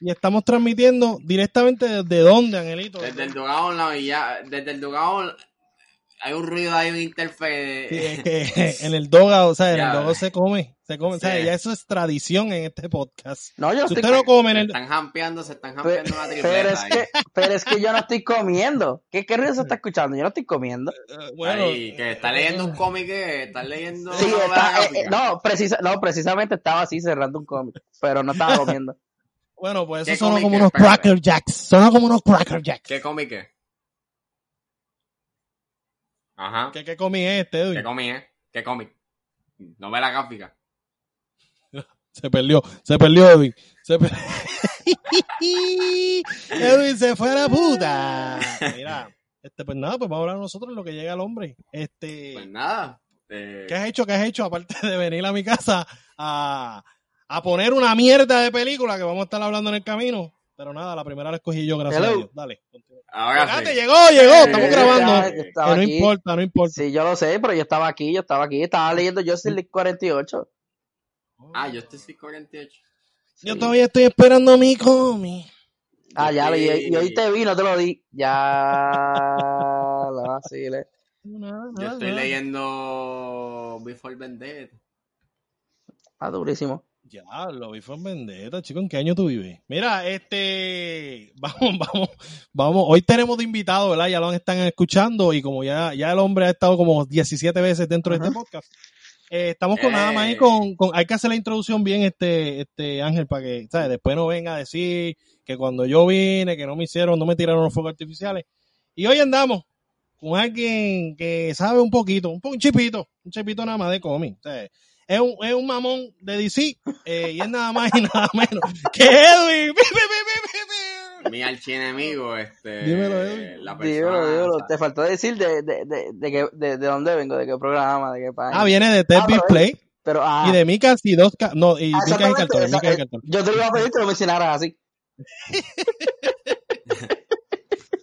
Y estamos transmitiendo directamente desde dónde, Angelito. Desde el Dogao, la villa, desde el Dogao hay un ruido, hay un interfe. Sí, es que en el doga, o sea, en Ya, el doga ves. se come, se come, o sea, ya eso es tradición en este podcast. No, yo Si usted no come en Se el... están jampeando, se están Pe- jampeando pero, tripleta es ahí. que, pero es que yo no estoy comiendo. ¿Qué, qué ruido se está escuchando? Yo no estoy comiendo. eh, bueno, Ahí, que está leyendo un cómic, que está leyendo. Sí, está, eh, eh, no, precisa, no, precisamente estaba así cerrando un cómic, pero no estaba comiendo. Bueno, pues ¿Qué eso sonó como unos Espérate. Cracker Jacks. Sonó como unos Cracker Jacks. ¿Qué cómic es? Ajá. ¿Qué, qué comí este, Edwin? ¿Qué cómic es? ¿Qué cómic? Novela gráfica. Se perdió, se perdió Edwin. Se per- Edwin se fue a la puta. Mira, este, pues nada, pues vamos a hablar nosotros lo que llega el hombre. Este, Pues nada. eh, ¿qué has hecho? ¿Qué has hecho? Aparte de venir a mi casa a, a poner una mierda de película que vamos a estar hablando en el camino. Pero nada, la primera la escogí yo, gracias Hello. a Dios. Dale. ahora sí. llegó, llegó, estamos Eh, grabando. Que no aquí. importa, no importa. Sí, yo lo sé, pero yo estaba aquí, yo estaba aquí, estaba leyendo Justice League 48. Ah, yo estoy 648. Yo todavía estoy esperando mi cómic. Ah, ya, y, y hoy te vi, no te lo di. Ya, lo vacile. Yo estoy leyendo Before Vendetta. Ah, durísimo. Ya, lo vi fue en Vendetta, chico. ¿En qué año tú vives? Mira, este. Vamos, vamos, vamos. Hoy tenemos de invitado, ¿verdad? Ya lo están escuchando y como ya, ya el hombre ha estado como 17 veces dentro de este podcast. eh, estamos con nada más ahí Eh. con, con- Hay que hacer la introducción bien, este, este Ángel, para que, ¿sabes? Después no venga a decir que cuando yo vine, que no me hicieron, no me tiraron los fuegos artificiales. Y hoy andamos con alguien que sabe un poquito, un, un chipito, un chipito nada más de cómic. Sea, es un, es un mamón de DC eh, y es nada más y nada menos que Edwin. Mi archienemigo, este. Dímelo, Edwin. La persona. Dímelo, Te faltó decir de, de, de, de, qué- de, de dónde vengo, de qué programa, de qué país. Ah, viene de Ted Ah, Play Pero, ah, y de Micas y dos. No, y Micas y Cartón. yo te lo iba a pedir que lo mencionaras así.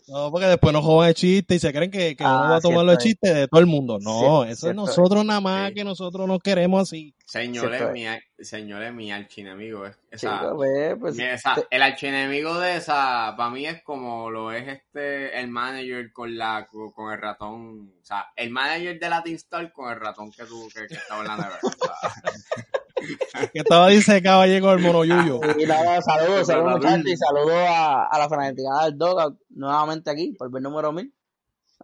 No, porque después nos jodan el chiste y se creen que, que Ah, uno va a tomar los es. chistes de todo el mundo. No, Cierto- eso es nosotros nada más Sí. que nosotros nos queremos así. Señores, mi, señores, mi archienemigo. es- o sea, Chico, pues, pues, sea, te- el archienemigo de esa, para mí es como lo es este, el manager con la, con, el ratón. O sea, el manager de Latin Star con el ratón que tú, que, que estaba en Que estaba disecado allí con el monoyuyo. Y nada, saludos, saludos muchachos y saludos a, a la fanaticada del Dog nuevamente aquí por el número 1000.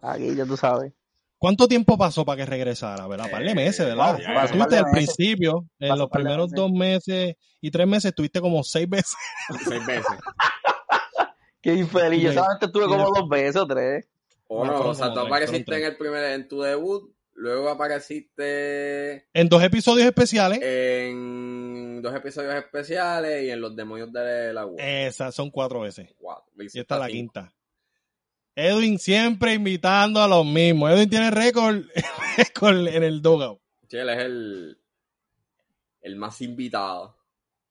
Aquí, ya tú sabes. ¿Cuánto tiempo pasó para que regresara? ¿Verdad? Par de Eh, meses, ¿verdad? ya. Estuviste al principio, en Pasó los primeros meses. dos meses y tres meses, estuviste como seis veces. Seis veces. Qué infeliz. Yo solamente tuve Sí, como dos veces o tres. O No, o sea, tú apareciste en el primer, en tu debut, luego apareciste En dos episodios especiales. en dos episodios especiales y en los demonios de la web. Esas son cuatro veces. Cuatro. Y esta es la quinta. Edwin siempre invitando a los mismos. Edwin tiene récord, récord en el dogout. Sí, él es el, el más invitado.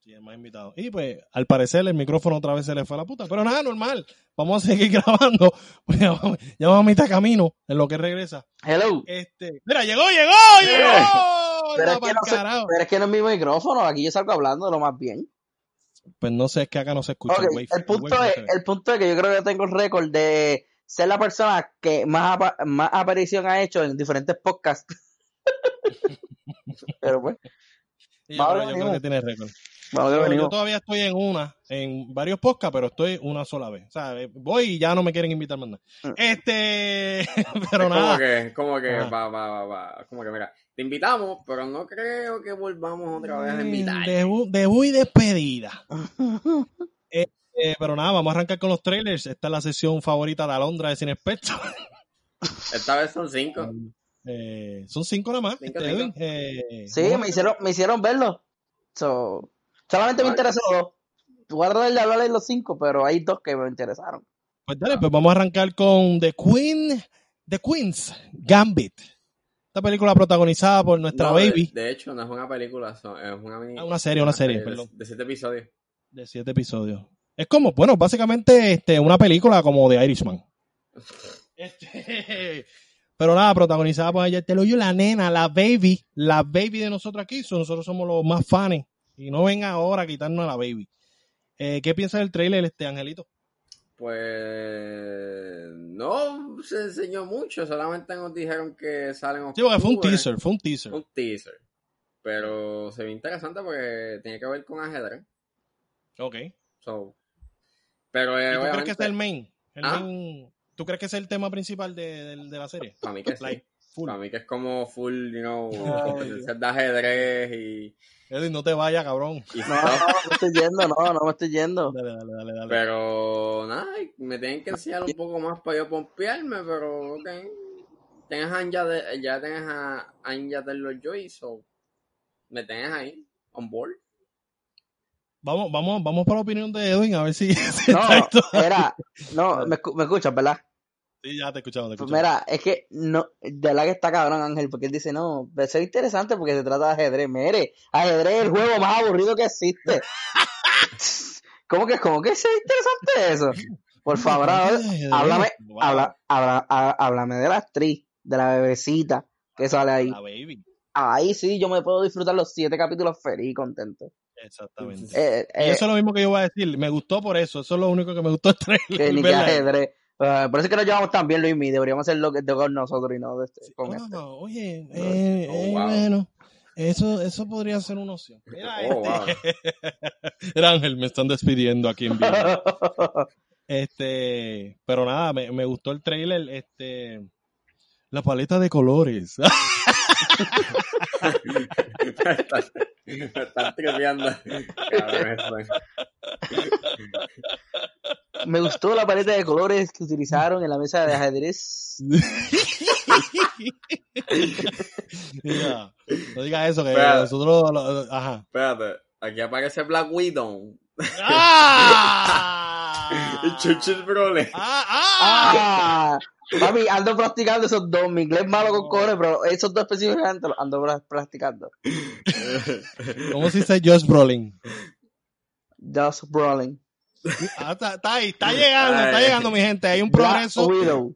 Sí, el más invitado. Y pues, al parecer, el micrófono otra vez se le fue a la puta. Pero nada, normal. Vamos a seguir grabando. Pues ya vamos, ya vamos a mitad camino en lo que regresa. Hello. Este, mira, llegó, llegó, llegó. Pero es, que no pero es que no es mi micrófono. Aquí yo salgo hablando lo más bien. Pues no sé, es que acá no se escucha. Ok, wave, el punto, es, el punto es que yo creo que yo tengo el récord de ser la persona que más, apa- más aparición ha hecho en diferentes podcasts. Pero pues, yo, creo, yo creo venimos. que tiene récord. Yo, todavía estoy en una, en varios podcasts, pero estoy una sola vez. O sea, eh, voy y ya no me quieren invitar más nada. Mm. Este, pero es nada. como que, como que, Ajá. va, va, va, va, como que, mira, te invitamos, pero no creo que volvamos otra vez a invitar. Mm, Debut, debut y despedida. Eh, pero nada, vamos a arrancar con los trailers. Esta es la sesión favorita de Alondra de Cine Espectro. Esta vez son cinco. Eh, son cinco nada más. Cinco, este, cinco. Edwin. Eh, Sí, me hicieron, me hicieron verlo. So, solamente me interesó dos. Voy a tratar de hablar de los cinco, pero hay dos que me interesaron. Pues dale, pues vamos a arrancar con The Queen, The Queen's Gambit. Esta película protagonizada por nuestra No, baby. De, hecho, no es una película, son- es una mini. Ah, una serie, una serie, de- perdón. De siete episodios. De siete episodios. Es como, bueno, básicamente este, una película como de Irishman. Este, pero nada, protagonizada por ella, te lo oye la nena, la baby, la baby de nosotros aquí, so- nosotros somos los más fans Y no venga ahora a quitarnos a la baby. Eh, ¿Qué piensas del trailer, este Angelito? Pues no se enseñó mucho, solamente nos dijeron que salen Sí, porque fue un octubre. teaser, fue un teaser. Un teaser. Pero se ve interesante porque tiene que ver con ajedrez. Ok. ¿Y So. Pero eh, tú crees que este es el main? El ¿Ah? main- ¿Tú crees que ese es el tema principal de, de- de la serie? para mí que sí. Like, full. Para mí que es como full, you know, competencias de ajedrez y, Edwin, no te vayas, cabrón. No, no, no me estoy yendo, no, no me estoy yendo. Dale, dale, dale, dale. Pero nada, me tienen que enseñar un poco más para yo pompearme, pero ok. Tienes a Anja de, ya tienes a Anja de los Joy, so me tienes ahí, on board. Vamos, vamos, vamos por la opinión de Edwin, a ver si... si No, era, no, me escuchas, ¿verdad? Sí, ya te he escuchado, te Pues escuchado. mira, es que no, de verdad que está cabrón Ángel, porque él dice, no, va a ser interesante porque se trata de ajedrez. Mire, ajedrez es el juego más aburrido que existe. ¿Cómo que, cómo que es interesante eso? Por favor, háblame, Wow. habla, habla, há- háblame de la actriz, de la bebecita que sale ahí. La baby. Ahí sí, yo me puedo disfrutar los siete capítulos feliz y contento. Exactamente. Eh, Y eh, eso es lo mismo que yo voy a decir. Me gustó por eso. Eso es lo único que me gustó del que ni ajedrez. Ah, por eso es que nos llevamos tan bien, Luis, deberíamos hacerlo que de con nosotros y no de este, con Oh, este. oye, eh, Oh, eh, wow. bueno, eso, eso podría ser una opción. Mira, Oh, wow. este, Era Ángel, me están despidiendo aquí en vivo. Este, pero nada, me, me gustó el trailer, este, la paleta de colores. me están, tripeando. Me gustó la paleta de colores que utilizaron en la mesa de ajedrez. Mira, no diga eso, que nosotros, lo- ajá. Espérate, aquí aparece Black Widow. ¡Ah! Y Churchill Brole. ¡Ah! ¡Ah! ¡Ah! Papi, ando practicando esos dos. Mi inglés es malo con cojones, pero esos dos específicamente los ando pra- practicando. ¿Cómo se dice Josh Brolin? Just Brawling. Ah, está, está ahí, está llegando, está llegando, mi gente. Hay un Black progreso. Widow.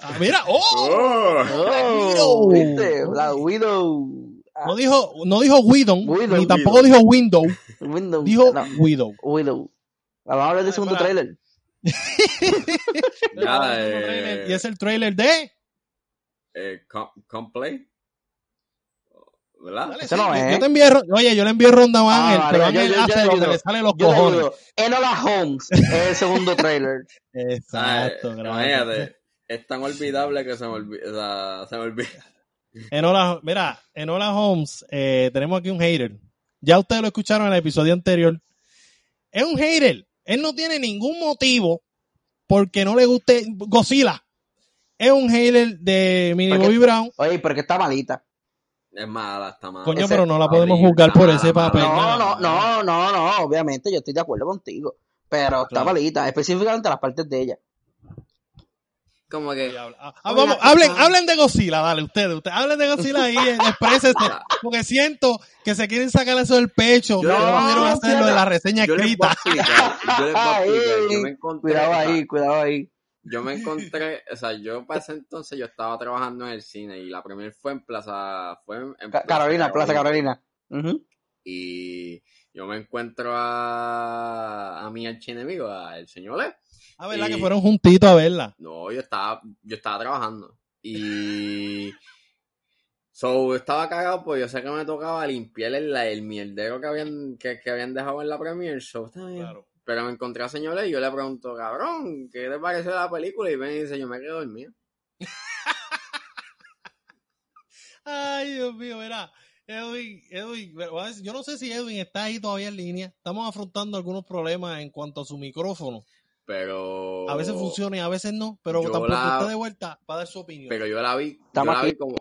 Ah, mira, ¡oh! Oh. Oh, Widow. ¿viste? Black Widow. Ah, No dijo, no dijo Widow, ni tampoco dijo Window, Window. dijo No, Widow. Widow. Vamos a hablar del segundo para. trailer. Eh, Y es el trailer de. eh, com- Complay. ¿Verdad? Dale, sí, no yo, es. yo te envié, ro- oye, yo le envié ronda a Ah, Ángel, vale, pero yo- Ángel yo- yo hace le lo que ayudo. le sale los cojones. Enola Holmes es el segundo trailer. Exacto, gracias. imagínate, es tan olvidable que se me olvida. O sea, se me olvida. Enola, mira, Enola Holmes, eh, tenemos aquí un hater. Ya ustedes lo escucharon en el episodio anterior. Es un hater. Él no tiene ningún motivo porque no le guste Godzilla. Es un hater de Mini. Bobby Brown. Oye, pero que está malita. Es mala, está mala. Coño, Ese- pero no la podemos juzgar por ese papel. No, no, no, no, no. Obviamente, yo estoy de acuerdo contigo. Pero está malita, específicamente las partes de ella. Como que. Ah, ah, vamos, hablen, hablen de Godzilla, dale, ustedes, ustedes hablen de Godzilla ahí, eh, exprésense, porque siento que se quieren sacar eso del pecho, Yo no pudieron no, hacerlo no, en la reseña Yo escrita. Yo les. Yo me encontré. Cuidado ahí, cuidado ahí. Yo me encontré, o sea, yo para ese entonces yo estaba trabajando en el cine y la primera fue en Plaza, fue en, en Ca- Carolina, Plaza Carolina. Y yo me encuentro a, a mi archienemigo, a el señor Le. Ah, ¿verdad? Y- Que fueron juntitos a verla. No, yo estaba, yo estaba trabajando. Y. So, estaba cagado, pues yo sé que me tocaba limpiar el, el mierdero que habían, que, que habían dejado en la premiere. So, bien. Pero me encontré a señor Le y yo le pregunto, cabrón, ¿qué te pareció la película? Y y dice, yo me quedo dormido. Ay, Dios mío, mira. Edwin, Edwin, yo no sé si Edwin está ahí todavía en línea. Estamos afrontando algunos problemas en cuanto a su micrófono. Pero. A veces funciona y a veces no, pero Yo tampoco la- esté de vuelta para dar su opinión. Pero yo la vi. Yo la vi como.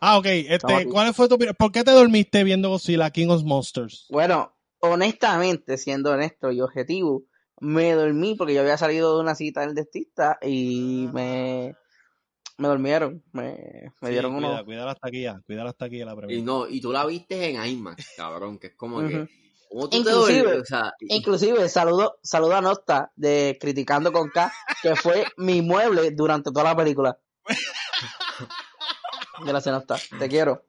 Ah, ok. Este. ¿Cuál fue tu opinión? ¿Por qué te dormiste viendo Godzilla King of Monsters? Bueno, honestamente, siendo honesto y objetivo, me dormí porque yo había salido de una cita del dentista y me, me durmieron. Me, me Sí, dieron cuida, unos. cuida las taquillas, cuida las taquillas la Y premiere. no, y tú la viste en IMAX, cabrón, que es como que. ¿Cómo tú Inclusive- te duermes? O sea, y- Inclusive, saludo, saludo a Nota de Criticando con K, que fue mi mueble durante toda la película. Gracias, Nota. Te quiero.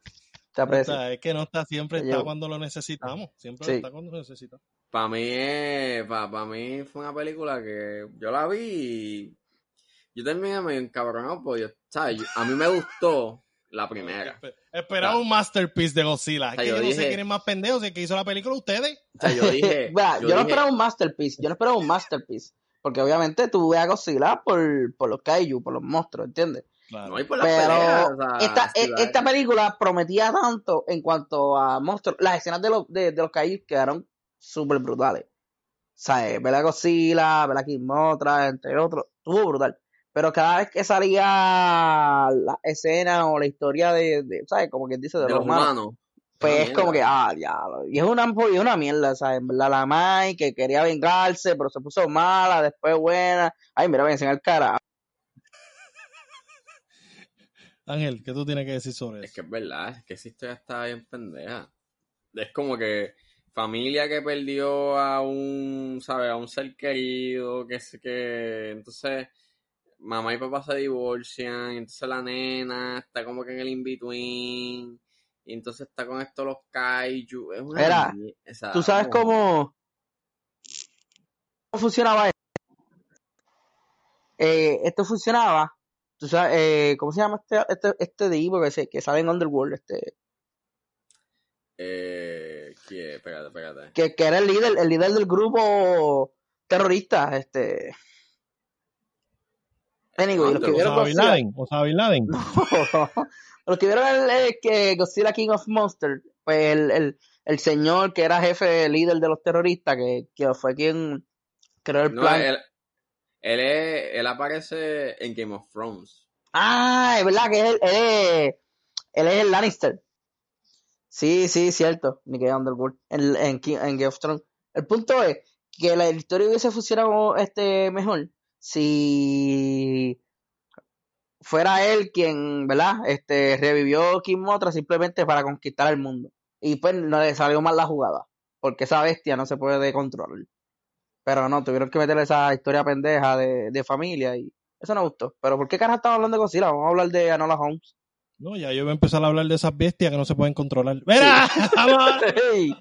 Te O aprecio. sea, es que no está siempre, Te está llevo. cuando lo necesitamos. Siempre Sí. está cuando lo necesitamos. Para mí, es- pa, pa mí fue una película que yo la vi y yo terminé medio encabronado porque, yo, ¿sabes? Yo- a mí me gustó la primera. Espe- Esperaba un masterpiece de Godzilla. Es sea, que yo yo no sé dije- quién es más pendejo, si el que hizo la película ustedes. O sea, yo dije... Yo, no dije, esperaba un masterpiece, yo no esperaba un masterpiece. Porque obviamente tú ves a Godzilla por, por los kaiju, por los monstruos, ¿entiendes? Claro. No, y por las Pero peleas, o sea, esta, e- esta película prometía tanto en cuanto a monstruos. Las escenas de los, de, de los kaiju quedaron súper brutales. ¿Sabes? Ver a Godzilla, ver a King Mothra, entre otros. Estuvo brutal. Pero cada vez que salía la escena o la historia de, de ¿sabes? Como quien dice, de, de los los humanos, humanos. pues es como que, ah, diablo. Y es una, y es una mierda, ¿sabes? En verdad, la Mai que quería vengarse, pero se puso mala, después buena. Ay, mira, voy a enseñar cara. Ángel, ¿qué tú tienes que decir sobre Es eso? que es verdad, es que esa historia está bien pendeja. Es como que familia que perdió a un, ¿sabes? A un ser querido, que es que entonces mamá y papá se divorcian, entonces la nena está como que en el in-between, y entonces está con esto los kaiju. Es una o sea, ¿Tú sabes como- cómo, cómo funcionaba esto? Eh, esto funcionaba, tú sabes, eh, ¿cómo se llama este, este, este tipo que, se, que sale en Underworld? Este, Eh, ¿qué? Espérate, espérate. que, que era el líder, el líder del grupo terrorista, este. Anyway, los que vieron Godzilla, Laden. Osama Bin Laden. los que vieron el, el que Godzilla King of Monsters, pues el, el, el señor que era jefe líder de los terroristas, que, que fue quien creó el No, plan. él, él, es- él aparece en Game of Thrones. Ah, es verdad que él, él es, él es el Lannister. Sí, sí, cierto. Ni que Underworld. En, en Game of Thrones. El punto es que la historia hubiese funcionado este, mejor si fuera él quien, ¿verdad? Este, revivió King Mothra simplemente para conquistar el mundo. Y pues no le salió mal la jugada. Porque esa bestia no se puede controlar. Pero no, tuvieron que meterle esa historia pendeja de, de familia y eso no gustó. Pero ¿por qué carajo estamos hablando de Godzilla? Vamos a hablar de Anola Holmes. No, ya yo voy a empezar a hablar de esas bestias que no se pueden controlar. ¡Mira! Vamos. Hey,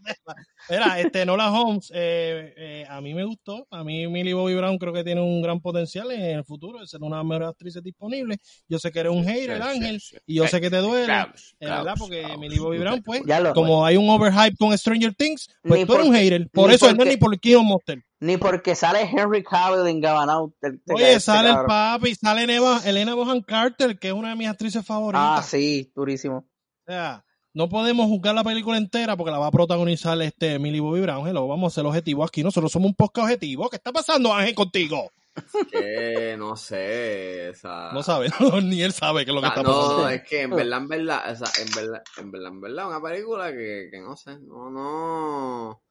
Mira, este, Nola Holmes, eh, eh, a mí me gustó. A mí Millie Bobby Brown creo que tiene un gran potencial en el futuro de ser una de las mejores actrices disponibles. Yo sé que eres un hater, Sí, Ángel, sí, sí. y yo sé que te duele. Es verdad, porque. Millie Bobby Brown, pues, como hay un overhype con Stranger Things, pues Ni tú eres un hater. Por eso él no es ni por King of Monster. Ni porque sale Henry Cavill en Gavanout. Oye, sale el papi, sale Elena, Elena Bohan Carter, que es una de mis actrices favoritas. Ah, sí, durísimo. O sea, no podemos juzgar la película entera porque la va a protagonizar este Millie Bobby Brown. Hello, vamos a ser objetivos aquí. Nosotros somos un podcast objetivo. ¿Qué está pasando, Ángel, contigo? Que no sé, o sea, No sabe, ni él sabe qué es lo que Ah, está no, pasando. es que en verdad, en verdad, o sea, en verdad, en verdad, en verdad, una película que, que no sé, no, no.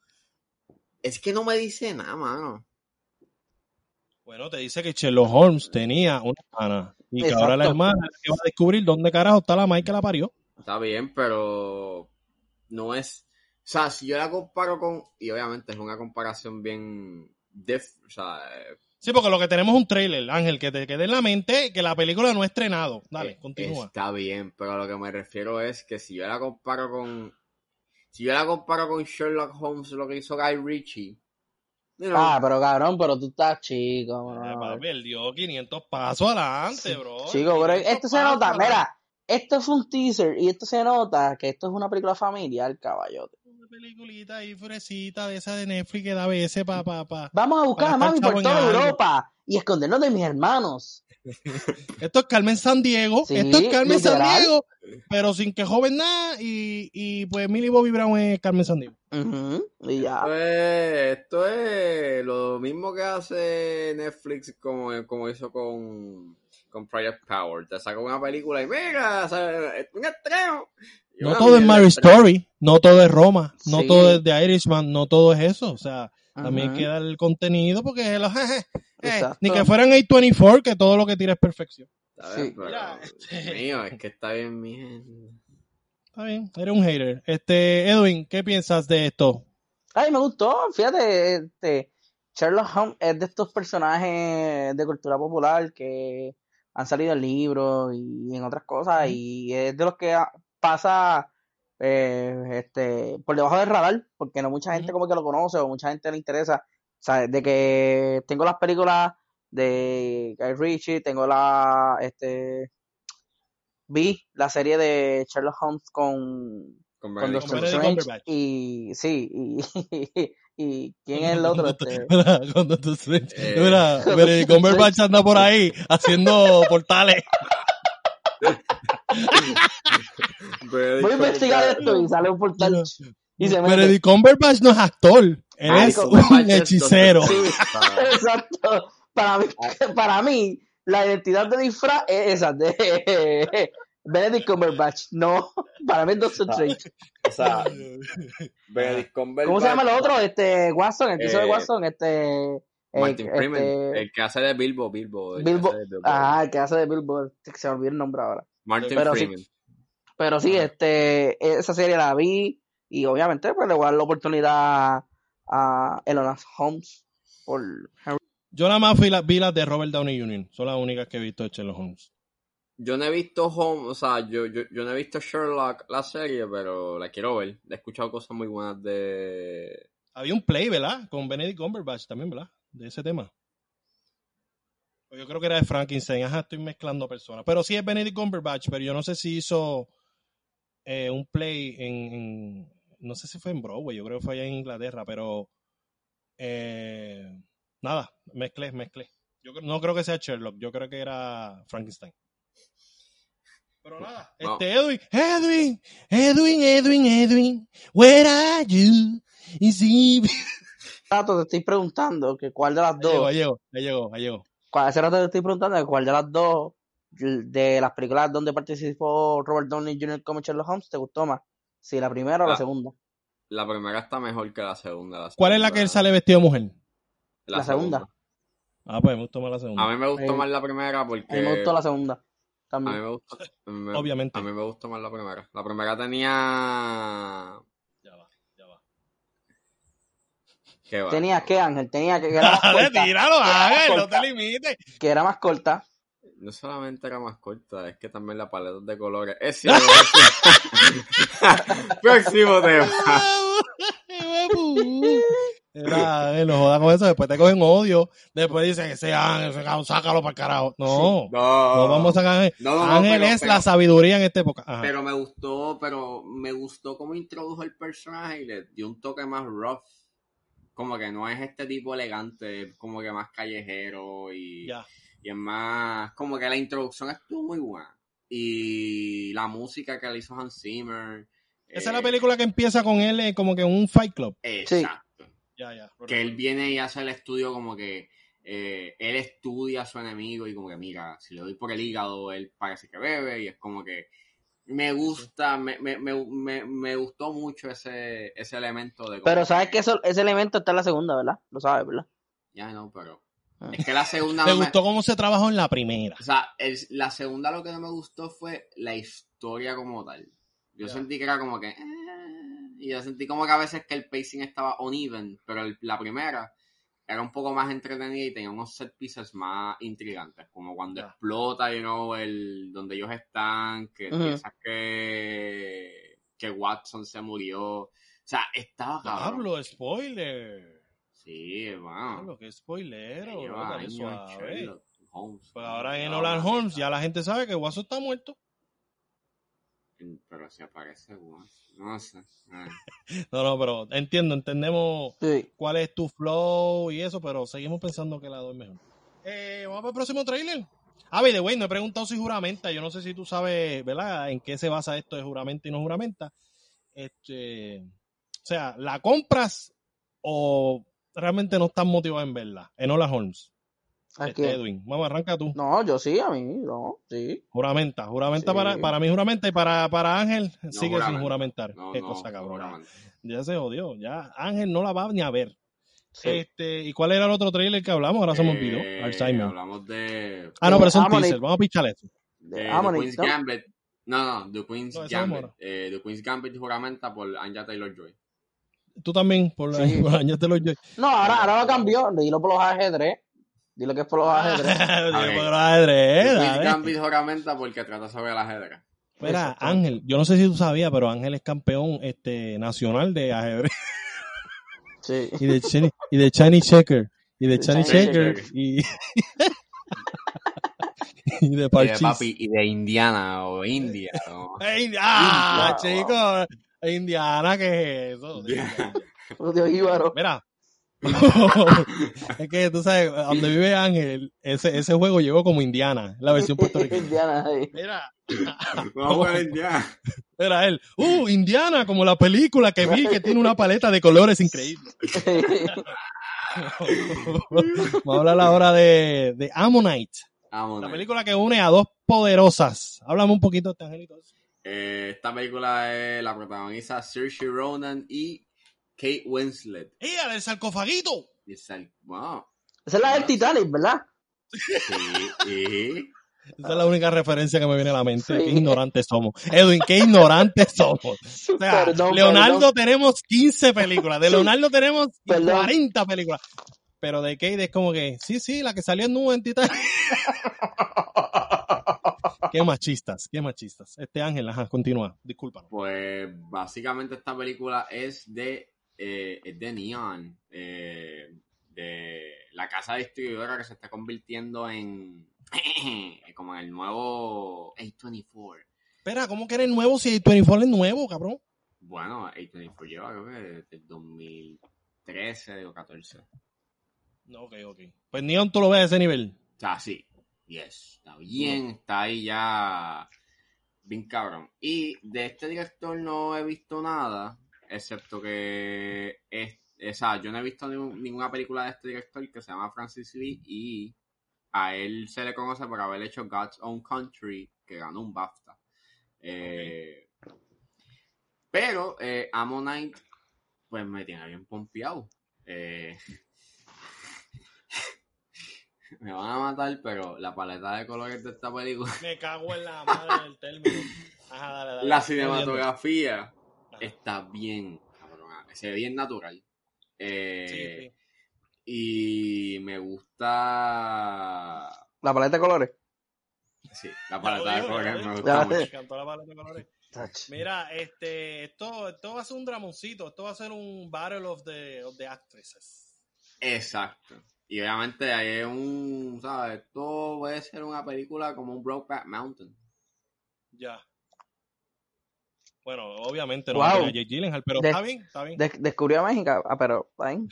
Es que no me dice nada, mano. Bueno, te dice que Sherlock Holmes tenía una hermana y que ahora la hermana es que va a descubrir dónde carajo está la madre que la parió. Está bien, pero no es. O sea, si yo la comparo con. Y obviamente es una comparación bien. Def, o sea, eh, Sí, porque lo que tenemos es un trailer, Ángel, que te quede en la mente que la película no ha estrenado. Dale, eh, continúa. Está bien, pero a lo que me refiero es que si yo la comparo con. Si yo la comparo con Sherlock Holmes, lo que hizo Guy Ritchie. you know, Ah, pero cabrón, pero tú estás chico. Eh, mano. papi, él dio 500 pasos adelante, bro. Chico, pero 500 esto se nota, mira, esto fue un teaser y esto se nota que esto es una película familiar, caballote. Peliculita ahí fresita de esa de Netflix que da veces pa, pa, pa. Vamos a buscar a mami por toda. Europa y escondernos de mis hermanos. Esto es Carmen San Diego, Sí, esto es Carmen San. Diego, pero sin que joven nada, y, y pues Millie Bobby Brown es Carmen San Diego. Y ya. Esto es, esto es lo mismo que hace Netflix como, como hizo con, con Project Power. Te saca una película y mira, o sea, es un estreno. No todo es Mary. Story, no todo es Roma, no Sí. todo es The Irishman, no todo es eso, o sea, también hay que dar el contenido porque los, eh, Exacto. ni que fueran A24 que todo lo que tira es perfección. Está bien, Sí. pero, Mira, mío, es que está bien, mi gente. Está bien, eres un hater. Este, Edwin, ¿qué piensas de esto? Ay, me gustó, fíjate, este, Sherlock Holmes es de estos personajes de cultura popular que han salido en libros y en otras cosas y es de los que pasa eh, este, por debajo del radar, porque no mucha gente como que lo conoce o mucha gente le interesa. O sea, de que tengo las películas de Guy Ritchie, tengo la, este, vi la serie de Sherlock Holmes con, Con con Doctor Strange y, sí, y, y ¿quién es el otro? Este, Mira, con Doctor Strange. Eh, Mira, Cumberbatch anda por ahí haciendo portales. Voy a investigar esto y sale un portal y se mete. Benedict Cumberbatch no es actor. Él Ah, es un hechicero. Sí, exacto. Para mí, para mí, la identidad de disfraz es esa, de Benedict Cumberbatch. No, para mí es Doctor Ah, Strange. O sea, Benedict Cumberbatch. ¿Cómo se llama el otro? Este, Watson, el que hizo de Eh, Watson, este... eh, Martin Freeman, este, el que hace de Bilbo, Bilbo. el Bilbo, de ajá, el que hace de Bilbo, se me olvidó el nombre ahora. Martin pero sí. Freeman. Pero sí, Ajá. este, esa serie la vi y obviamente pues le voy a dar la oportunidad a Elona Holmes por Henry. Yo nada más vi, la- vi las de Robert Downey Jr. Son las únicas que he visto de Sherlock Holmes. Yo no he visto Home, o sea, yo, yo, yo no he visto Sherlock, la serie, pero la quiero ver. He escuchado cosas muy buenas de... Había un play, ¿verdad? Con Benedict Cumberbatch también, ¿verdad? De ese tema. O Yo creo que era de Frankenstein. Ajá, estoy mezclando personas. Pero sí es Benedict Cumberbatch, pero yo no sé si hizo eh, un play en, No sé si fue en Broadway, yo creo que fue allá en Inglaterra, pero... eh, nada, mezclé, mezclé. Yo no creo que sea Sherlock, yo creo que era Frankenstein. Pero nada, No. este Edwin, Edwin, Edwin, Edwin, Edwin, where are you? Y si... rato te estoy preguntando que cuál de las dos, ahí llegó, ahí llegó, ahí llegó. cuál, hace rato te estoy preguntando que cuál de las dos de las películas donde participó Robert Downey Jr. como Sherlock Holmes te gustó más. Si la primera o la La- segunda. La primera está mejor que la segunda. la ¿Cuál es la que él sale vestido de mujer? La segunda. Ah, pues me gustó más la segunda. A mí me gustó Eh, más la primera porque... A mí me gustó la segunda. A mí También. me gustó... a mí me- Obviamente. A mí me gustó más la primera. La primera tenía... Ya va, ya va. ¿Qué va? Tenía que Ángel, tenía que, que era más Dale, corta. tíralo, Ángel, no corta. te limites. Que era más corta. No solamente era más corta, es que también la paleta de colores. Es cierto. Próximo tema. Era, eh, no joda con eso, después te cogen odio, después dicen que ese Ángel, ese cabrón, sácalo para el carajo. No, No, no vamos a sacar. No, Ángel pero- es pero- la sabiduría en esta época. Ajá. Pero me gustó, pero me gustó cómo introdujo el personaje y le dio un toque más rough. Como que no es este tipo elegante, como que más callejero y, Ya. y es más, como que la introducción estuvo muy buena. Y la música que le hizo Hans Zimmer. Esa es la eh, película que empieza con él eh, como que en un fight club. Exacto. Ya, ya. Que él viene y hace el estudio como que eh, él estudia a su enemigo y como que mira, si le doy por el hígado, él parece que bebe y es como que me gusta, me, me, me, me, me gustó mucho ese, ese elemento de... Pero sabes que eso, ese elemento está en la segunda, ¿verdad? Lo sabes, ¿verdad? Ya no, pero... Ah. Es que la segunda... ¿Te no me- gustó cómo se trabajó en la primera? O sea, el- la segunda lo que no me gustó fue la historia como tal. Yo Ya. sentí que era como que... eh, y yo sentí como que a veces que el pacing estaba uneven, pero el- la primera era un poco más entretenida y tenía unos set pieces más intrigantes, como cuando explota, you know, el, donde ellos están, que Ujú. piensas que, que Watson se murió. O sea, estaba cabrón. Diablo, spoiler. Sí, wow. Diablo, qué spoilero. Lleva bro, dale años suave. Sherlock Holmes. Pues ahora en No, Nolan no, Holmes ya la gente sabe que Guaso está muerto. Pero si aparece Watson, no sé. No, no, pero entiendo, entendemos Sí. cuál es tu flow y eso, pero seguimos pensando que la 2 es mejor. Eh, vamos para el próximo trailer. Ah, by the way, no he preguntado si juramenta. Yo no sé si tú sabes, ¿verdad? En qué se basa esto de juramenta y no juramenta. Este, o sea, ¿la compras o realmente no estás motivado en verla? Enola Holmes. ¿A Este? Edwin. Vamos, arranca tú. No, yo sí, a mí, no, sí. Juramenta, juramenta Sí. para, para mí juramenta y para, para Ángel sigue sin juramenta. juramentar. No, Qué no, cosa cabrón. Ya se jodió, ya Ángel no la va ni a ver. sí. Este, ¿y cuál era el otro trailer que hablamos? Ahora se me olvidó. Eh, Alzheimer. Hablamos de, Ah, no, pero es un teaser. Vamos a pichar eso. De de The Queen's ¿no? Gambit. No, no, The Queen's Gambit. Eh, The Queen's Gambit juramenta por Anja Taylor-Joy. Tú también, por, Sí. por de los yo. No, ahora, ahora lo cambió. Dilo por los ajedrez. Dilo que es por los ajedrez. Dile Ok. por los ajedrez, dale. Gambit juramenta porque trata sobre el ajedrez. Mira. Ángel, yo no sé si tú sabías, pero Ángel es campeón este nacional de ajedrez Sí. y de Chinese, y de Chinese checker y de Chinese Chinese checker checker. y y de Y de parchís. papi, y de Indiana o India. ¿no? Ah, India. chico, Indiana, ¿qué es eso? Mira. es que tú sabes, donde vive Ángel, ese, ese juego llegó como Indiana, la versión puertorriqueña. Indiana, ahí. Mira, Vamos a Indiana. era él. Uh, Indiana, como la película que vi que tiene una paleta de colores increíble. Vamos a hablar ahora de, de Ammonite, la película que une a dos poderosas. Háblame un poquito de este angelito. Eh, esta película es la protagoniza Saoirse Ronan y Kate Winslet. ¡Ella, del sarcofaguito! Y wow. Esa es la del Titanic, ¿verdad? Sí, y Esa es la única referencia que me viene a la mente. Sí. Qué ignorantes somos. Edwin, qué ignorantes somos. O sea, Perdón, Leonardo perdón. tenemos 15 películas. De Leonardo tenemos Perdón. 40 películas. Pero de Kate es como que, sí, sí, la que salió en nube en Titanic. qué machistas, qué machistas. Este Ángel, ajá, continúa. Discúlpanos. pues básicamente esta película es de, eh, es de Neon, eh, de la casa distribuidora que se está convirtiendo en como en el nuevo A24. Espera, ¿cómo que eres nuevo si el 24 es nuevo, cabrón? Bueno, A24 lleva creo que desde el 2013 o 14. No, ok, ok. Pues Neon tú lo ves a ese nivel. O sea, sí. Yes. Está bien, está ahí ya. Bien cabrón. Y de este director no he visto nada. Excepto que. Es, o sea, yo no he visto ni- ninguna película de este director que se llama Francis Lee. Y a él se le conoce por haber hecho God's Own Country, que ganó un BAFTA. Eh, Pero eh, Ammonite, pues me tiene bien pompeado. Eh, me van a matar, pero la paleta de colores de esta película, Me cago en la madre del término. Ajá, dale, dale. la cinematografía. Está bien, cabrona, se ve bien natural. Eh, Sí, sí. Y me gusta. La paleta de colores. Sí, la paleta de colores me gusta mucho. Me encantó la paleta de colores. Mira, este, esto, esto va a ser un dramoncito, esto va a ser un Battle of the, of the Actresses. Exacto. Y obviamente hay un, ¿sabes? Esto puede ser una película como un Brokeback Mountain. Ya. Bueno, obviamente no Wow. a Jake Gyllenhaal, pero está bien, está bien. De- descubrió a México. Ah, pero está bien.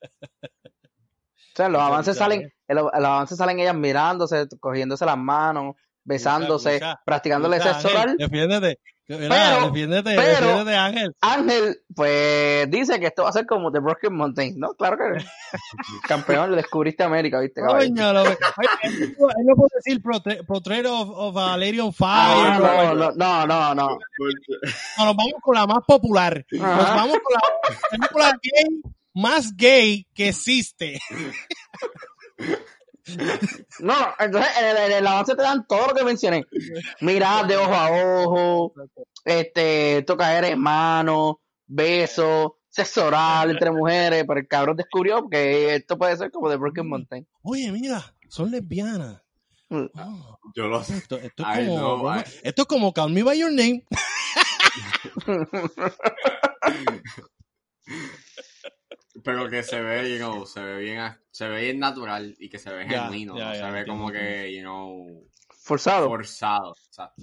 O sea, los avances salen, eh. en los, avances salen ellas mirándose, cogiéndose las manos, besándose, practicándole sexo oral. Defiéndete. Pero- defiéndete, pero- defiéndete, Ángel. Ángel, pues, dice que esto va a ser como The Broken Mountain, ¿no? Claro que campeón, le descubriste América, ¿viste? Coño, lo- él no- él no puede decir portrait of, of on Fire. Ah, no, no, no, no, no, no. No, nos vamos con la más popular. Nos Ajá. vamos con la película gay más gay que existe. No, no, entonces en el, en el avance te dan todo lo que mencioné. Mirar de ojo a ojo, este, tocar en mano, besos, sexo oral entre mujeres, pero el cabrón descubrió que esto puede ser como The Broken Mountain. Oye, mira, son lesbianas. Mm. Oh, Yo lo sé. esto, es como, know, I- esto es como Call Me By Your Name. Pero que se ve, you know, se ve bien, se ve bien natural y que se ve genuino. no se ve como que, you know, Forzado. forzado. Exacto.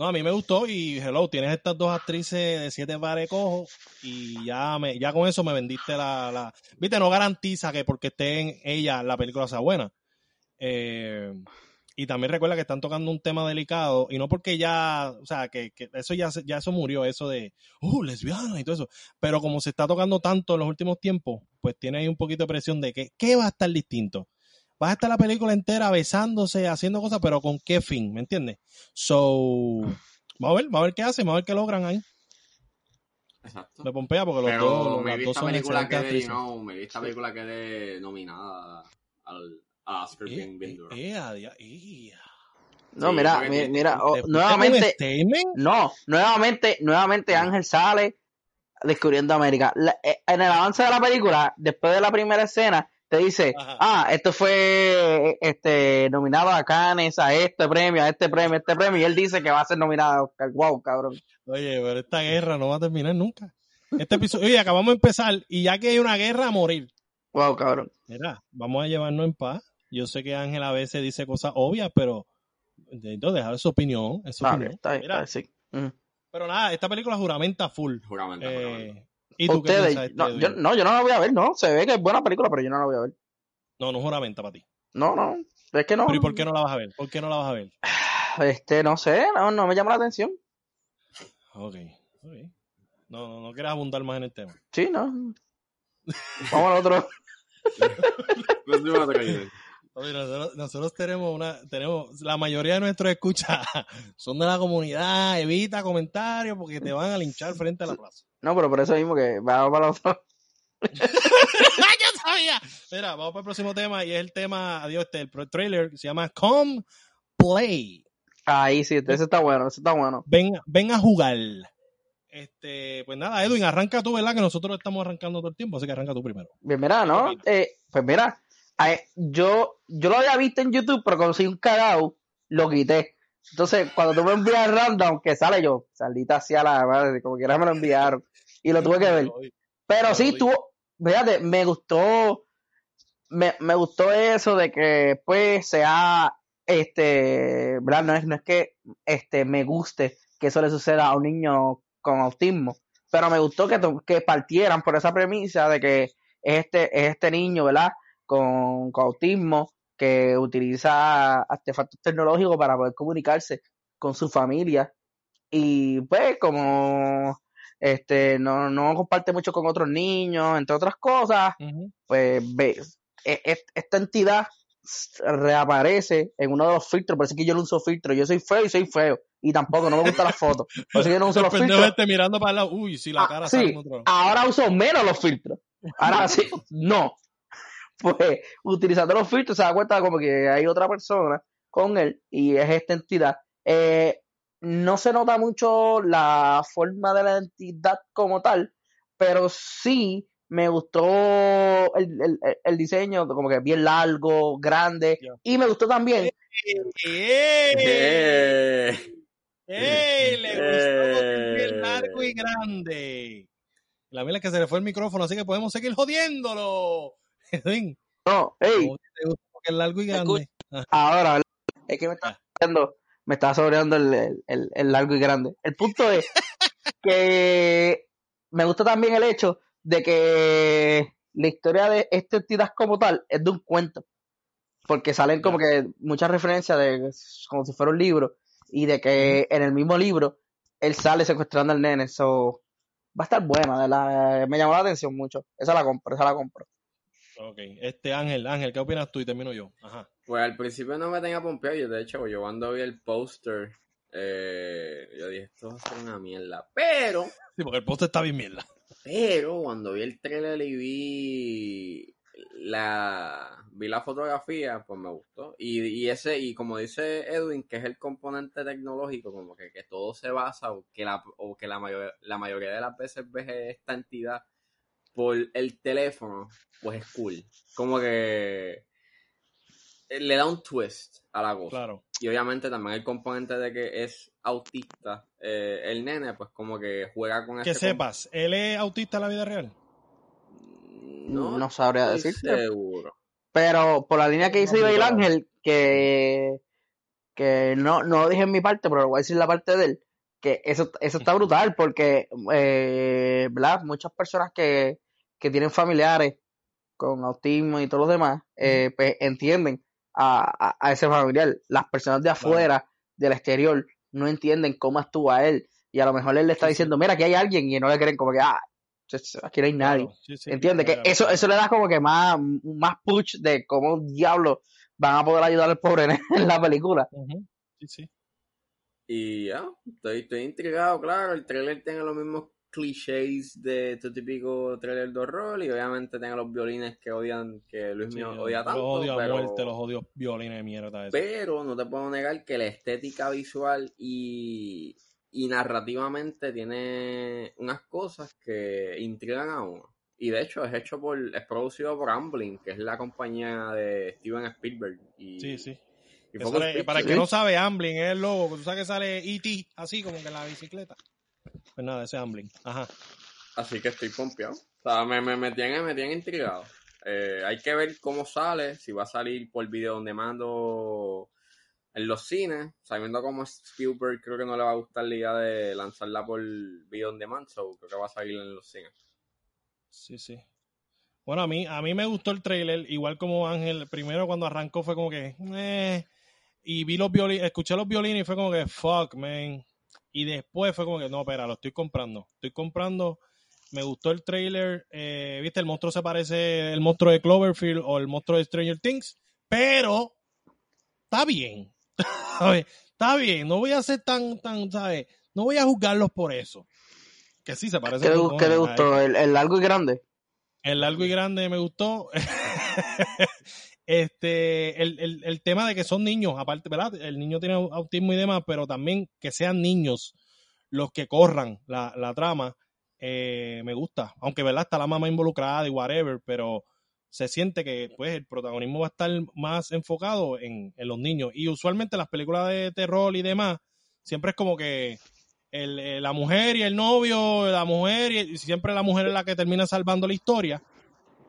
No, a mí me gustó y hello, tienes estas dos actrices de siete pares cojo y ya me, ya con eso me vendiste la, la, viste, no garantiza que porque esté en ella la película sea buena. Eh, y también recuerda que están tocando un tema delicado y no porque ya, o sea, que, que eso ya, se- ya eso murió, eso de, uh, lesbiana y todo eso. Pero como se está tocando tanto en los últimos tiempos, pues tiene ahí un poquito de presión de que, ¿qué va a estar distinto? Va a estar la película entera besándose, haciendo cosas, pero ¿con qué fin? ¿Me entiendes? So, vamos a ver, vamos a ver qué hacen, vamos a ver qué logran ahí. Exacto. Me pompea porque los Pero dos, me vi dos esta son película excelentes que de, you actrices. know, me vi esta película que de nominada al, a Oscar Eh, bien, bien eh, duro. eh, eh. No, Sí, mira, porque mi- te- mira, oh, ¿Te fuiste con nuevamente, no, nuevamente, nuevamente Ángel sale descubriendo América. La- eh, en el avance de la película, después de la primera escena, te dice, Ajá. ah, esto fue este nominado a Cannes, a este premio, a este premio, a este premio, y él dice que va a ser nominado a Oscar. Wow, cabrón. Oye, pero esta guerra no va a terminar nunca. Este episodio, oye, acabamos de empezar y ya que hay una guerra a morir. Wow, cabrón. Mira, vamos a llevarnos en paz. Yo sé que Ángel a veces dice cosas obvias, pero necesito dejar su opinión. es su Está bien, opinión. está bien, Mira, está bien, sí. Ujú. pero nada, esta película juramenta full. Juramento. Eh, ¿Y tú qué Ustedes, piensas, este, no, yo, no, yo no la voy a ver, no. Se ve que es buena película, pero yo no la voy a ver. No, no juramenta para ti. No, no. Es que no. Pero ¿y por qué no la vas a ver? ¿Por qué no la vas a ver? Este, no sé, no, no me llama la atención. Ok, ok. No, no, no quieres abundar más en el tema. Sí, no. Vamos al otro. Oye, nosotros, nosotros tenemos una, tenemos, la mayoría de nuestros escuchas son de la comunidad, evita comentarios porque te van a linchar frente a la plaza. No, pero por eso mismo que vamos para el otro. ¡Ya sabía! Mira, vamos para el próximo tema y es el tema, adiós, este, el trailer que se llama Come Play. Ahí sí, ese está bueno, ese está bueno. Ven, ven a jugar. Este, pues nada, Edwin, arranca tú, ¿verdad? Que nosotros estamos arrancando todo el tiempo, así que arranca tú primero. Bien, mira, ¿no? Eh, pues mira, yo, yo lo había visto en YouTube, pero soy un cagao, lo quité. Entonces, cuando tú me envías random, que sale yo, salita hacia la madre, como quiera me lo enviaron. Y lo tuve que ver. Pero sí, tuvo, fíjate, me gustó, me, me gustó eso de que pues sea, este, ¿verdad? No es, no es que este, me guste que eso le suceda a un niño con autismo, pero me gustó que, que partieran por esa premisa de que es este, es este niño, ¿verdad? Con, con autismo que utiliza artefactos tecnológicos para poder comunicarse con su familia y pues como este no, no comparte mucho con otros niños, entre otras cosas, pues ve, e- e- esta entidad reaparece en uno de los filtros, por eso es que yo no uso filtros, yo soy feo y soy feo, y tampoco no me gustan las fotos, por eso que yo no uso los filtros, este mirando para el lado. Uy, si la cara sí. sale en otro ahora uso menos los filtros, ahora sí, no, pues utilizando los filtros se da cuenta como que hay otra persona con él, y es esta entidad, Eh, no se nota mucho la forma de la entidad como tal, pero sí me gustó el, el- el- diseño, como que bien largo, grande, y me gustó también, ¡Ey! Eh, ¡Ey! Le gustó Eh. bien largo y grande. La mía es que se le fue el micrófono, así que podemos seguir jodiéndolo. Edwin, no, hey, ¿cómo te gustó que es largo y grande? Ah, ahora, es que me está sobreando, me está sobreando el, el- el- largo y grande. El punto es que me gusta también el hecho de que la historia de esta entidad como tal es de un cuento, porque salen como que muchas referencias de como si fuera un libro y de que en el mismo libro él sale secuestrando al nene, so va a estar buena, de la, me llamó la atención mucho, esa la compro, esa la compro. Ok, este Ángel, Ángel, ¿qué opinas tú? Y termino yo. Ajá. Pues al principio no me tenía pompeado, yo de hecho, yo cuando vi el póster, eh, yo dije, esto va a ser una mierda. Pero, Sí, porque el poste está bien mierda. pero cuando vi el trailer y vi la vi la fotografía, pues me gustó. Y, y ese, y como dice Edwin, que es el componente tecnológico, como que, que todo se basa, o que la, o que la mayor, la mayoría de las veces ves esta entidad por el teléfono, pues es cool. Como que eh, le da un twist a la cosa. Claro. Y obviamente también el componente de que es autista eh, el nene, pues como que juega con Que ese sepas, ¿él es autista en la vida real? No, No sabría decirte. seguro. Pero por la línea que dice no. Ángel, que, que no, no lo dije en mi parte, pero lo voy a decir en la parte de él, que eso, eso está brutal porque, eh, ¿verdad? Muchas personas que, que tienen familiares con autismo y todos los demás, eh, pues entienden a, a, a ese familiar. Las personas de afuera, del exterior, no entienden cómo actúa él. Y a lo mejor él le está diciendo, mira, aquí hay alguien, y no le creen como que, ah, aquí no hay nadie. Claro, sí, sí. ¿Entiendes? Que eso, eso le da como que más, más push de cómo diablo van a poder ayudar al pobre en la película. Sí, sí. Y ya, estoy, estoy intrigado, claro. El trailer tiene los mismos clichés de tu típico trailer de horror y obviamente tiene los violines que odian, que Luis Sí, mío los odia tanto. odio a pero, muerte, los odio violines de mierda. eso. pero no te puedo negar que la estética visual y, y narrativamente tiene unas cosas que intrigan a uno. Y de hecho es hecho por, es producido por Amblin, que es la compañía de Steven Spielberg. Y, Sí, sí. Y sale- para el que no sabe, Amblin es el logo. Tú sabes que sale E.T. así como que en la bicicleta. Pues nada, ese es Amblin. Ajá. Así que estoy pompeado. O sea, me, me, me tiene, me intrigado. Eh, hay que ver cómo sale, si va a salir por video donde mando en los cines. Sabiendo cómo es Spielberg, creo que no le va a gustar la idea de lanzarla por video on demand, so creo que va a salir en los cines. Sí, sí. Bueno, a mí, a mí me gustó el trailer, igual como Ángel. Primero cuando arrancó fue como que, eh, y vi los violines, escuché los violines y fue como que, fuck, man. Y después fue como que, no, espera, lo estoy comprando. Estoy comprando. Me gustó el trailer. eh, Viste, el monstruo se parece el monstruo de Cloverfield o el monstruo de Stranger Things, pero está bien. Está bien. No voy a ser tan, tan, ¿sabes? No voy a juzgarlos por eso. Que sí se parece ¿Qué, le- qué gustó? ¿El, el largo y grande? el largo y grande me gustó. este, el, el, el tema de que son niños, aparte, ¿verdad? El niño tiene autismo y demás, pero también que sean niños los que corran la, la trama, eh, me gusta. Aunque, ¿verdad? Está la mamá involucrada y whatever, pero se siente que pues el protagonismo va a estar más enfocado en, en los niños. Y usualmente las películas de terror y demás, siempre es como que el, eh, la mujer y el novio, la mujer y, y siempre la mujer es la que termina salvando la historia.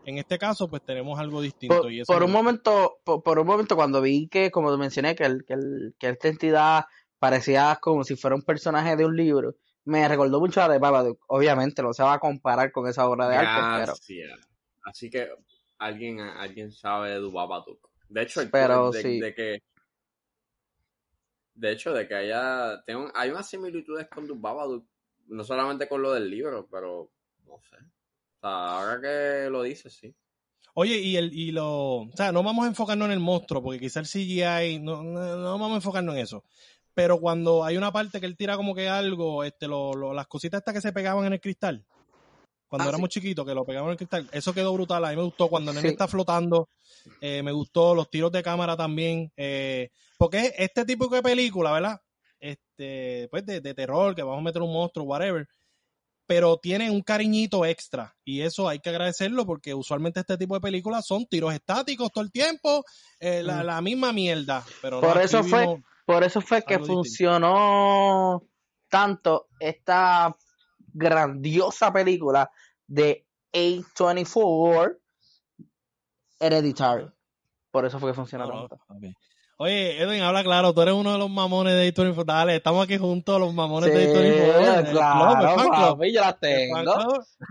En este caso, pues tenemos algo distinto. Por, y eso por me un momento, por, por un momento cuando vi que, como te mencioné, que, el, que, el- que esta entidad parecía como si fuera un personaje de un libro, me recordó mucho a la de Babadook. Obviamente no se va a comparar con esa obra de arte, pero, Gracias. Así que alguien, alguien sabe de Dubabatuk. De hecho, el Pero de, sí. de que de hecho de que haya tengo, hay unas similitudes con Dubabatuk, no solamente con lo del libro, pero no sé. O sea, ahora que lo dices, sí. Oye, y el y lo, o sea, no vamos a enfocarnos en el monstruo, porque quizá el CGI, no, no, no vamos a enfocarnos en eso. Pero cuando hay una parte que él tira como que algo, este, lo, lo- las cositas estas que se pegaban en el cristal, cuando Ah, éramos chiquitos, que lo pegaban en el cristal, eso quedó brutal. A mí me gustó cuando el nene Sí. está flotando, eh, me gustó los tiros de cámara también, eh, porque este tipo de película, ¿verdad? Este, pues de, de terror, que vamos a meter un monstruo, whatever, pero tiene un cariñito extra y eso hay que agradecerlo porque usualmente este tipo de películas son tiros estáticos todo el tiempo, eh, la, Mm. la misma mierda. Pero Por eso fue- por eso fue que distinto. funcionó tanto esta grandiosa película de A24 Hereditary. Por eso fue que funcionó no, tanto. Oye, Edwin, habla claro, tú eres uno de los mamones de A24. Dale, estamos aquí juntos, los mamones de Sí, A24. el club, el claro, club, papi, yo las tengo.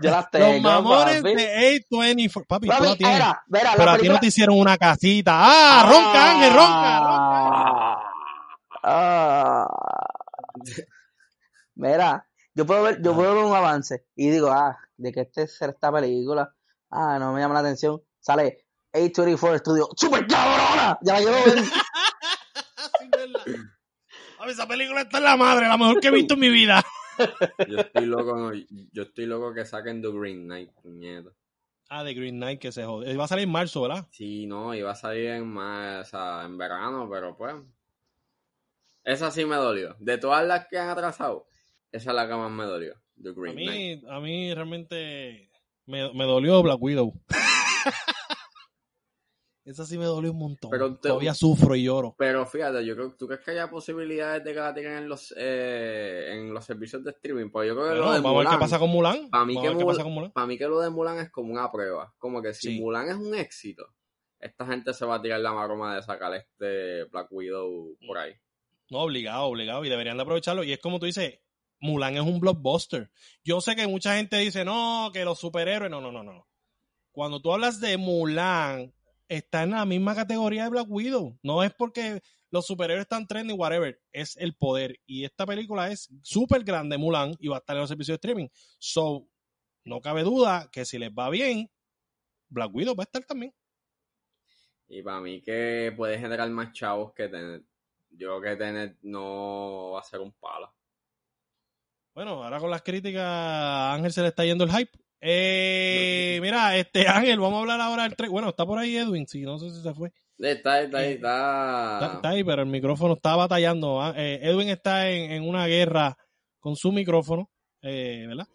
Yo las tengo, Los mamones papi. de A24. Papi, tú Papi, la tienes. mira, mira, pero la a ti no te hicieron una casita. ¡Ah! ¡Ronca, Ángel, ronca! ronca! Ah. Mira, yo puedo ver, yo Ah. puedo ver un avance y digo, ah, de que este es esta película, ah, no me llama la atención. Sale A24 Studio, ¡super cabrona! Ya la verdad. Papi, esa película está en la madre, la mejor que he visto en mi vida. Yo estoy loco, no, yo estoy loco que saquen The Green Knight, puñeta. Ah, de Green Knight que se jode. Va a salir en marzo, ¿verdad? Sí, no, iba a salir en más, o sea, en verano, pero pues. Esa sí me dolió. De todas las que han atrasado, esa es la que más me dolió. The A Green Knight. mí, a mí realmente me, me dolió Black Widow. Esa sí me dolió un montón. Pero te- Todavía sufro y lloro. Pero fíjate, yo creo, ¿tú crees que haya posibilidades de que la tiren en los eh, en los servicios de streaming? Pues yo creo que Bueno, lo de vamos a ver Mulan, qué pasa con Mulan. Pa' mí Vamos que a ver qué Mul- pasa con Mulan. para mí que lo de Mulan es como una prueba. Como que si Sí. Mulan es un éxito, esta gente se va a tirar la maroma de sacar este Black Widow por ahí. No, obligado, obligado. Y deberían de aprovecharlo. Y es como tú dices, Mulan es un blockbuster. Yo sé que mucha gente dice, no, que los superhéroes. No, no, no, no. Cuando tú hablas de Mulan, está en la misma categoría de Black Widow. No es porque los superhéroes están trending, whatever. Es el poder. Y esta película es súper grande, Mulan, y va a estar en los servicios de streaming. So, no cabe duda que si les va bien, Black Widow va a estar también. Y para mí que puede generar más chavos que tener. Yo creo que tener no va a ser un palo. Bueno, ahora con las críticas, a Ángel se le está yendo el hype. Eh, mira, este Ángel, vamos a hablar ahora del tren. Bueno, está por ahí Edwin, sí, no sé si se fue. Está ahí, está ahí, Eh, está. Está, está ahí, pero el micrófono está batallando. ah. Eh, Edwin está en, en una guerra con su micrófono, eh, ¿verdad?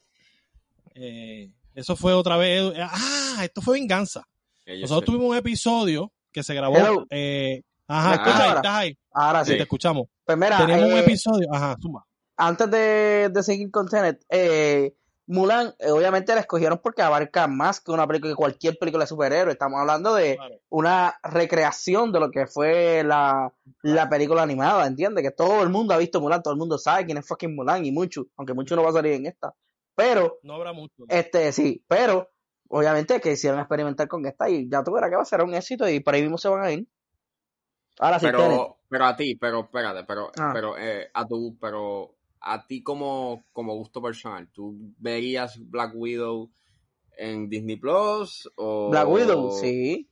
Eh, Eso fue otra vez. Ah, esto fue venganza. Nosotros sé. tuvimos un episodio que se grabó. Eh, ajá, Ah. escucha ahí, estás ahí. Ahora Sí, sí. te escuchamos. Pues mira, Tenemos un episodio. Ajá, suma. antes de, de seguir con Tenet, eh, Mulan, eh, obviamente la escogieron porque abarca más que una película, que cualquier película de superhéroes. Estamos hablando de Claro. una recreación de lo que fue la, la película animada, ¿entiendes? Que todo el mundo ha visto Mulan, todo el mundo sabe quién es fucking Mulan y mucho, aunque mucho no va a salir en esta. Pero, No habrá mucho. este, sí, pero, obviamente que hicieron experimentar con esta y ya tú verás que va a ser un éxito y por ahí mismo se van a ir. Ahora sí, pero, pero a ti, pero espérate, pero, Ah. pero eh, a tu, pero a ti como, como gusto personal, ¿tú verías Black Widow en Disney Plus o Black Widow, sí.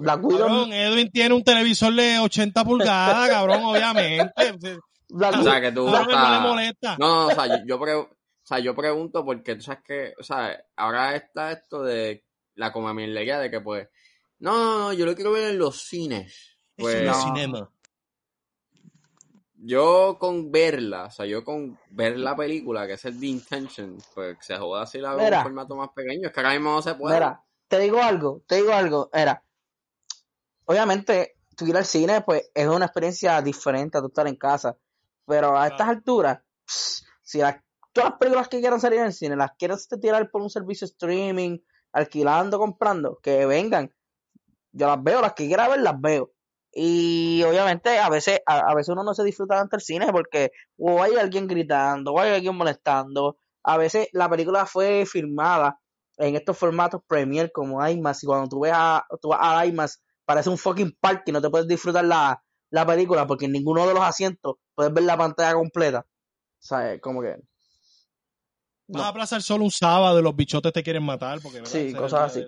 Black Widow. Cabrón, Edwin tiene un televisor de 80 pulgadas, cabrón, obviamente. Black O sea, que tú A Edwin no le estás- molesta. No, no, o sea, yo, yo pre- o sea, yo pregunto porque tú sabes que, o sea, ahora está esto de la comamierlería de que pues, no, no, no, yo lo quiero ver en los cines. Pues, Eso no es No. cinema. Yo con verla, o sea, yo con ver la película, que es el The Intention, pues se joda si la veo en formato más pequeño, es que ahora mismo no se puede. Mira, te digo algo, te digo algo, era, obviamente, tú ir al cine, pues, es una experiencia diferente a tú estar en casa, pero a estas alturas, pss, si las, todas las películas que quieran salir en el cine, las quieres tirar por un servicio streaming, alquilando, comprando, que vengan, yo las veo, las que quiera ver, las veo. Y obviamente a veces, a, a veces uno no se disfruta tanto el cine porque o hay alguien gritando, o hay alguien molestando. A veces la película fue filmada en estos formatos Premiere como IMAX y cuando tú ves a, tú vas a IMAX parece un fucking parque no te puedes disfrutar la, la película porque en ninguno de los asientos puedes ver la pantalla completa. O sea, como que... Vas No. a aplazar solo un sábado y los bichotes te quieren matar porque ¿verdad? Sí, es cosas así.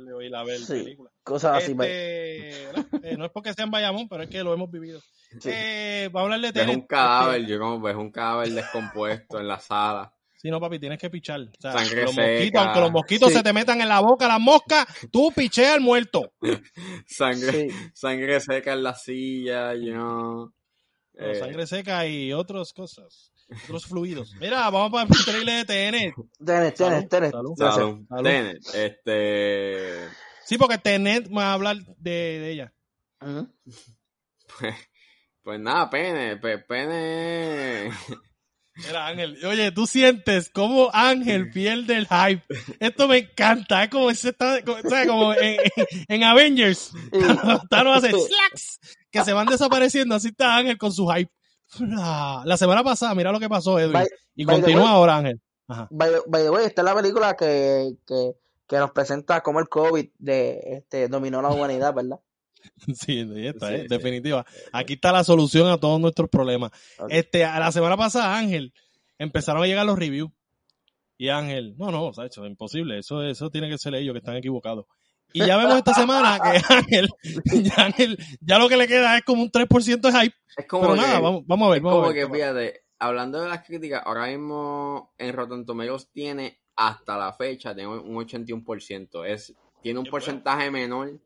Sí. Cosas así. Este. Eh, no es porque sea en Bayamón, pero es que lo hemos vivido. Sí. Eh, vamos a hablar de Ves Tenet. un cadáver, yo como ves un cadáver descompuesto en la sala. Sí, no, papi, tienes que pichar. O sea, Sangre los seca. mosquitos, aunque los mosquitos Sí. se te metan en la boca, las moscas, tú pichea al muerto. Sangre, Sí. sangre seca en la silla, know. No, Eh, sangre seca y otras cosas, otros fluidos. Mira, vamos para el trailer de TN. Tenet, Tenet, Tenet. salud. Salud. Salud. Tenet, este, Sí, porque TN me va a hablar de, de ella. Ujú. pues, pues nada, pene, pe- pene. Mira, Ángel. Oye, tú sientes cómo Ángel pierde el hype. Esto me encanta. Es como, ese está, como, ¿sabes? como en, en- en Avengers. Thanos hace slacks que se van desapareciendo. Así está Ángel con su hype. La semana pasada, mira lo que pasó, Edwin. By- Y by continúa ahora, Ángel. Ajá. By, by the way, esta es la película que, que, que nos presenta cómo el COVID de, este, dominó la humanidad, ¿verdad? Sí, está, Sí, eh, sí. definitiva. Aquí está la solución a todos nuestros problemas. Este, a la semana pasada, Ángel, empezaron a llegar los reviews. Y Ángel, no, no, es imposible. Eso, eso tiene que ser ellos que están equivocados. Y ya vemos esta semana que Ángel, ya Ángel, ya lo que le queda es como un 3% de hype. Es como Pero que, nada, vamos, vamos a ver, es vamos a ver. que, fíjate, hablando de las críticas, ahora mismo en Rotten Tomatoes tiene hasta la fecha, tiene un 81%. Es, tiene un porcentaje menor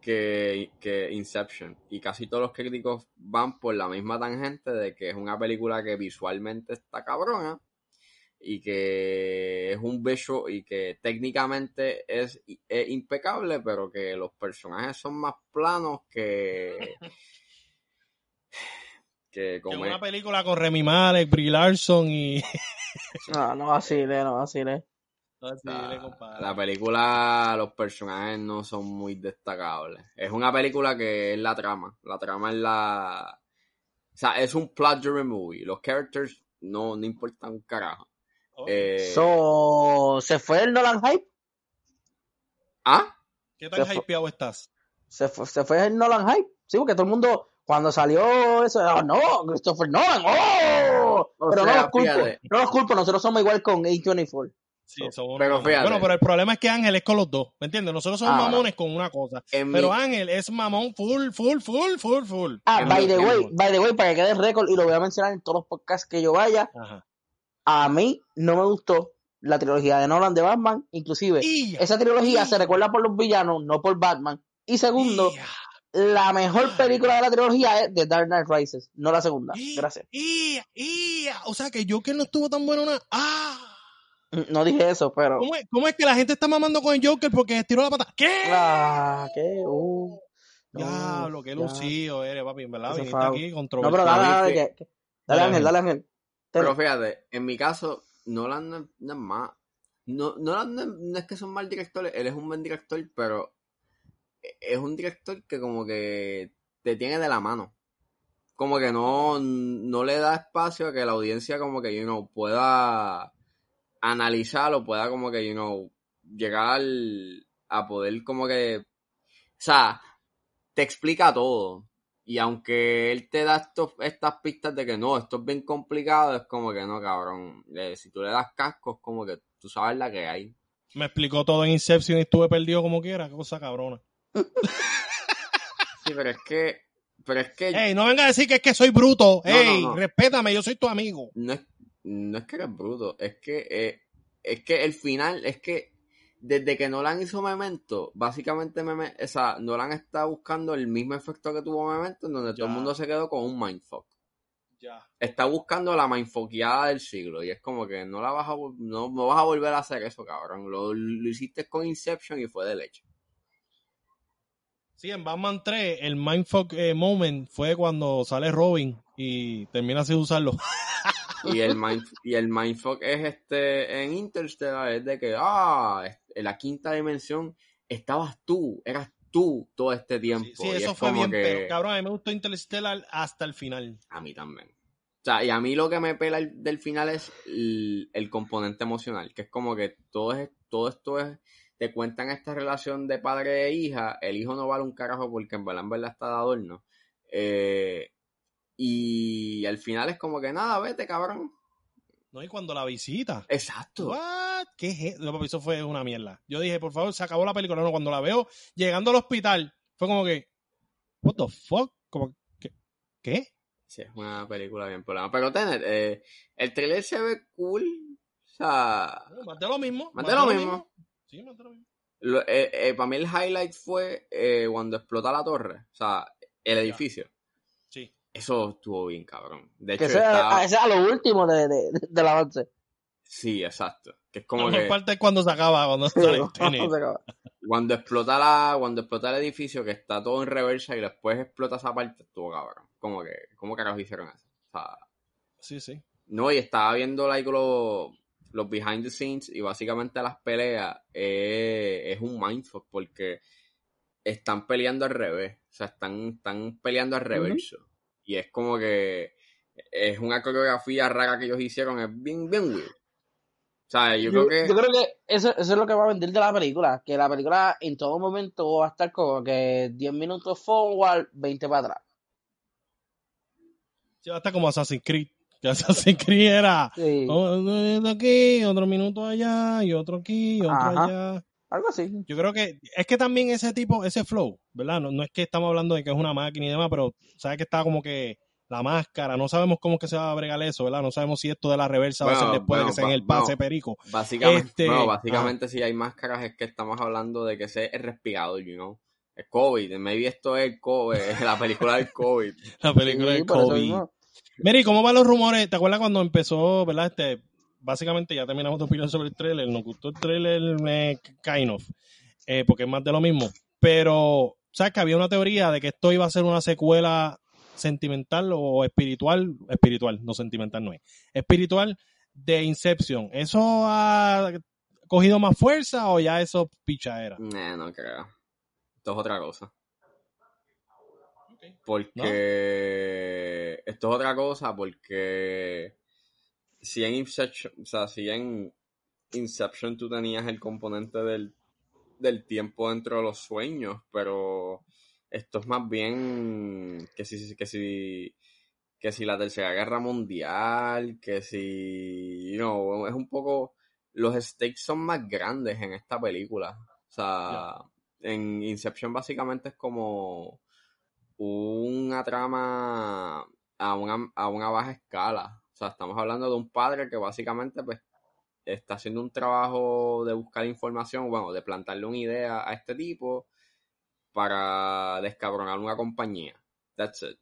que, que Inception. Y casi todos los críticos van por la misma tangente de que es una película que visualmente está cabrona y que es un beso y que técnicamente es, es impecable, pero que los personajes son más planos que... que Que como una es- película con Remy Malek, Brie Larson y... No, no vacile, no vacile. La, la película, los personajes no son muy destacables. Es una película que es la trama. La trama es la. O sea, es un plot driven movie. Los characters no, no importan un carajo. Eh, So, ¿se fue el Nolan Hype? ¿Ah? ¿Qué tan se fue- hypeado estás? ¿Se fue, ¿Se fue el Nolan Hype? Sí, porque todo el mundo, cuando salió eso, ah, no, Christopher Nolan, ¡oh! O Pero sea, no los culpo, fíjate. no los culpo, nosotros somos igual con A24. Sí, somos Pero. Bueno, pero el problema es que Ángel es con los dos, ¿me entiendes? Nosotros somos mamones con una cosa, pero mi- Ángel es mamón full, full, full, full, full. Ah, En by mi- the way, by the way, para que quede el récord, y lo voy a mencionar en todos los podcasts que yo vaya, Ajá. A mí no me gustó la trilogía de Nolan de Batman, inclusive esa trilogía se recuerda por los villanos, no por Batman. Y segundo, y- la mejor película de la trilogía es The Dark Knight Rises, no la segunda. Gracias. o sea que Joker no estuvo tan bueno. Una... Ah. No dije eso, pero. ¿Cómo es, cómo es que la gente está mamando con el Joker porque estiró la pata? ¿Qué? Ah, ¿qué? Uh, no, Diablo, qué lucido eres, papi, en verdad. Viniste No, pero dale, dale, dale, Dale, Ángel, dale, Ángel. Pero fíjate, en mi caso, Nolan no, no es más. No, Nolan no, es- no es que son mal directores, él es un buen director, pero es un director que como que te tiene de la mano. Como que no, no le da espacio a que la audiencia como que, you know, pueda analizar o pueda como que, you know, llegar a poder como que, o sea, te explica todo. Y aunque él te da estos, estas pistas de que no, esto es bien complicado, es como que no, cabrón. Eh, si tú le das cascos, como que tú sabes la que hay. Me explicó todo en Inception y estuve perdido como quiera. Qué cosa cabrona. Sí, pero es que, pero es que Ey, no venga a decir que es que soy bruto. No, Ey, no, no. respétame, yo soy tu amigo. no es, no es que eres bruto, es que, eh, es que el final, es que desde que Nolan hizo Memento, básicamente o sea, Nolan está buscando el mismo efecto que tuvo Memento, en donde todo el mundo se quedó con un mindfuck. Ya. Está buscando la mindfuckeada del siglo, y es como que no la vas a, no, no vas a volver a hacer eso, cabrón. Lo, lo hiciste con Inception y fue de leche. Sí, en Batman 3, el mindfuck eh, moment fue cuando sale Robin y termina sin usarlo. Y el, mind, y el mindfuck es este en Interstellar, es de que, ah, en la quinta dimensión estabas tú, eras tú todo este tiempo. Sí, eso es fue bien, que- pero cabrón, a mí me gustó Interstellar hasta el final. A mí también. O sea, y a mí lo que me pela el- del final es el, el componente emocional, que es como que todo, es, todo esto es, te cuentan esta relación de padre e hija, el hijo no vale un carajo porque en verdad, en verdad está de adorno. Eh, y al final es como que nada, vete, cabrón. ¿No? Y cuando la visita. Exacto. What? ¿Qué es eso? No, eso fue una mierda. Yo dije, por favor, se acabó la película. No, cuando la veo llegando al hospital, fue como que, what the fuck? Como, ¿qué? ¿Qué? Sí, es una película bien problema. Pero Tenet, eh, el trailer se ve cool. O sea, No, Más de lo mismo. Más de lo mismo. Sí, más de lo mismo. lo- eh, eh, para mí el highlight fue eh, cuando explota la torre. O sea, el edificio. Eso estuvo bien, cabrón. De Que hecho, sea, estaba- ese es a lo último de, de, de- del avance. Sí, exacto. Que es como que parte es cuando se acaba, cuando Sí, sale no, Tenet. no se acaba. cuando explota la, cuando explota el edificio, que está todo en reversa y después explota esa parte, estuvo cabrón. Como que, ¿cómo carajo hicieron eso? O sea, Sí, sí. No, y estaba viendo like, los, los behind the scenes y básicamente las peleas eh, es un mindfuck porque están peleando al revés. O sea, están, están peleando al reverso. Y es como que es una coreografía rara que ellos hicieron. Es bien, bien weird. O sea, yo, Yo, creo que... yo creo que eso, eso es lo que va a vender de la película. Que la película en todo momento va a estar como que 10 minutos forward, 20 para atrás. Sí, va a estar como Assassin's Creed. Que Assassin's Creed era Sí, oh, un minuto aquí, otro minuto allá, y otro aquí, y otro Ajá. allá. Algo así. Yo creo que es que también ese tipo, ese flow, ¿verdad? No, no es que estamos hablando de que es una máquina y demás, pero sabes que está como que la máscara, no sabemos cómo es que se va a bregar eso, ¿verdad? No sabemos si esto de la reversa va a ser después de que sea en el pase bueno. perico. Básicamente, Este, no, básicamente si hay máscaras es que estamos hablando de que ese es respirador, you know. Es COVID, maybe esto es el COVID, la película del COVID. La película Sí, de por eso Kobe. mismo. Mary, ¿cómo van los rumores? ¿Te acuerdas cuando empezó, verdad? Este, básicamente ya terminamos tu opinión sobre el trailer. Nos gustó el trailer, eh, kind of, eh, porque es más de lo mismo. Pero, ¿sabes que había una teoría de que esto iba a ser una secuela sentimental o espiritual? Espiritual, no sentimental no es. Espiritual de Inception. ¿Eso ha cogido más fuerza o ya eso picha era? Nah, no creo. Esto es otra cosa. Porque esto es otra cosa, porque si en Inception, o sea, si en Inception tú tenías el componente del, del tiempo dentro de los sueños, pero esto es más bien que si, que si, que si la tercera guerra mundial, que si, you know, es un poco, los stakes son más grandes en esta película. O sea, en Inception básicamente es como una trama a una, a una baja escala. O sea, estamos hablando de un padre que básicamente pues está haciendo un trabajo de buscar información, bueno, de plantarle una idea a este tipo para descabronar una compañía. That's it.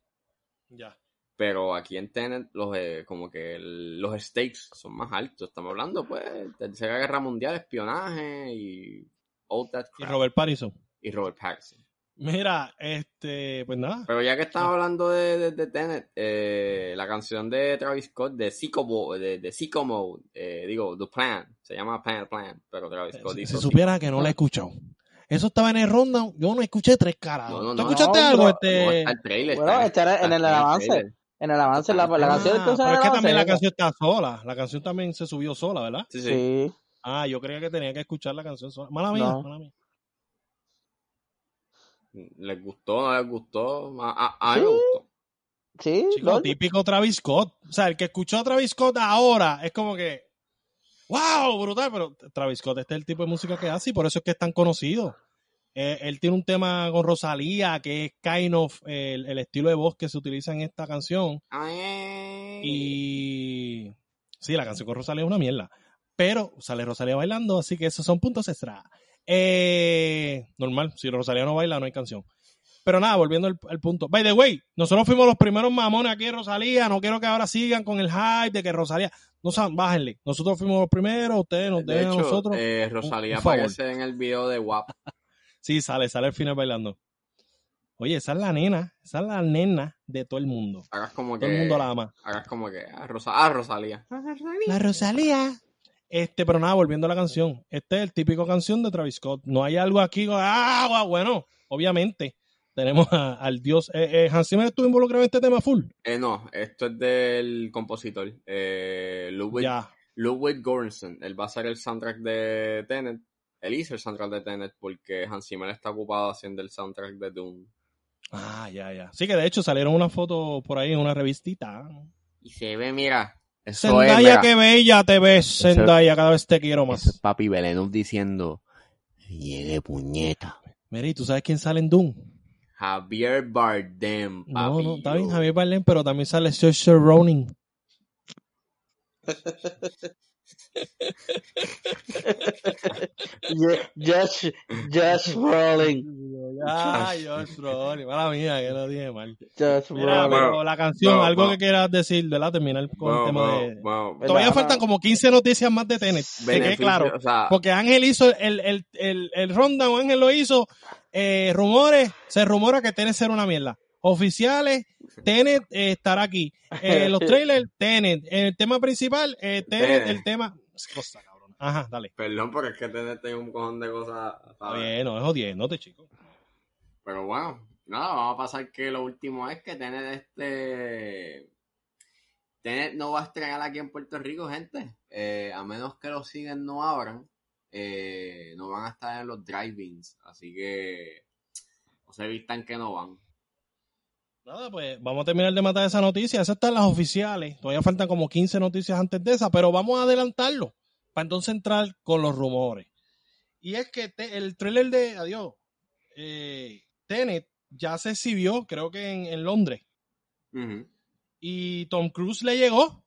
Ya. Pero aquí en Tenet, los, eh, como que el- los stakes son más altos. Estamos hablando, pues, Tercera Guerra Mundial, espionaje y all that Y crap. Robert Pattinson. Y Robert Pattinson. Mira, este, pues nada. Pero ya que estamos hablando de, de, de Tenet, eh, la canción de Travis Scott de Sycamore, de, de Sycamore, eh, digo, The Plan, se llama Plan Plan, pero Travis Scott Si, si supiera que no la he escuchado. Eso estaba en el rundown, yo no escuché tres caras. No, no, ¿Tú no. escuchaste No, algo? no, este... No, está el trailer. Bueno, está- está en el- está en el avance. En el avance, la, la canción Ah, en pero es que avance. también la canción está sola. La canción también se subió sola, ¿verdad? Sí, sí. Sí. Ah, yo creía que tenía que escuchar la canción sola. Mala mía, No. mala mía. ¿Les gustó? ¿No les gustó? A, a- Sí. me gustó. Sí, Chico, típico Travis Scott. O sea, el que escuchó a Travis Scott ahora es como que, wow, brutal, pero Travis Scott este es el tipo de música que hace y por eso es que es tan conocido. Eh, él tiene un tema con Rosalía que es kind of eh, el, el estilo de voz que se utiliza en esta canción. Ay. Y sí, la canción con Rosalía es una mierda. Pero sale Rosalía bailando, así que esos son puntos extra. Eh, normal, si Rosalía no baila, no hay canción. Pero nada, volviendo al, al punto. By the way, nosotros fuimos los primeros mamones aquí en Rosalía. No quiero que ahora sigan con el hype de que Rosalía. No saben, bájenle. Nosotros fuimos los primeros, ustedes nos De dejan a nosotros. eh, Rosalía un aparece en el video de WAP. Sí, sale, sale al final bailando. Oye, esa es la nena, esa es la nena de todo el mundo. Hagas como que. Todo el mundo la ama. Hagas como que. Ah, Rosa, ah, Rosalía. La Rosalía. Este, pero nada, volviendo a la canción. Este es el típico canción de Travis Scott. No hay algo aquí. Ah, guau, bueno, obviamente. Tenemos a- al dios. Eh, eh, Hans Zimmer estuvo involucrado en este tema full. Eh, no, esto es del compositor. Eh, Ludwig, Ya. Ludwig Göransson. Él va a ser el soundtrack de Tenet. Él hizo el soundtrack de Tenet porque Hans Zimmer está ocupado haciendo el soundtrack de Doom. Ah, ya, ya. Sí que de hecho salieron unas fotos por ahí en una revistita. Y se ve, mira. Eso es, Zendaya, qué bella te ves, Zendaya. Cada vez te quiero eso es más. Papi Belenov diciendo. Llegue puñeta. Mira, ¿y tú sabes quién sale en Doom? Javier Bardem, papi. No, no, está bien Javier Bardem, pero también sale Saoirse Ronan. Josh, Josh Brolin. Ah, Josh Brolin. Mala mía, que lo dije mal. Josh Mira, pero la canción, bueno, algo bueno. que quieras decir, ¿verdad? Terminar con el tema bueno, de... bueno. Todavía ¿Verdad? faltan como 15 noticias más de Tenet. Que quede Beneficio, claro. o sea, Porque Ángel hizo el, el, el, el rundown, Ángel lo hizo. Eh, rumores, se rumora que Tenet será una mierda. Oficiales, Tenet eh, estará aquí. Eh, los trailers, Tenet. El tema principal, eh, Tenet, el tema... Cosa, cabrón. Ajá, dale. Perdón, porque es que Tenet tiene un cojón de cosas. Bien, no es jodiéndote, chico. Pero bueno, nada, vamos a pasar que lo último es que Tenet este. Tenet no va a estrenar aquí en Puerto Rico, gente. Eh, a menos que lo sigan no abran. eh, no van a estar en los drive-ins. Así que. No se vistan que no van. Nada, pues vamos a terminar de matar esa noticia. Esas están las oficiales. Todavía faltan como 15 noticias antes de esa, pero vamos a adelantarlo para entonces entrar con los rumores. Y es que te- el trailer de Adiós, eh, Tenet, ya se exhibió, creo que en, en Londres. Y Tom Cruise le llegó.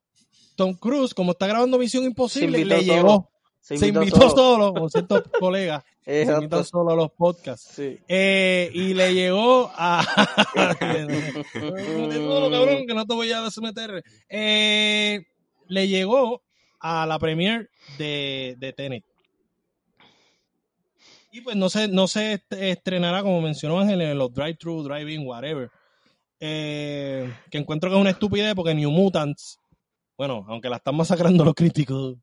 Tom Cruise, como está grabando Misión Imposible, le llegó. Se Se invitó invitó solo. solo, con ciertos colegas. Se Exacto. invitan solo a los podcasts. Sí. Eh, y le llegó a. Todo, cabrón, que no te voy a someter. Eh, le llegó a la premiere de, de Tenet. Y pues no se, no se est- estrenará, como mencionó Ángel, en los drive-thru, drive-in, whatever. Eh, que encuentro que es una estupidez porque New Mutants, bueno, aunque la están masacrando los críticos,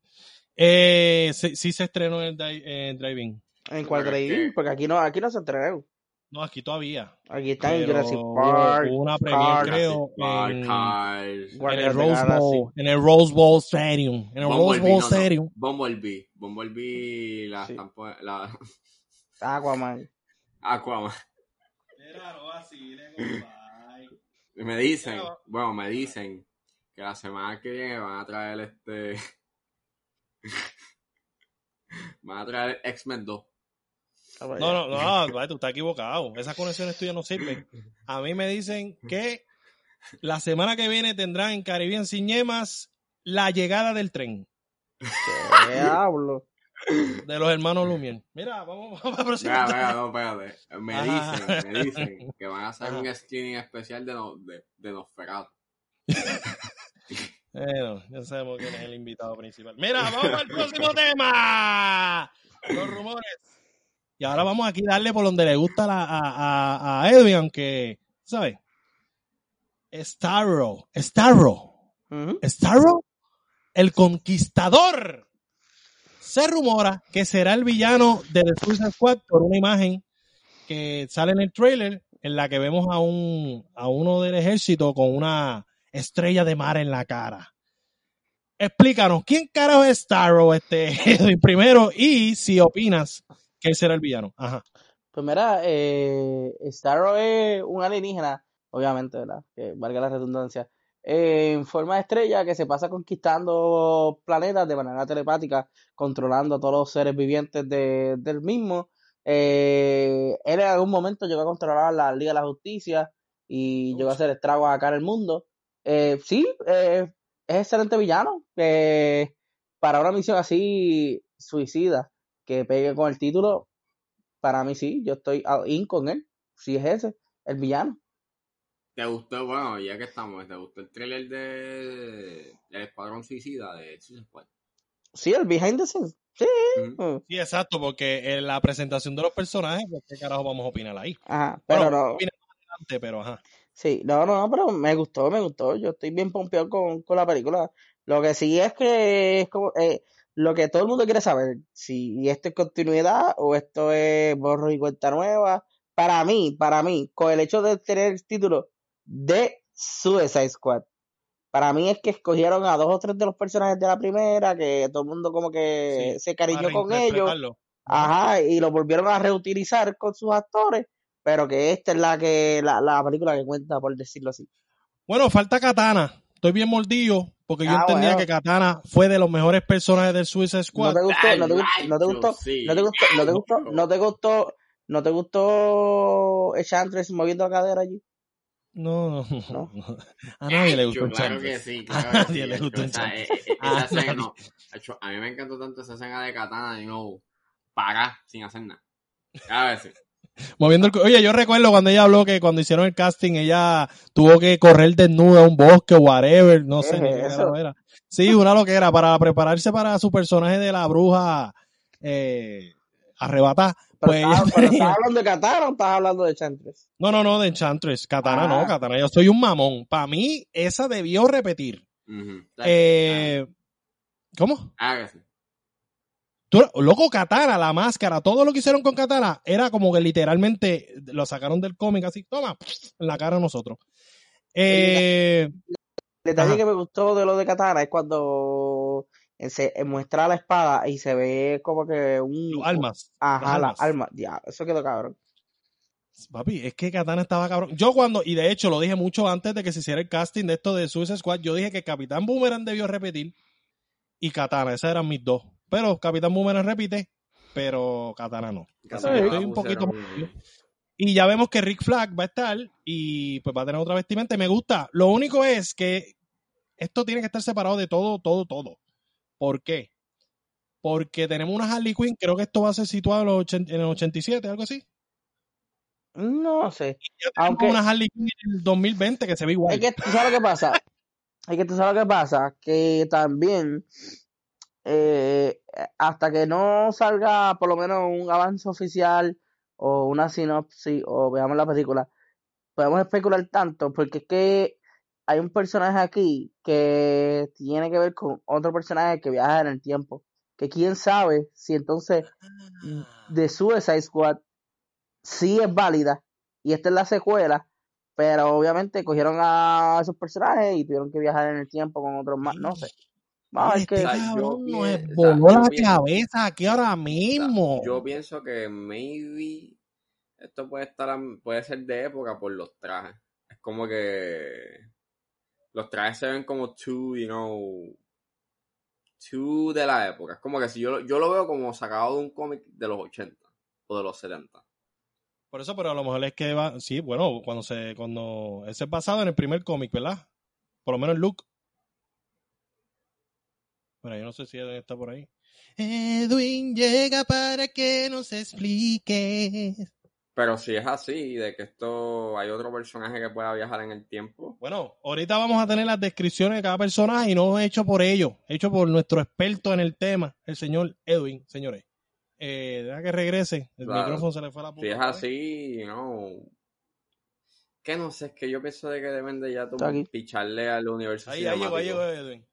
eh, sí, sí se estrenó en el dri- en drive-in. En cuál que- porque aquí no, aquí no se entregó. No, aquí todavía. Aquí está en Jurassic Park. hubo una creo, en, en el Rose. Bowl, en el Rose Bowl Stadium, en el Rose Bumblebee, Bowl no, no. Stadium. Bumblebee. Bumblebee la Sí. la Aquaman. Aquaman. Me dicen, bueno, me dicen que la semana que viene van a traer este. van a traer X-Men 2. Ah, No, no, no, tú estás equivocado. Esas conexiones tuyas no sirven. A mí me dicen que la semana que viene tendrán en Caribbean Cinemas la llegada del tren ¿Qué hablo? de los hermanos Lumière. Mira, vamos, vamos a proseguir. Mira, mira, no, espérate. Me Ajá. dicen, me dicen que van a hacer Ajá. un screening especial de, no, de, de Nosferatu. Bueno, ya sabemos quién es el invitado principal. Mira, vamos al próximo tema. Los rumores. Y ahora vamos aquí a darle por donde le gusta la- a, a, a Edwin, aunque, ¿sabes? Starro, Starro, Ujú. Starro, el conquistador. Se rumora que será el villano de The Suicide Squad por una imagen que sale en el trailer en la que vemos a un a uno del ejército con una estrella de mar en la cara. Explícanos, ¿quién carajo es Starro este primero y si opinas que él será el villano? Ajá. Pues mira, eh, Starro es un alienígena, obviamente, ¿verdad? Que valga la redundancia, eh, en forma de estrella que se pasa conquistando planetas de manera telepática, controlando a todos los seres vivientes de- del mismo. Eh, él en algún momento llegó a controlar la Liga de la Justicia y llegó a hacer estragos acá en el mundo. Eh, sí, eh, es excelente villano. eh, para una misión así suicida, que pegue con el título, para mí sí, yo estoy in con él. Si es ese, el villano. ¿Te gustó? Bueno, ya que estamos, ¿te gustó el trailer de El Escuadrón Suicida de Suicide Squad? Sí, el behind the scenes. Sí. Mm, Sí, exacto, porque en la presentación de los personajes, pues, ¿qué carajo vamos a opinar ahí? Ajá, pero Bueno, no. opina más adelante, pero ajá. Sí, no, no, no, pero me gustó, me gustó. Yo estoy bien pompeado con, con la película. Lo que sí es que es como eh, lo que todo el mundo quiere saber, si esto es continuidad o esto es borro y cuenta nueva. Para mí, para mí, con el hecho de tener el título de Suicide Squad, para mí es que escogieron a dos o tres de los personajes de la primera, que todo el mundo como que Sí, se cariñó con ellos. Ajá, y lo volvieron a reutilizar con sus actores, pero que esta es la que la, la película que cuenta, por decirlo así. Bueno, falta Katana. Estoy bien mordido porque yo Ah, entendía bueno. que Katana fue de los mejores personajes del Suicide ¿No Squad. te gustó? ¿No te gustó? ¿No te gustó? ¿No te gustó? ¿No te gustó? ¿No te gustó? ¿No te gustó Enchantress moviendo la cadera allí? No, no, ¿No? no. A nadie le gustó Claro que sí, A claro nadie le gustó eh, eh, A esa escena, nadie. no. Hecho, a mí me encantó tanto esa escena de Katana y no para sin hacer nada. A ver, sí. Moviendo el... cu- Oye, yo recuerdo cuando ella habló que cuando hicieron el casting ella tuvo que correr desnuda a un bosque, whatever, no sé ¿Qué ni es qué era. Sí, una lo que era para prepararse para su personaje de la bruja eh, arrebatada. Pero, Pues pero ¿estás hablando de Katana o estás hablando de Enchantress? No, no, no, de Enchantress. Katana Ah. no, Katana. Yo soy un mamón. Para mí, esa debió repetir. Eh, ¿Cómo? Ah, sí. Tú- loco, Katana, la máscara, todo lo que hicieron con Katana era como que literalmente lo sacaron del cómic así, toma, en la cara a nosotros. Eh, El detalle Ajá. que me gustó de lo de Katana es cuando se muestra la espada y se ve como que un... los almas. Ajá, las la almas. alma. Ya, eso quedó cabrón. Papi, es que Katana estaba cabrón. Yo cuando, y de hecho lo dije mucho antes de que se hiciera el casting de esto de Suicide Squad, yo dije que Capitán Boomerang debió repetir y Katana, esas eran mis dos. Pero Capitán Boomerang repite, pero Katana no. Estoy un poquito Y ya vemos que Rick Flag va a estar y pues va a tener otra vestimenta y me gusta. Lo único es que esto tiene que estar separado de todo, todo, todo. ¿Por qué? Porque tenemos una Harley Quinn, creo que esto va a ser situado en, los ochen- en el 87, algo así. No sé. Aunque- una Harley Quinn en el 2020 que se ve igual. Es que tú sabes lo que pasa. Es que tú sabes lo que pasa. Que también, eh, hasta que no salga por lo menos un avance oficial o una sinopsis o veamos la película, podemos especular tanto porque es que hay un personaje aquí que tiene que ver con otro personaje que viaja en el tiempo. Que quién sabe si entonces de Suicide Squad sí es válida y esta es la secuela, pero obviamente cogieron a esos personajes y tuvieron que viajar en el tiempo con otros más, no sé. Vamos a ver este qué. O sea, yo sea, voló yo la pienso- cabeza aquí ahora mismo. yo pienso que maybe esto puede estar puede ser de época por los trajes. Es como que los trajes se ven como too, you know, too de la época. Es como que si yo, lo- yo lo veo como sacado de un cómic de los 80 o de los 70. Por eso, pero a lo mejor es que va, sí, bueno, cuando se, cuando, ese es basado en el primer cómic, ¿verdad? Por lo menos el look. Bueno, yo no sé si Edwin está por ahí. Edwin llega para que nos explique. Pero si es así, de que esto hay otro personaje que pueda viajar en el tiempo. Bueno, ahorita vamos a tener las descripciones de cada personaje y no hecho por ellos, hecho por nuestro experto en el tema, el señor Edwin, señores. Eh, deja que regrese, el Claro. micrófono se le fue a la puta. Si es así, no. Que no sé, es que yo pienso de que deben de ya tú picharle al universo Ahí, ahí llegó, ahí llegó Edwin.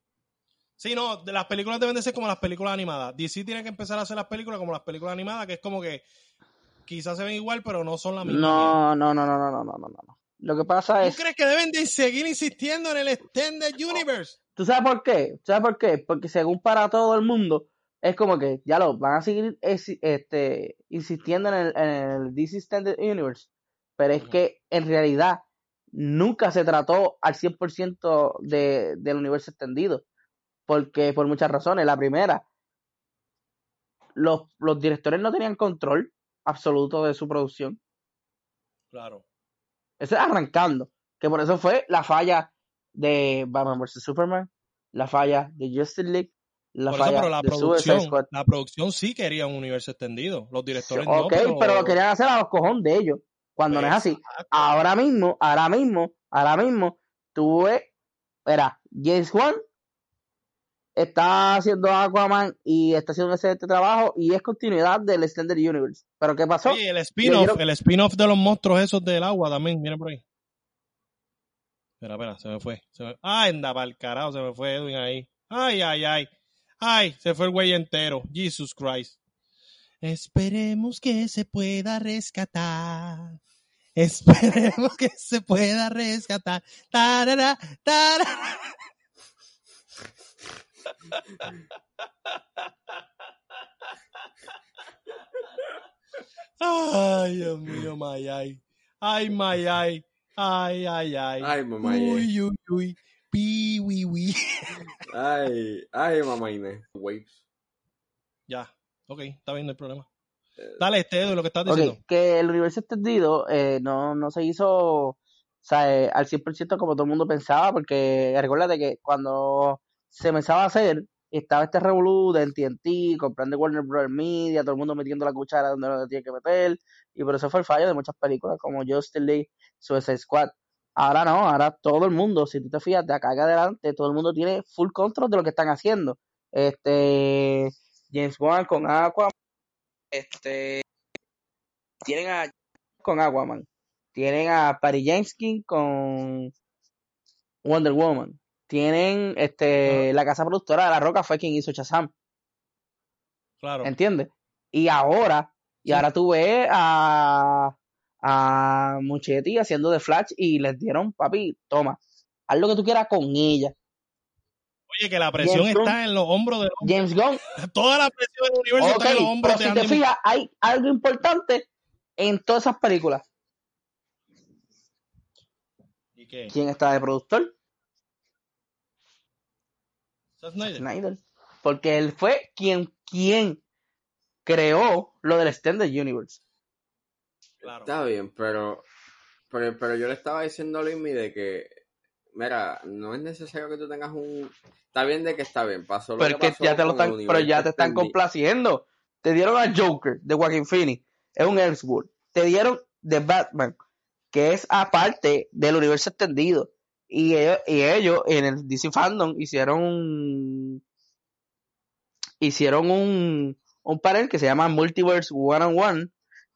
Sí, no, de las películas deben de ser como las películas animadas. DC tiene que empezar a hacer las películas como las películas animadas, que es como que quizás se ven igual, pero no son la misma. mierda. No, no, no, no, no, no, no, no, no. Lo que pasa ¿Tú es, crees que deben de seguir insistiendo en el Extended Universe? ¿tú sabes por qué? ¿Tú ¿Sabes por qué? Porque según para todo el mundo, es como que ya lo van a seguir este, insistiendo en el, en el DC Extended Universe, pero es que en realidad nunca se trató al 100% de, del universo extendido, porque por muchas razones. La primera, los, los directores no tenían control absoluto de su producción. Claro. Eso es arrancando. Que por eso fue la falla de Batman vs. Superman, la falla de Justice League, la Por eso, falla pero la de producción, Squad. la producción sí quería un universo extendido. Los directores no, ok, pero... lo querían hacer a los cojones de ellos. Cuando no es así. Exacto. Ahora mismo, ahora mismo, ahora mismo, tuve, era James Wan está haciendo Aquaman y está haciendo un excelente trabajo y es continuidad del Extended Universe. Pero ¿qué pasó? Oye, el spin-off, el spin-off de los monstruos esos del agua también, miren por ahí. Espera, espera, se me fue. Se me... Ay, anda para el carajo, se me fue Edwin ahí. Ay, ay, ay. Ay, se fue el güey entero. Jesus Christ. Esperemos que se pueda rescatar. Esperemos que se pueda rescatar. Tarara, tarara. Ay, Dios mío, Mayay. Ay, Mayay. Ay, ay, ay. Ay, mamá Uy, uy, uy. Pi, wi, wi. Ay, ay, mamá Inés. Waves. Ya, ok, está bien, no hay problema. Eh, Dale, este Edu, lo que estás diciendo. que el universo extendido eh, no, no se hizo o sea, eh, al 100% como todo el mundo pensaba, porque recuérdate que cuando se empezaba a hacer, estaba este revolú de TNT, comprando Warner Bros. Media, todo el mundo metiendo la cuchara donde no tiene que meter, y por eso fue el fallo de muchas películas como Justice League, Suicide Squad. Ahora no, ahora todo el mundo, si tú te fijas de acá adelante, todo el mundo tiene full control de lo que están haciendo. Este, James Wan con Aquaman, este, tienen a con Aquaman, tienen a Patty Jenkins con Wonder Woman, tienen este la casa productora de La Roca fue quien hizo Shazam, Claro. ¿entiendes? Y ahora, y Sí. ahora tú ves a a Muchetti haciendo de Flash y les dieron, papi, toma, haz lo que tú quieras con ella. Oye, que la presión James Gunn- está en los hombros de James Gunn Toda la presión del universo Ok, está en los hombros pero de si te fijas, hay algo importante en todas esas películas. ¿Y qué? ¿Quién está de productor? Zack Snyder. Snyder. Porque él fue quien, quien creó lo del Extended Universe. Claro. Está bien, pero, pero, pero yo le estaba diciendo a Luismi de que, mira, no es necesario que tú tengas un... Está bien de que está bien, pasó lo Pero, que pasó ya te lo están, pero ya te están complaciendo. Te dieron a Joker de Joaquin Phoenix, es un Elseworld. Te dieron de Batman, que es aparte del universo extendido. Y ellos, y ellos en el DC Fandom hicieron un hicieron un, un panel que se llama Multiverse One on One,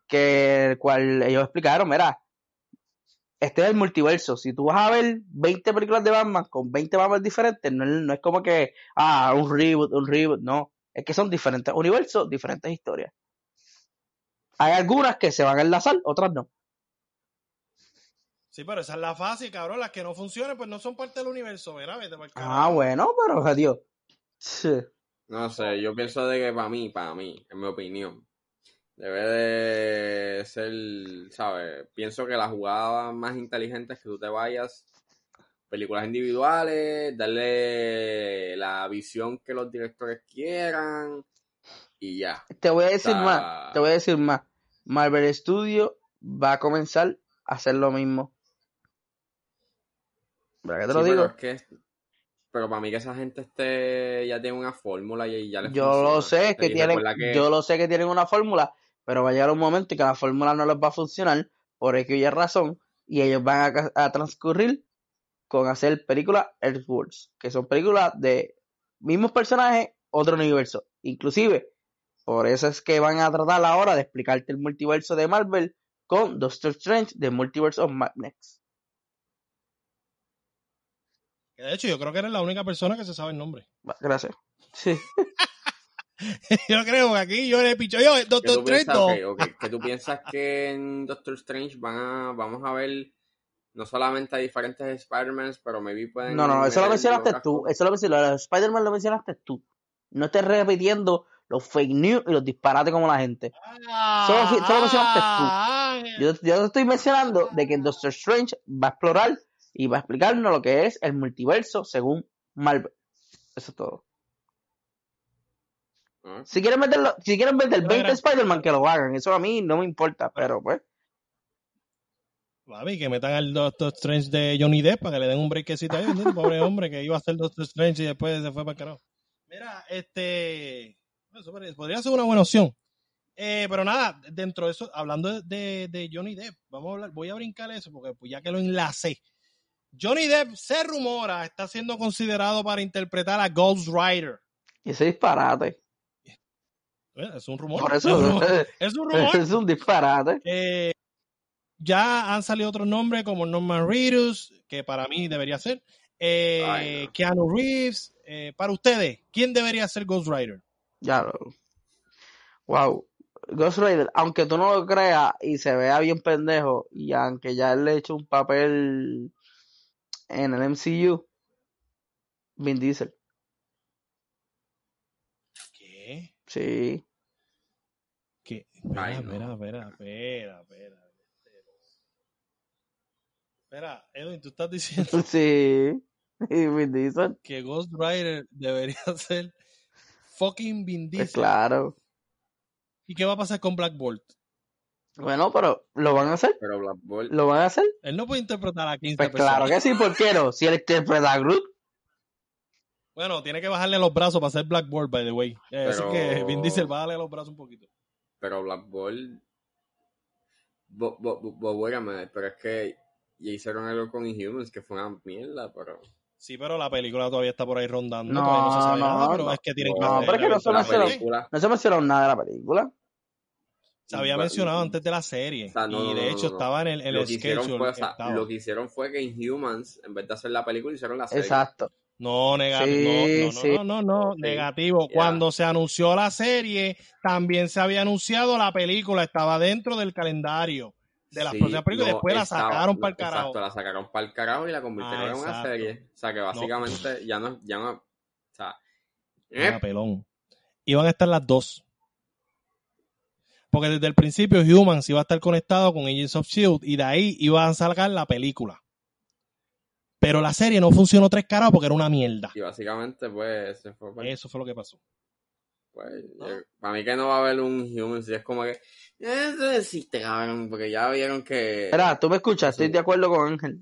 que el cual ellos explicaron, mira, este es el multiverso. Si tú vas a ver 20 películas de Batman con 20 Batman diferentes, no, no es como que, ah, un reboot, un reboot, no. Es que son diferentes universos, diferentes historias. Hay algunas que se van a enlazar, otras no. Sí, pero esa es la fácil, cabrón. Las que no funcionen, pues no son parte del universo. Vete pa'l Ah, bueno, pero adiós. Sí. No sé, yo pienso de que para mí, para mí, en mi opinión, debe de ser, ¿sabes? Pienso que la jugada más inteligente es que tú te vayas, películas individuales, darle la visión que los directores quieran y ya. Te voy a decir O sea, más, te voy a decir más. Marvel Studios va a comenzar a hacer lo mismo. ¿Verdad que te Sí, lo pero digo? es que, pero para mí que esa gente esté, ya tiene una fórmula y ya les Yo funciona. lo sé, que Y tienen, que- yo lo sé que tienen una fórmula, pero va a llegar un momento en que la fórmula no les va a funcionar por aquella razón y ellos van a transcurrir con hacer películas Earthworlds, que son películas de mismos personajes, otro universo. Inclusive, por eso es que van a tratar ahora de explicarte el multiverso de Marvel con Doctor Strange de Multiverse of Madness. Que De hecho, yo creo que eres la única persona que se sabe el nombre. Gracias. Sí. yo creo que aquí yo le picho yo, ¿Qué Doctor tú, Strange. piensas, no. ok, ok, que tú piensas que en Doctor Strange van a, vamos a ver no solamente a diferentes Spider-Man, pero maybe pueden. No, no, eso lo mencionaste tú. Eso lo mencionaste. Spider-Man lo mencionaste tú. No estés repitiendo los fake news y los disparates como la gente. Solo, solo mencionaste Ah, Yo, yo te estoy mencionando de que Doctor Strange va a explorar y va a explicarnos lo que es el multiverso según Marvel. Eso es todo. Ah, Si quieren meterlo, si quieren meter Mira. 20 Spider-Man, que lo hagan. Eso a mí no me importa, pero pues. Papi, que metan al Doctor Strange de Johnny Depp para que le den un breakcito ahí, ¿entiendes? Pobre hombre que iba a ser Doctor Strange y después se fue para el carajo. Mira, este. Eso podría- podría ser una buena opción. Eh, pero nada, dentro de eso, hablando de, de Johnny Depp, vamos a hablar, voy a brincar eso porque pues ya que lo enlacé. Johnny Depp se rumora, está siendo considerado para interpretar a Ghost Rider. Ese disparate. Es un rumor. Por es eso un rumor. Es un rumor. es un disparate. Eh, ya han salido otros nombres como Norman Reedus, que para mí debería ser. Eh, Ay, no. Keanu Reeves. Eh, para ustedes, ¿quién debería ser Ghost Rider? Ya lo. Wow. Ghost Rider, aunque tú no lo creas y se vea bien pendejo, y aunque ya él le hecho un papel en el MCU, Vin Diesel. ¿Qué? Sí. ¿Qué? Espera, Ay, no. espera, espera, espera, espera. Espera, Edwin, tú estás diciendo Sí. Y Vin Diesel. que Ghost Rider debería ser fucking Vin Pues Diesel. claro. ¿Y qué va a pasar con Black Bolt? Bueno, pero ¿lo van a hacer? Pero Black Bolt. ¿Lo van a hacer? Él no puede interpretar a 15 Pues personas. claro que sí, ¿por qué no? Si él interpreta a Groot. Bueno, tiene que bajarle los brazos para hacer Black Bolt, by the way. Eh, Así Pero- que Vin Diesel, bájale los brazos un poquito. Pero Black Bolt. Bo, bo, bo, minute, pero es que ya hicieron algo con Inhumans que fue una mierda, pero. Sí, pero la película todavía está por ahí rondando. No, todavía no se sabe no, nada, pero no. es que tienen que No, pero es que no se me la hace lo- película. No se mencionó nada de la película. Se había mencionado antes de la serie. O sea, no, y no, de no, hecho no, no. estaba en el, en lo, el que hicieron fue, o sea, estaba. lo que hicieron fue que Inhumans, en vez de hacer la película, hicieron la serie. Exacto. No, negativo. Sí, no, no, sí. no, no, no, Sí. negativo. Cuando se anunció la serie, también se había anunciado la película. Estaba dentro del calendario de las Sí, próximas películas y no, después la sacaron no, para el carajo. Exacto, la sacaron para el carajo y la convirtieron Ah, en una exacto. serie. O sea, que básicamente ya no, ya no, o sea, eh, Ah, pelón. Iban a estar las dos. Porque desde el principio Humans iba a estar conectado con Agents of Shield y de ahí iban a sacar la película. Pero la serie no funcionó tres caras porque era una mierda. y básicamente pues se fue para Eso fue lo que pasó. Pues, ¿No? yo- para mí que no va a haber un human, si es como que eso existe, cabrón, porque ya vieron que Mira, tú me escuchas, estoy Sí. de acuerdo con Ángel.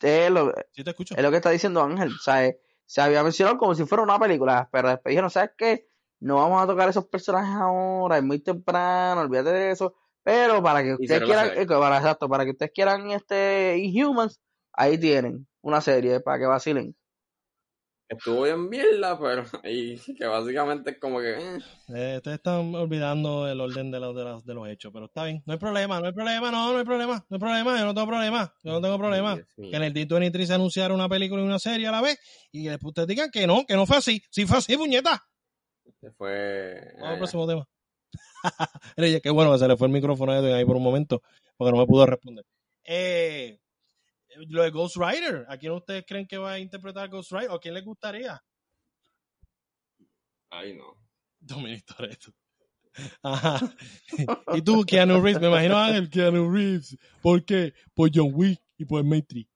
Es lo, ¿Sí te escucho? es lo que está diciendo Ángel. O sea, eh, se había mencionado como si fuera una película, pero después dijeron, ¿sabes qué? No vamos a tocar esos personajes ahora, es muy temprano, olvídate de eso. Pero para que ustedes quieran, eh, para, exacto, para que ustedes quieran este Inhumans, ahí tienen una serie para que vacilen. estuvo bien mierda, pero y que básicamente es como que eh, Eh, ustedes están olvidando el orden de los, de, los, de los hechos, pero está bien. No hay problema, no hay problema, no, no hay problema, no hay problema, yo no tengo problema, yo no tengo problema. Que en el D23 se anunciara una película y una serie a la vez y que después ustedes digan que no, que no fue así. Sí fue así, puñeta. Se fue Vamos al eh, próximo tema. Qué bueno que se le fue el micrófono a Edwin ahí por un momento, porque no me pudo responder. Eh, lo de Ghost Rider, ¿a quién ustedes creen que va a interpretar Ghost Rider? ¿O a quién les gustaría? ay no. Dominic Toretto. Ajá. Y tú, Keanu Reeves, me imagino a Ángel, Keanu Reeves. ¿Por qué? Por John Wick y por Matrix.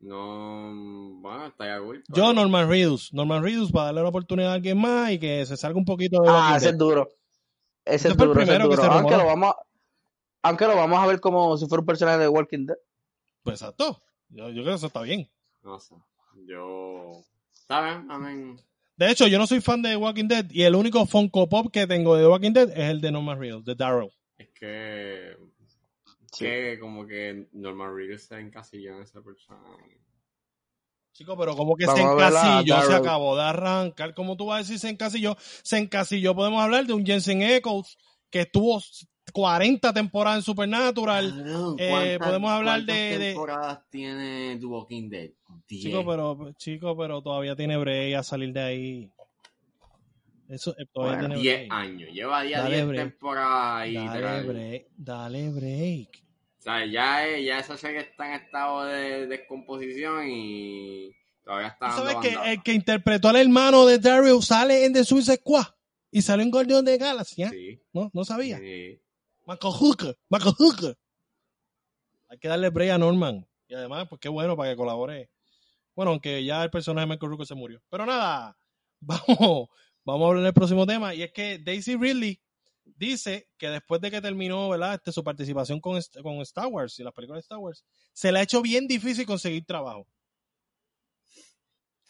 No, bueno, está ya cool. Yo, Norman Reedus. Norman Reedus para darle una oportunidad a alguien más y que se salga un poquito de Ah, ese es duro. Ese es duro, ese es primero que duro. se Aunque lo vamos a, aunque lo vamos a ver como si fuera un personaje de Walking Dead. Pues exacto. Yo, yo creo que eso está bien. No sé. Yo. ¿Saben? I mean, De hecho, yo no soy fan de Walking Dead y el único Funko Pop que tengo de Walking Dead es el de Norman Reedus, de Darryl. Es que. Sí. Que como que Norman Reedus se encasilló en ese personaje. Chico, pero como que Vamos se encasilló, se acabó de arrancar. como tú vas a decir se encasilló? Se encasilló, podemos hablar de un Jensen Echoes que estuvo 40 temporadas en Supernatural. Eh, ¿cuántas- podemos hablar cuántas de- de- temporadas tiene The Walking Dead? Diez. Chico, pero, chico, pero todavía tiene break a salir de ahí. Eso eh, todavía Bueno, tiene 10 break. años. Lleva ya Dale 10 break. temporadas ahí. Dale break, dale break. O sea, ya, ya esa serie está en estado de descomposición y todavía está ¿Tú dando sabes que el que interpretó al hermano de Daryl sale en The Suicide Squad? Y salió en Guardian de Galaxy, ¿eh? Sí, ¿No? ¿No sabía? sí. Michael Hooker, Michael Hooker. Hay que darle break a Norman. Y además, pues qué bueno para que colabore. Bueno, aunque ya el personaje de Michael Hooker se murió. Pero nada, vamos, vamos a hablar del próximo tema. Y es que Daisy Ridley dice que después de que terminó ¿verdad? Este, su participación con, con Star Wars y las películas de Star Wars, se le ha hecho bien difícil conseguir trabajo.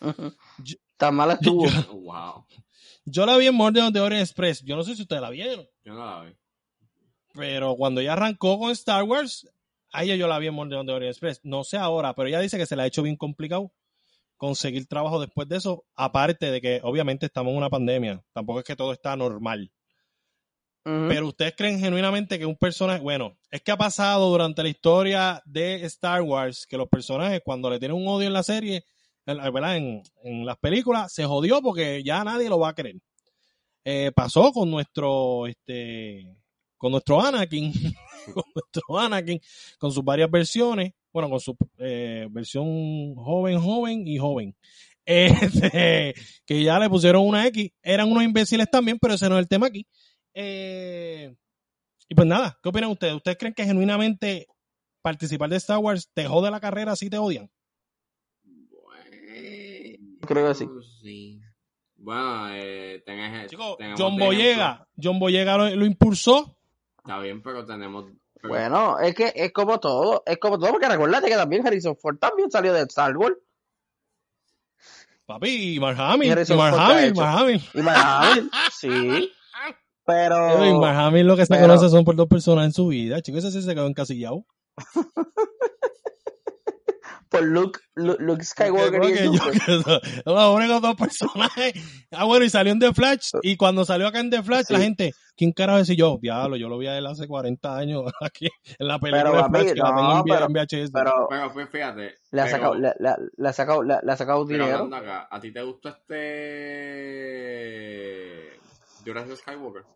Ujú. Yo- Tan mal estuvo. Yo, Wow. yo la vi en Morden de Orient Express. Yo no sé si ustedes la vieron. Yo no la vi. Pero cuando ella arrancó con Star Wars, a ella yo la vi en Morning de Orient Express. No sé ahora, pero ella dice que se le ha hecho bien complicado conseguir trabajo después de eso. Aparte de que obviamente estamos en una pandemia. Tampoco es que todo está normal. Pero ustedes creen genuinamente que un personaje, bueno, es que ha pasado durante la historia de Star Wars que los personajes cuando le tienen un odio en la serie, ¿verdad? En las películas, se jodió porque ya nadie lo va a querer. Eh, pasó con nuestro, este, con nuestro Anakin, con nuestro Anakin, con sus varias versiones, bueno, con su eh, versión joven, joven y joven. Este, que ya le pusieron una X, eran unos imbéciles también, pero ese no es el tema aquí. Eh, y pues nada, ¿qué opinan ustedes? ¿Ustedes creen que genuinamente participar de Star Wars te jode la carrera si te odian? Bueno, Creo que sí. sí. Bueno, eh, tenés, tenemos John Boyega, John Boyega lo, lo impulsó. Está bien, pero tenemos... pero- Bueno, es que es como todo, es como todo, porque recuérdate que también Harrison Ford también salió de Star Wars. Papi, y Mark Hamill, y Mark Ford, ¿qué ha Hamill, hecho? Mark Hamill. Y Mark sí. Pero Y Mark Hamill lo que se pero- conoce son por dos personas en su vida. Chicos, ese sí se quedó encasillado. por Luke, Luke, Luke Skywalker y el los únicos dos personajes. Ah, bueno, y salió en The Flash. Y cuando salió acá en The Flash, Sí. la gente, ¿quién carajo es yo? Diablo, yo lo vi a él hace 40 años aquí en la película Pero, de Flash que la tengo en, pero- en VHS. Pero Pero fíjate. le ha pero- sacado, le, le- le ha sacado, le, le ha sacado pero dinero. acá, ¿a ti te gustó este... Jurassic Skywalker?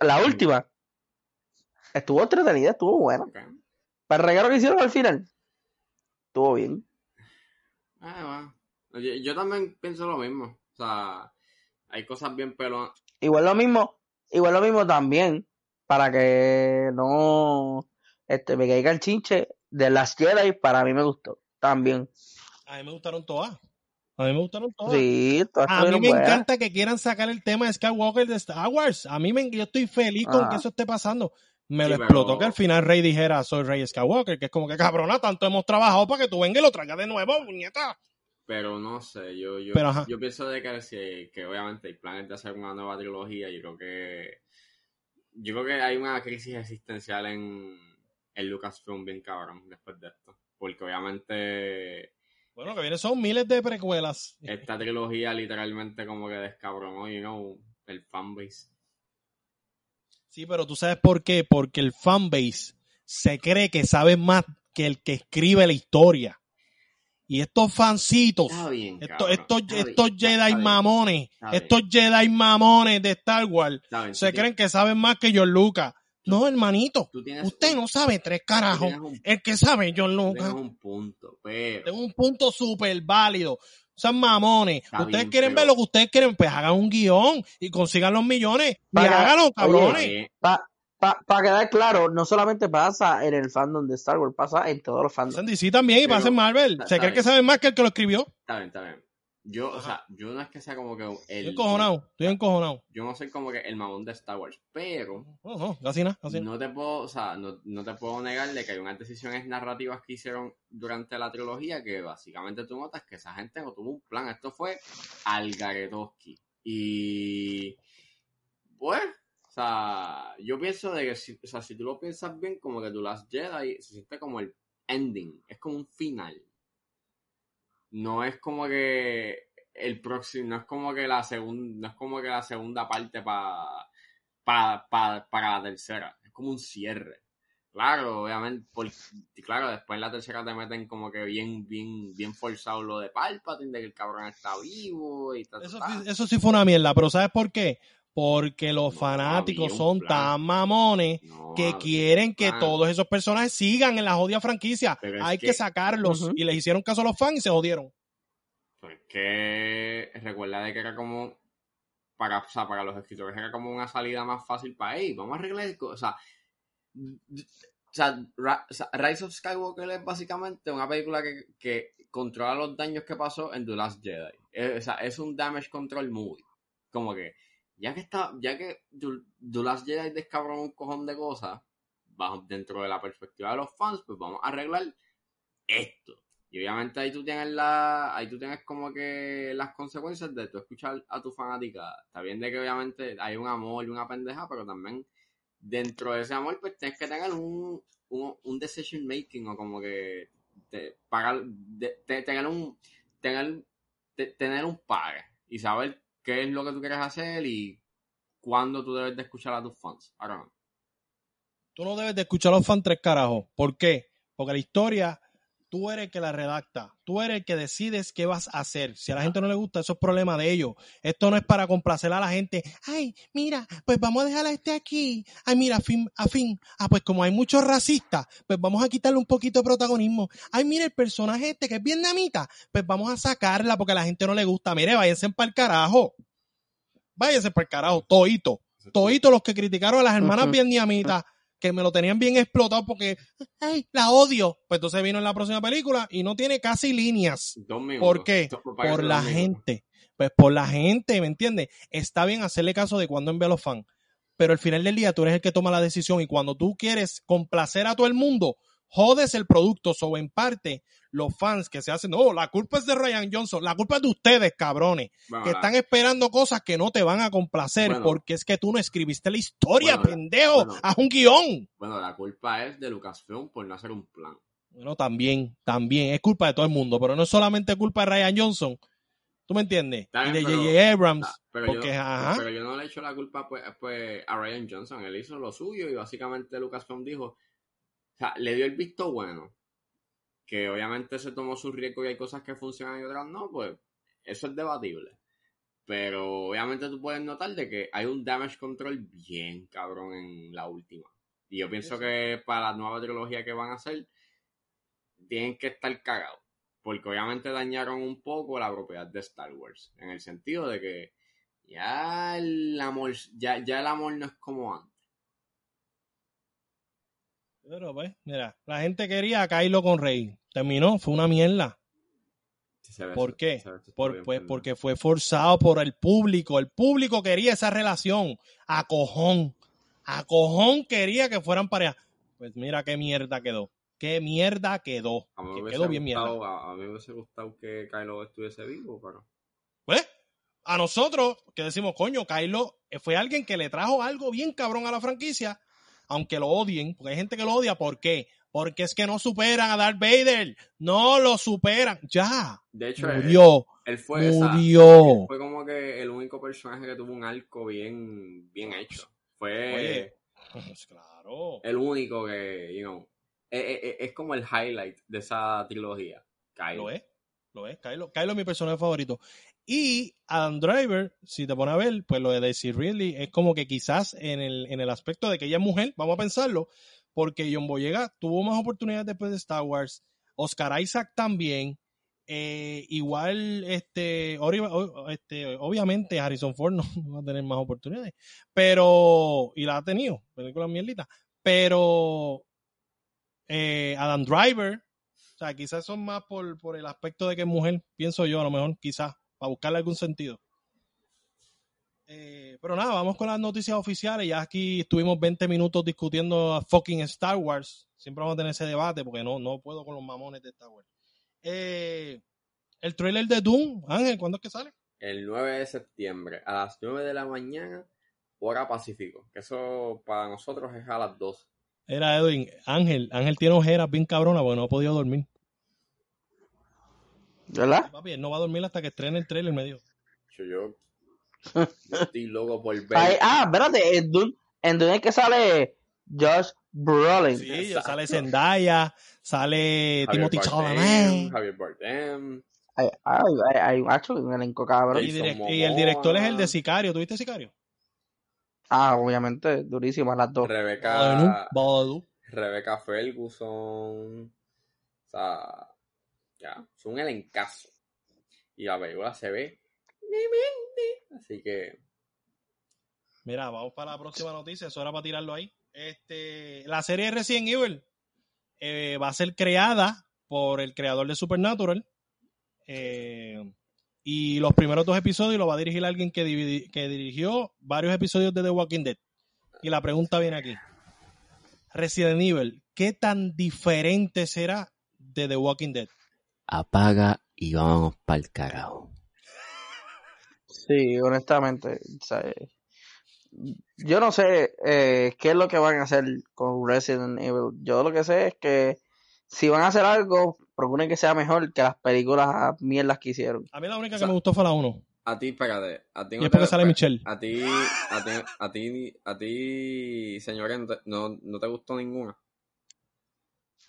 La, última estuvo entretenida, estuvo buena. Para el regalo que hicieron al final, estuvo bien. Ah, bueno. Yo, yo también pienso lo mismo. O sea, hay cosas bien pelonas. Igual lo mismo, igual lo mismo también, para que no este, me caiga el chinche de las Jedi, para mí me gustó. También. A mí me gustaron todas. A mí me gustaron todas. Sí, todas A mí me buenas. encanta que quieran sacar el tema de Skywalker de Star Wars. A mí me, yo estoy feliz con Ah. que eso esté pasando. Me Sí, lo pero- explotó que al final Rey dijera soy Rey Skywalker, que es como que cabrona, tanto hemos trabajado para que tú vengas y lo traigas de nuevo, puñeta. Pero no sé, yo, yo, Pero, ajá. yo pienso de que, si- que obviamente hay planes de hacer una nueva trilogía. Yo creo que yo creo que hay una crisis existencial en, en Lucasfilm bien cabrón después de esto. Porque obviamente Bueno, que viene son miles de precuelas. esta trilogía literalmente como que descabronó, you know, el fanbase. Sí, pero tú sabes por qué, porque el fanbase se cree que sabe más que el que escribe la historia. Y estos fancitos, bien, estos, estos, bien, Jedi mamones, estos Jedi mamones de Star Wars, bien, se creen que saben más que John Lucas. No, hermanito, tú tienes usted no sabe tres carajos. un, El que sabe John tú Lucas. tienes un punto, pero Tengo un punto súper válido. Son mamones. Está ustedes bien, quieren pero- ver lo que ustedes quieren, pues hagan un guion y consigan los millones. Y Para- háganlo, oye, cabrones. Para quedar claro, no solamente pasa en el fandom de Star Wars, pasa en todos los fandoms. Pasan DC también y Pero- pasan Marvel. está- Se está creen que saben más que el que lo escribió. Está bien, está bien. Yo, o sea, yo no es que sea como que Estoy el... encojonado, estoy encojonado. Yo no soy como que el mamón de Star Wars, pero No, no, casi nada, casi no te puedo, o sea, no, no te puedo negar de que hay unas decisiones narrativas que hicieron durante la trilogía que básicamente tú notas que esa gente no tuvo un plan. Esto fue Algaretowski. Y... Pues, sea, yo pienso de que si, o sea, si tú lo piensas bien, como que tú las Jedi se siente como el ending, es como un final. No es como que el próximo, no es como que la segunda, no es como que la segunda parte para para la tercera, es como un cierre. Claro, obviamente, claro, después en la tercera te meten como que bien, bien, bien forzado lo de Palpatine, de que el cabrón está vivo y tal. Eso, eso sí fue una mierda, pero ¿sabes por qué? Porque los fanáticos son tan mamones que quieren que todos esos personajes sigan en la jodida franquicia. Hay que, sacarlos. Y les hicieron caso a los fans y se jodieron. Porque recuerda de que era como para, o sea, para los escritores era como una salida más fácil para ahí. Vamos a arreglar, o sea, o sea, Rise of Skywalker es básicamente una película que, que controla los daños que pasó en The Last Jedi. Es, o sea, es un damage control movie. Como que, ya que está, ya que The Last Jedi descabró un cojón de cosas, bajo, dentro de la perspectiva de los fans, pues vamos a arreglar esto. Y obviamente ahí tú tienes la, ahí tú tienes como que las consecuencias de tú escuchar a tu fanática. Está bien de que obviamente hay un amor y una pendeja, pero también dentro de ese amor, pues tienes que tener un, un, decision making o como que te, pagar, tener un, tener, tener un pague y saber qué es lo que tú quieres hacer y cuándo tú debes de escuchar a tus fans. Ahora no. Tú no debes de escuchar a los fans tres carajos. ¿Por qué? Porque la historia Tú eres el que la redacta, tú eres el que decides qué vas a hacer. Si a la gente no le gusta, eso es problema de ellos. Esto no es para complacer a la gente. Ay, mira, pues vamos a dejar a este aquí. Ay, mira, a fin, a fin. Ah, pues como hay muchos racistas, pues vamos a quitarle un poquito de protagonismo. Ay, mira, el personaje este que es vietnamita, pues vamos a sacarla porque a la gente no le gusta. Mire, váyanse para el carajo. Váyanse para el carajo, toito. Toito los que criticaron a las hermanas vietnamitas que me lo tenían bien explotado porque, ay, la odio. Pues entonces vino en la próxima película y no tiene casi líneas. ¿Por qué? Por la gente. Pues por la gente, ¿me entiendes? Está bien hacerle caso de cuando envía a los fans. Pero al final del día tú eres el que toma la decisión y cuando tú quieres complacer a todo el mundo, jodes el producto. O en parte, los fans que se hacen, no, la culpa es de Ryan Johnson, la culpa es de ustedes, cabrones, que están esperando cosas que no te van a complacer porque es que tú no escribiste la historia, pendejo, a un guion. Bueno, la culpa es de Lucasfilm por no hacer un plan. Bueno, también, también, es culpa de todo el mundo, pero no es solamente culpa de Ryan Johnson. ¿Tú me entiendes? y de J.J. Abrams. Pero, yo, pero yo no le echo la culpa pues, pues, a Ryan Johnson. Él hizo lo suyo y básicamente Lucasfilm dijo, o sea, le dio el visto bueno que obviamente se tomó su riesgo y hay cosas que funcionan y otras no, pues eso es debatible. Pero obviamente tú puedes notar de que hay un damage control bien cabrón en la última. Y yo pienso que para la nueva trilogía que van a hacer, tienen que estar cagados. Porque obviamente dañaron un poco la propiedad de Star Wars. En el sentido de que ya el amor, ya, ya el amor no es como antes. Pero pues, mira, la gente quería a Kylo con Rey. Terminó, fue una mierda. ¿Por qué? Por, pues, porque fue forzado por el público. El público quería esa relación. A cojón. A cojón quería que fueran pareja. Pues mira qué mierda quedó. Qué mierda quedó. A mí me quedó bien mierda. A, mí me hubiese gustado que Kylo estuviese vivo, pero. Pues, a nosotros, que decimos, coño, Kylo fue alguien que le trajo algo bien cabrón a la franquicia aunque lo odien, porque hay gente que lo odia, ¿por qué? Porque es que no superan a Darth Vader, no lo superan, ya. De hecho, murió. Él, fue murió. fue como que el único personaje que tuvo un arco bien, bien hecho. Fue pues claro. el único que, you know, es, e, e, es, como el highlight de esa trilogía. Kylo. Lo es, lo es. Kylo, Kylo es mi personaje favorito. Y Adam Driver, si te pones a ver, pues lo de Daisy Ridley es como que quizás en el, en el aspecto de que ella es mujer, vamos a pensarlo, porque John Boyega tuvo más oportunidades después de Star Wars, Oscar Isaac también, eh, igual, este, este, obviamente Harrison Ford no va a tener más oportunidades, pero, y la ha tenido, película mierdita, pero eh, Adam Driver, o sea, quizás son más por, por el aspecto de que es mujer, pienso yo, a lo mejor, quizás, para buscarle algún sentido. Eh, pero nada, vamos con las noticias oficiales. Ya aquí estuvimos 20 minutos discutiendo a fucking Star Wars. Siempre vamos a tener ese debate porque no, no puedo con los mamones de Star Wars. Eh, el trailer de Doom, Ángel, ¿cuándo es que sale? El 9 de septiembre, a las 9 de la mañana, hora Pacífico. Que eso para nosotros es a las 2. Era Edwin, Ángel, Ángel tiene ojeras bien cabrona porque no ha podido dormir. ¿Verdad? Papi, él no va a dormir hasta que estrene el trailer, me dijo. Yo, yo, yo estoy loco por ver. Ay, ah, espérate, en Dune, en Dune es que sale Josh Brolin. Sí, Exacto. sale Zendaya, sale Javier Timothy Chalamet. Javier Bardem. Hay, hay, hay, hay un elenco cabrón. Y, direct- y el director es el de. Sicario. ¿Tuviste Sicario? Ah, obviamente, durísimas las dos. Rebeca. Rebeca Ferguson. O sea, ya, es un elencazo. Y la película se ve. Así que, Mira, vamos para la próxima noticia. Eso era para tirarlo ahí. Este, la serie de Resident Evil eh, va a ser creada por el creador de Supernatural. Eh, y los primeros dos episodios lo va a dirigir alguien que, dividi- que dirigió varios episodios de The Walking Dead. Y la pregunta viene aquí. Resident Evil, ¿qué tan diferente será de The Walking Dead? Apaga y vamos para el carajo. Sí, honestamente. eh, yo no sé eh, qué es lo que van a hacer con Resident Evil. Yo lo que sé es que si van a hacer algo, procuren que sea mejor que las películas mierdas que hicieron. A mí la única O que me gustó fue la 1. A ti, espérate. A ti Y te- sale Michelle. A ti, a ti, a ti, a ti, señores, no te, no, no te gustó ninguna.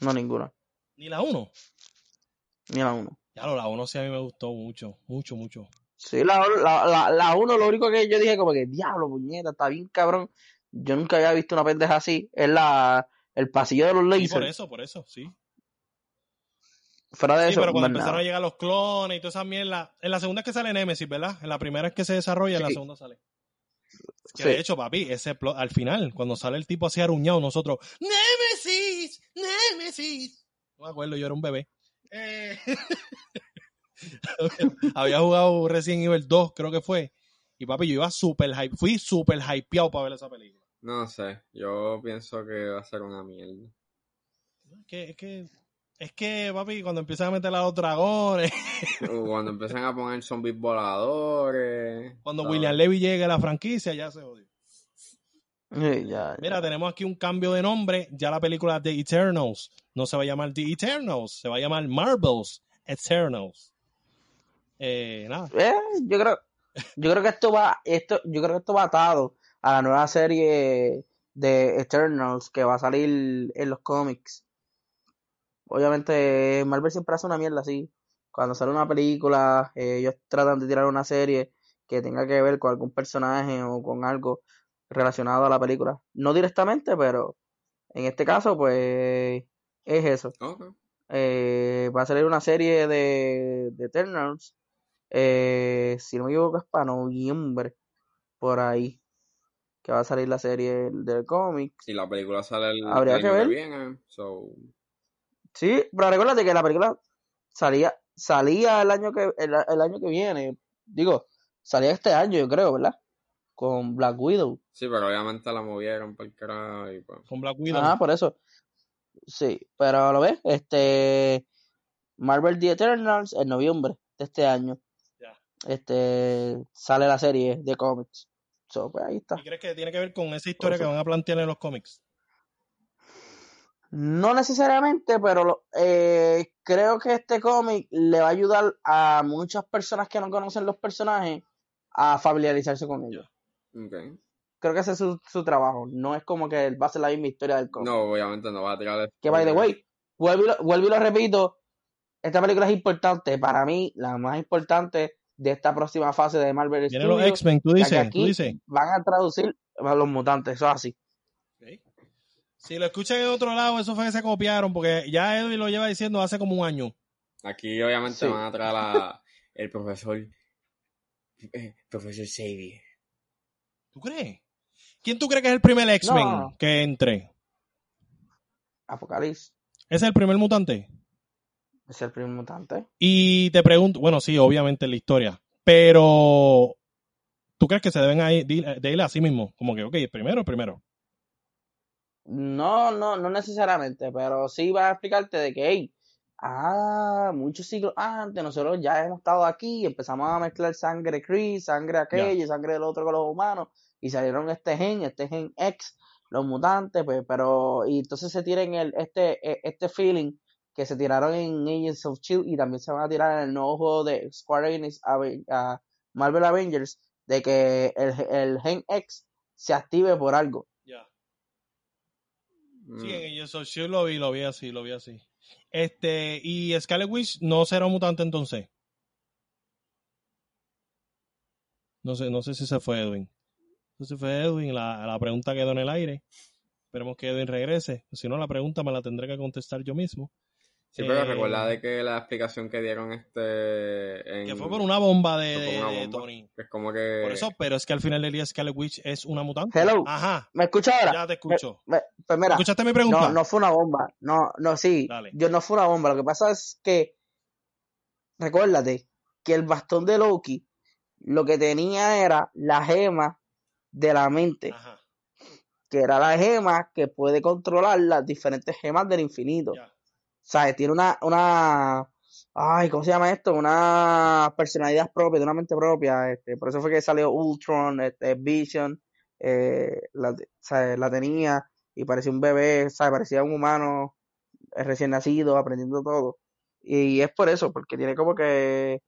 No ninguna, Ni la 1. Ni la uno. Ya lo, la 1 sí a mí me gustó mucho, mucho, mucho. Sí, la, la, la, la uno, lo único que yo dije como que, diablo, puñeta, está bien cabrón. Yo nunca había visto una pendeja así. Es la, el pasillo de los Sí, lasers. por eso, por eso, sí. Fuera de Sí, eso, pero cuando empezaron nada. a llegar los clones y toda esa mierda. En la segunda es que sale Nemesis, ¿verdad? En la primera es que se desarrolla, en la Sí. segunda sale. Que Sí. de hecho, papi, ese plot- al final, cuando sale el tipo así aruñado, nosotros, ¡Nemesis! ¡Nemesis! No me acuerdo, yo era un bebé. Eh, Había jugado Resident Evil 2, creo que fue. Y papi, yo iba súper hype, fui súper hypeado para ver esa película. No sé, yo pienso que va a ser una mierda. Es que, es que, es que, papi, cuando empiezan a meter a los dragones, Cuando empiezan a poner zombies voladores. cuando ¿sabes? William Levy llegue a la franquicia, ya se jodió. Sí, ya, Mira, tenemos aquí un cambio de nombre. Ya la película The Eternals no se va a llamar The Eternals, se va a llamar Marvel's Eternals. Eh, nada. Eh, yo creo, yo creo que esto va, esto, yo creo que esto va atado a la nueva serie de Eternals que va a salir en los cómics. Obviamente, Marvel siempre hace una mierda así. Cuando sale una película, eh, ellos tratan de tirar una serie que tenga que ver con algún personaje o con algo relacionado a la película. No directamente, pero en este caso, pues, es eso. Eh, va a salir una serie de, de Eternals. eh, si no me equivoco, es para noviembre. Por ahí. Que va a salir la serie del cómic. Y la película sale el, Habría el que año ver. viene. So, Sí, pero recuérdate que la película salía, salía el año que, el, el año que viene. Digo, salía este año, yo creo, ¿verdad? Con Black Widow. sí, pero obviamente la movieron para el carajo y pues. Con Black Widow. Ajá, por eso. Sí, pero lo ves, este Marvel The Eternals en noviembre de este año. Ya. Este sale la serie de cómics. So, pues ahí está. ¿Y crees que tiene que ver con esa historia que van a plantear en los cómics? No necesariamente, pero lo- eh, creo que este cómic le va a ayudar a muchas personas que no conocen los personajes a familiarizarse con ellos. Creo que ese es su, su trabajo. No es como que va a ser la misma historia del cómic. No, obviamente no va a tirar Que by the way, vuelvo y, lo, vuelvo y lo repito, esta película es importante, para mí, la más importante de esta próxima fase de Marvel Vienen los X-Men, tú dices, aquí tú dices. van a traducir a los mutantes, eso es así. Si lo escuchan en otro lado, eso fue que se copiaron, porque ya Edwin lo lleva diciendo hace como un año. Aquí obviamente Sí. van a traer a el profesor. eh, profesor Xavier. ¿Tú crees? ¿Quién tú crees que es el primer X-Men No. que entre? Apocalipsis ¿Ese es el primer mutante? es el primer mutante. Y te pregunto, bueno, sí, obviamente en la historia, pero ¿tú crees que se deben a ir- de de ir así mismo? Como que, ok, primero, primero. No, no, no necesariamente, pero sí va a explicarte de que, hey, ah, muchos siglos antes nosotros ya hemos estado aquí, empezamos a mezclar sangre Kree, sangre aquello, sangre del otro con los humanos, y salieron este gen, este gen X, los mutantes, pues, pero, y entonces se tiran el, este, e- este feeling que se tiraron en Agents of Shield E y también se van a tirar en el nuevo juego de Square Enix a Marvel Avengers, de que el, el gen X se active por algo. Ya. Mm. Sí, en Agents of Shield lo vi, lo vi así, lo vi así. Este, y Scarlet Witch no será un mutante entonces. No sé, no sé si se fue Edwin. No sé si fue Edwin, la, la pregunta quedó en el aire. Esperemos que Edwin regrese. Si no, la pregunta me la tendré que contestar yo mismo. Sí, pero Eh, recuerda de que la explicación que dieron este en- Que fue por una bomba de, una. Tony. que es como que Por eso, pero es que al final del día Scarlet Witch es una mutante. Hello. Ajá, ¿Me escucha ahora? ya te escucho. Me- pues mira, ¿Escuchaste mi pregunta? no, no fue una bomba. No, no, sí. Dale. Yo no fue una bomba. Lo que pasa es que, recuérdate que el bastón de Loki lo que tenía era la gema de la mente, Ajá, que era la gema que puede controlar las diferentes gemas del infinito. ya. ¿Sabes? Tiene una, una, ay, ¿cómo se llama esto? Una personalidad propia, de una mente propia. Este, por eso fue que salió Ultron, este, Vision, eh, la, la tenía y parecía un bebé, ¿sabes? Parecía un humano eh, recién nacido, aprendiendo todo. Y es por eso, porque tiene como que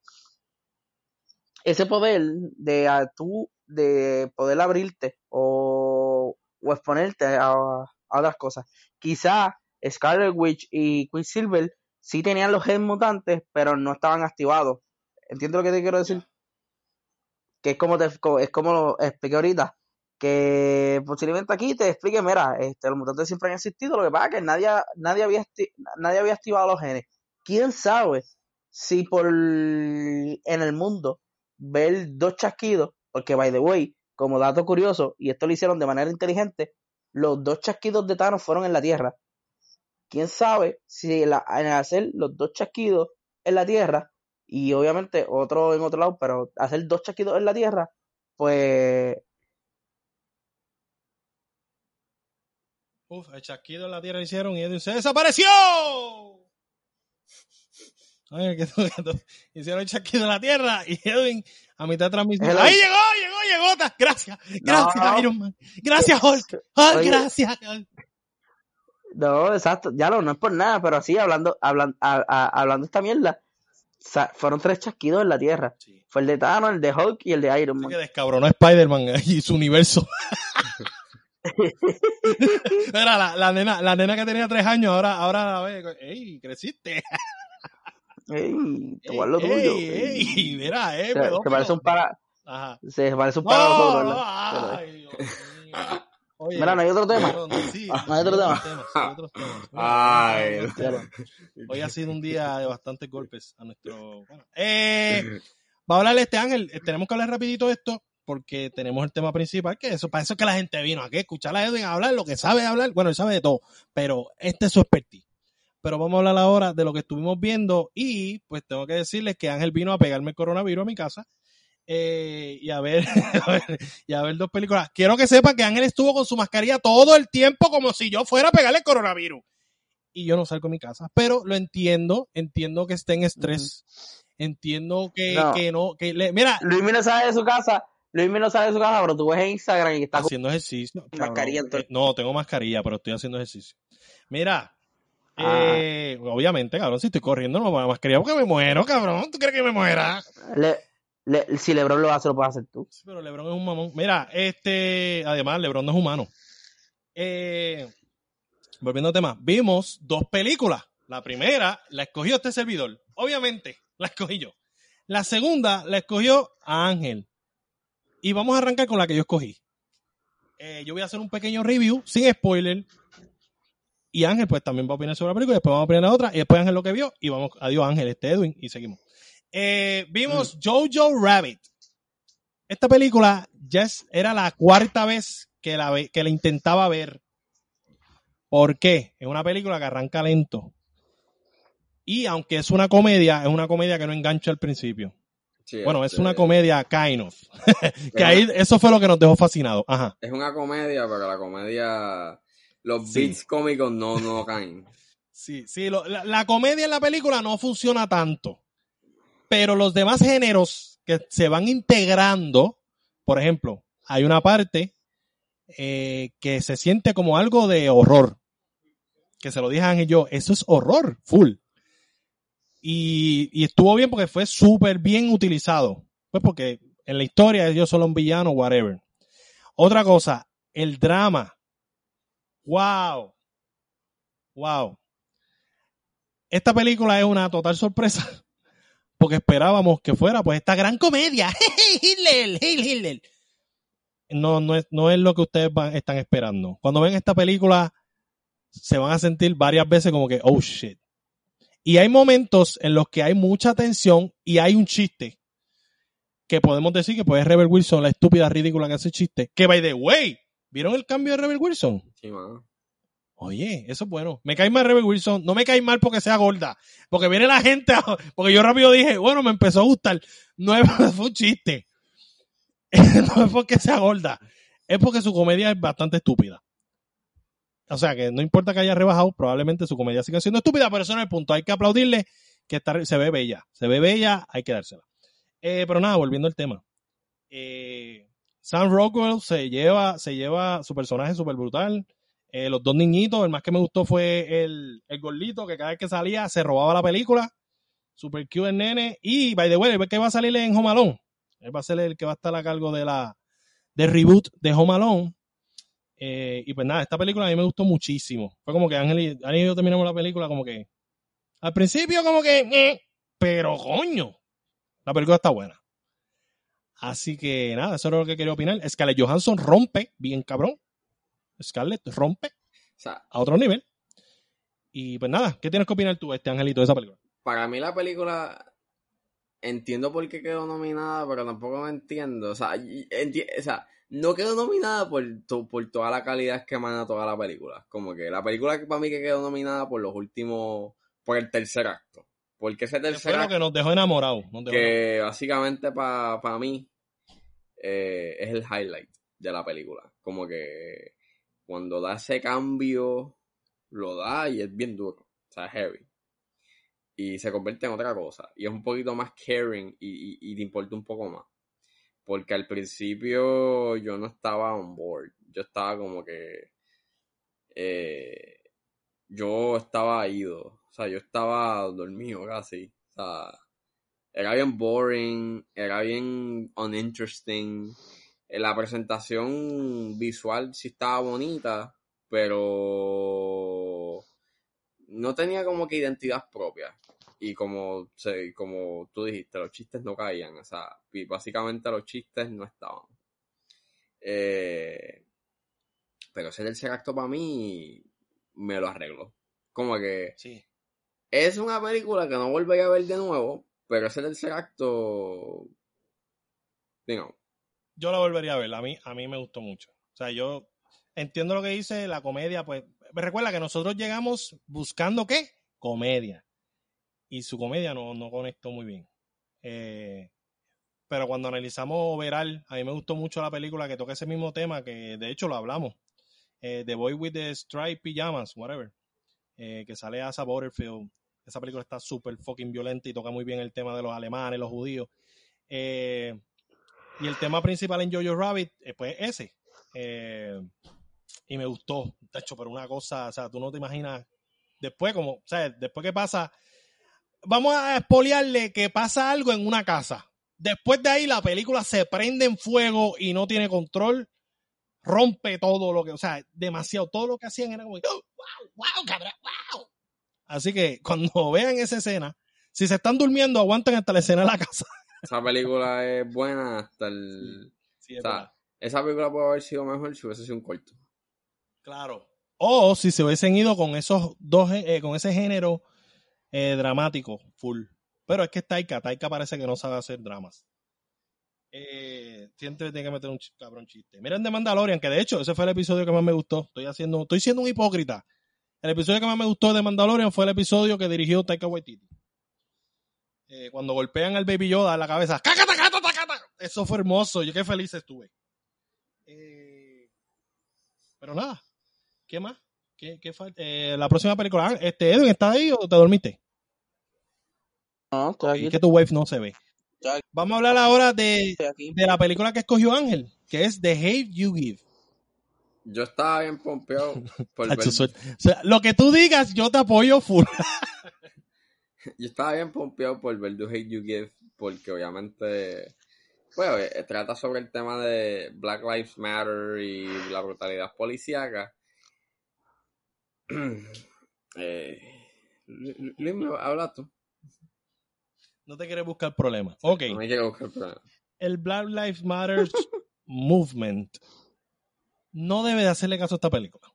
ese poder de a tú, de poder abrirte o, o exponerte a, a otras cosas. Quizá Scarlet Witch y Quicksilver sí tenían los gen mutantes, pero no estaban activados. ¿Entiendes lo que te quiero decir? Que es como te es como lo expliqué ahorita. Que posiblemente aquí te explique, mira, este, los mutantes siempre han existido, lo que pasa es que nadie, nadie, había, nadie había activado los genes. ¿Quién sabe si por en el mundo ver dos chasquidos, porque by the way, como dato curioso, y esto lo hicieron de manera inteligente, los dos chasquidos de Thanos fueron en la Tierra. ¿Quién sabe si la- en hacer los dos chasquidos en la Tierra y obviamente otro en otro lado, pero hacer dos chasquidos en la Tierra, pues Uf, el chasquido en la tierra hicieron y Edwin se desapareció. Ay, que que hicieron el chasquido en la tierra y Edwin a mitad de transmisión. Hello. ¡Ahí llegó! ¡Llegó! ¡Llegó! Gracias. Gracias, No. Iron Man. Gracias, Hulk. Hulk, Oye. gracias. Hulk. No, exacto, ya lo, no es por nada, pero así hablando, hablan, a- a- hablando esta mierda, fueron tres chasquidos en la Tierra. Sí. Fue el de Thanos, el de Hulk y el de Iron Man. que descabronó Spider-Man y su universo. Era la, la nena, la nena que tenía tres años, ahora, ahora la ve. ¡Ey, creciste! Ey, te ¡Ey, guardo tuyo. ey, ey. Mira, eh, Se, parece un para, Ajá. se parece un para No, ay, Dios mío. Oye, Mira, no hay otro tema. no, sí, No hay otro tema. temas, otros temas. Ay. Hoy ha sido un día de bastantes golpes a nuestro... Bueno, eh, va a hablarle este Ángel. Eh, Tenemos que hablar rapidito de esto porque tenemos el tema principal, que eso, para eso es que la gente vino aquí, a escuchar a Edwin hablar lo que sabe hablar. Bueno, él sabe de todo, pero este es su expertise. Pero vamos a hablar ahora de lo que estuvimos viendo y pues tengo que decirles que Ángel vino a pegarme el coronavirus a mi casa eh, y a ver, a ver- y a ver dos películas. Quiero que sepa que Ángel estuvo con su mascarilla todo el tiempo como si yo fuera a pegarle el coronavirus. Y yo no salgo de mi casa, pero lo entiendo, entiendo que esté en estrés, entiendo que No. que no, que le, mira, Luis no sale de su casa, Luis no sale de su casa, pero tú ves en Instagram y está haciendo ejercicio. mascarilla. Eh, entonces- No, tengo mascarilla, pero estoy haciendo ejercicio. Mira, Ah. eh, obviamente, cabrón, si estoy corriendo no me pongo mascarilla porque me muero, cabrón. ¿Tú crees que me muera? Le- si Lebron lo hace, lo puedes hacer tú. Sí, pero Lebron es un mamón. Mira, este, además, Lebron no es humano. Eh, volviendo al tema, vimos dos películas. La primera la escogió este servidor. Obviamente, la escogí yo. La segunda la escogió Ángel. Y vamos a arrancar con la que yo escogí. Eh, yo voy a hacer un pequeño review, sin spoiler. Y Ángel, pues también va a opinar sobre la película. Después vamos a opinar la otra. Y después Ángel lo que vio. Y vamos, adiós Ángel, este Edwin. Y seguimos. Eh, vimos Jojo Rabbit. Esta película ya es- era la cuarta vez que la, ve- que la intentaba ver. ¿Por qué? Es una película que arranca lento. Y aunque es una comedia, es una comedia que no engancha al principio. Sí, Bueno, es este, una comedia kind of. que ahí, eso fue lo que nos dejó fascinados. Ajá. Es una comedia, pero la comedia. Los Sí. beats cómicos no, no caen. Sí, sí, lo- la, la comedia en la película no funciona tanto. Pero los demás géneros que se van integrando, por ejemplo, hay una parte eh, que se siente como algo de horror. Que se lo dije a Ángel yo, eso es horror, full. Y, estuvo bien porque fue súper bien utilizado. Pues porque en la historia ellos son un villano, whatever. Otra cosa, el drama. Wow. Wow. Esta película es una total sorpresa. Porque esperábamos que fuera pues esta gran comedia. Hitler, Heil Hitler. No, no es, no es lo que ustedes van- están esperando. Cuando ven esta película, se van a sentir varias veces como que, oh shit. Y hay momentos en los que hay mucha tensión y hay un chiste que podemos decir que pues es Rebel Wilson, la estúpida ridícula que hace chiste. Que by the way, ¿vieron el cambio de Rebel Wilson? Sí, mano. Oye, eso es bueno. Me cae mal Rebel Wilson. No me cae mal porque sea gorda. Porque viene la gente. a- porque yo rápido dije, bueno, me empezó a gustar. No es, fue un chiste. no es porque sea gorda. Es porque su comedia es bastante estúpida. O sea que no importa que haya rebajado, probablemente su comedia siga siendo estúpida, pero eso no es el punto. Hay que aplaudirle que está, se ve bella. Se ve bella, hay que dársela. Eh, pero nada, volviendo al tema. Eh, Sam Rockwell se lleva, se lleva su personaje súper brutal. Eh, los dos niñitos, el más que me gustó fue el, el gordito que cada vez que salía se robaba la película. Super cute el nene. Y, by the way, que va a salir en Home Alone. Él va a ser el que va a estar a cargo de la de reboot de Home Alone. Eh, y pues nada, esta película a mí me gustó muchísimo. Fue como que Ángel y, y yo terminamos la película como que... Al principio como que... eh, pero coño, la película está buena. Así que nada, eso era lo que quería opinar. Scarlett Johansson rompe, bien cabrón. Scarlett rompe O sea, a otro nivel. Y pues nada, ¿qué tienes que opinar tú, este Angelito, de esa película? para mí la película entiendo por qué quedó nominada, pero tampoco me entiendo. O sea, y- enti- o sea no quedó nominada por, to- por toda la calidad que emana toda la película. Como que la película que para mí que quedó nominada por los últimos, por el tercer acto. Porque ese tercer fue lo acto que nos dejó enamorados. nos dejó que básicamente para mí eh, es el highlight de la película. Como que cuando da ese cambio, lo da y es bien duro. O sea, heavy. Y se convierte en otra cosa. Y es un poquito más caring y, y- y te importa un poco más. Porque al principio yo no estaba on board. Yo estaba como que... eh, yo estaba ido. O sea, yo estaba dormido casi. O sea, era bien boring, era bien uninteresting. Eh, La presentación visual sí estaba bonita, pero no tenía como que identidad propia. Y como, se- como tú dijiste, los chistes no caían. O sea, y básicamente los chistes no estaban. Eh, pero ese tercer acto para mí me lo arregló. Como que Sí. es una película que no volvería a ver de nuevo, pero ese tercer acto, digo, Yo la volvería a ver. A mí, a mí me gustó mucho. O sea, yo entiendo lo que dice la comedia, pues. me Recuerda que nosotros llegamos buscando qué? Comedia. Y su comedia no, no conectó muy bien. Eh, pero cuando analizamos Overall, a mí me gustó mucho la película que toca ese mismo tema, que de hecho lo hablamos. Eh, the Boy with the Striped Pyjamas, whatever. Eh, que sale Asa Butterfield. Esa película está súper fucking violenta y toca muy bien el tema de los alemanes, los judíos. Eh, y el tema principal en Jojo Rabbit, eh, pues ese. Eh, y me gustó, de hecho, pero una cosa, o sea, tú no te imaginas. Después, como, o sea, después que pasa, vamos a expoliarle que pasa algo en una casa. Después de ahí la película se prende en fuego y no tiene control, rompe todo lo que, o sea, demasiado, todo lo que hacían era como, "Oh, wow, wow, cabrón, wow. Así que cuando vean esa escena, si se están durmiendo, aguantan hasta la escena de la casa. Esa película es buena hasta el... Sí, o sea, esa película puede haber sido mejor si hubiese sido un corto. Claro. O si se hubiesen ido con esos dos, eh, con ese género eh, dramático, full. Pero es que es Taika, Taika parece que no sabe hacer dramas. Eh, siempre tiene que meter un cabrón chiste. Miren de Mandalorian, que de hecho ese fue el episodio que más me gustó. Estoy haciendo, estoy siendo un hipócrita. El episodio que más me gustó de Mandalorian fue el episodio que dirigió Taika Waititi. Eh, cuando golpean al Baby Yoda en la cabeza. ¡Cácata, cácata, cácata! Eso fue hermoso. Yo qué feliz estuve. Eh, pero nada. ¿Qué más? ¿Qué, qué falta? Eh, la próxima película. Ah, Este, Edwin, ¿estás ahí o te dormiste? No, estoy aquí, Es que tu wave no se ve. Vamos a hablar ahora de, de la película que escogió Ángel. que es The Hate You Give. Yo estaba bien pompeado por ver, o sea, lo que tú digas, yo te apoyo full. yo estaba bien pompeado por ver The Hate You Give porque obviamente bueno, eh, trata sobre el tema de Black Lives Matter y la brutalidad policíaca. eh, Lu- Luis, me- habla tú. No te quieres buscar problemas. Ok. No me quiero buscar problema. el Black Lives Matter Movement no debe de hacerle caso a esta película.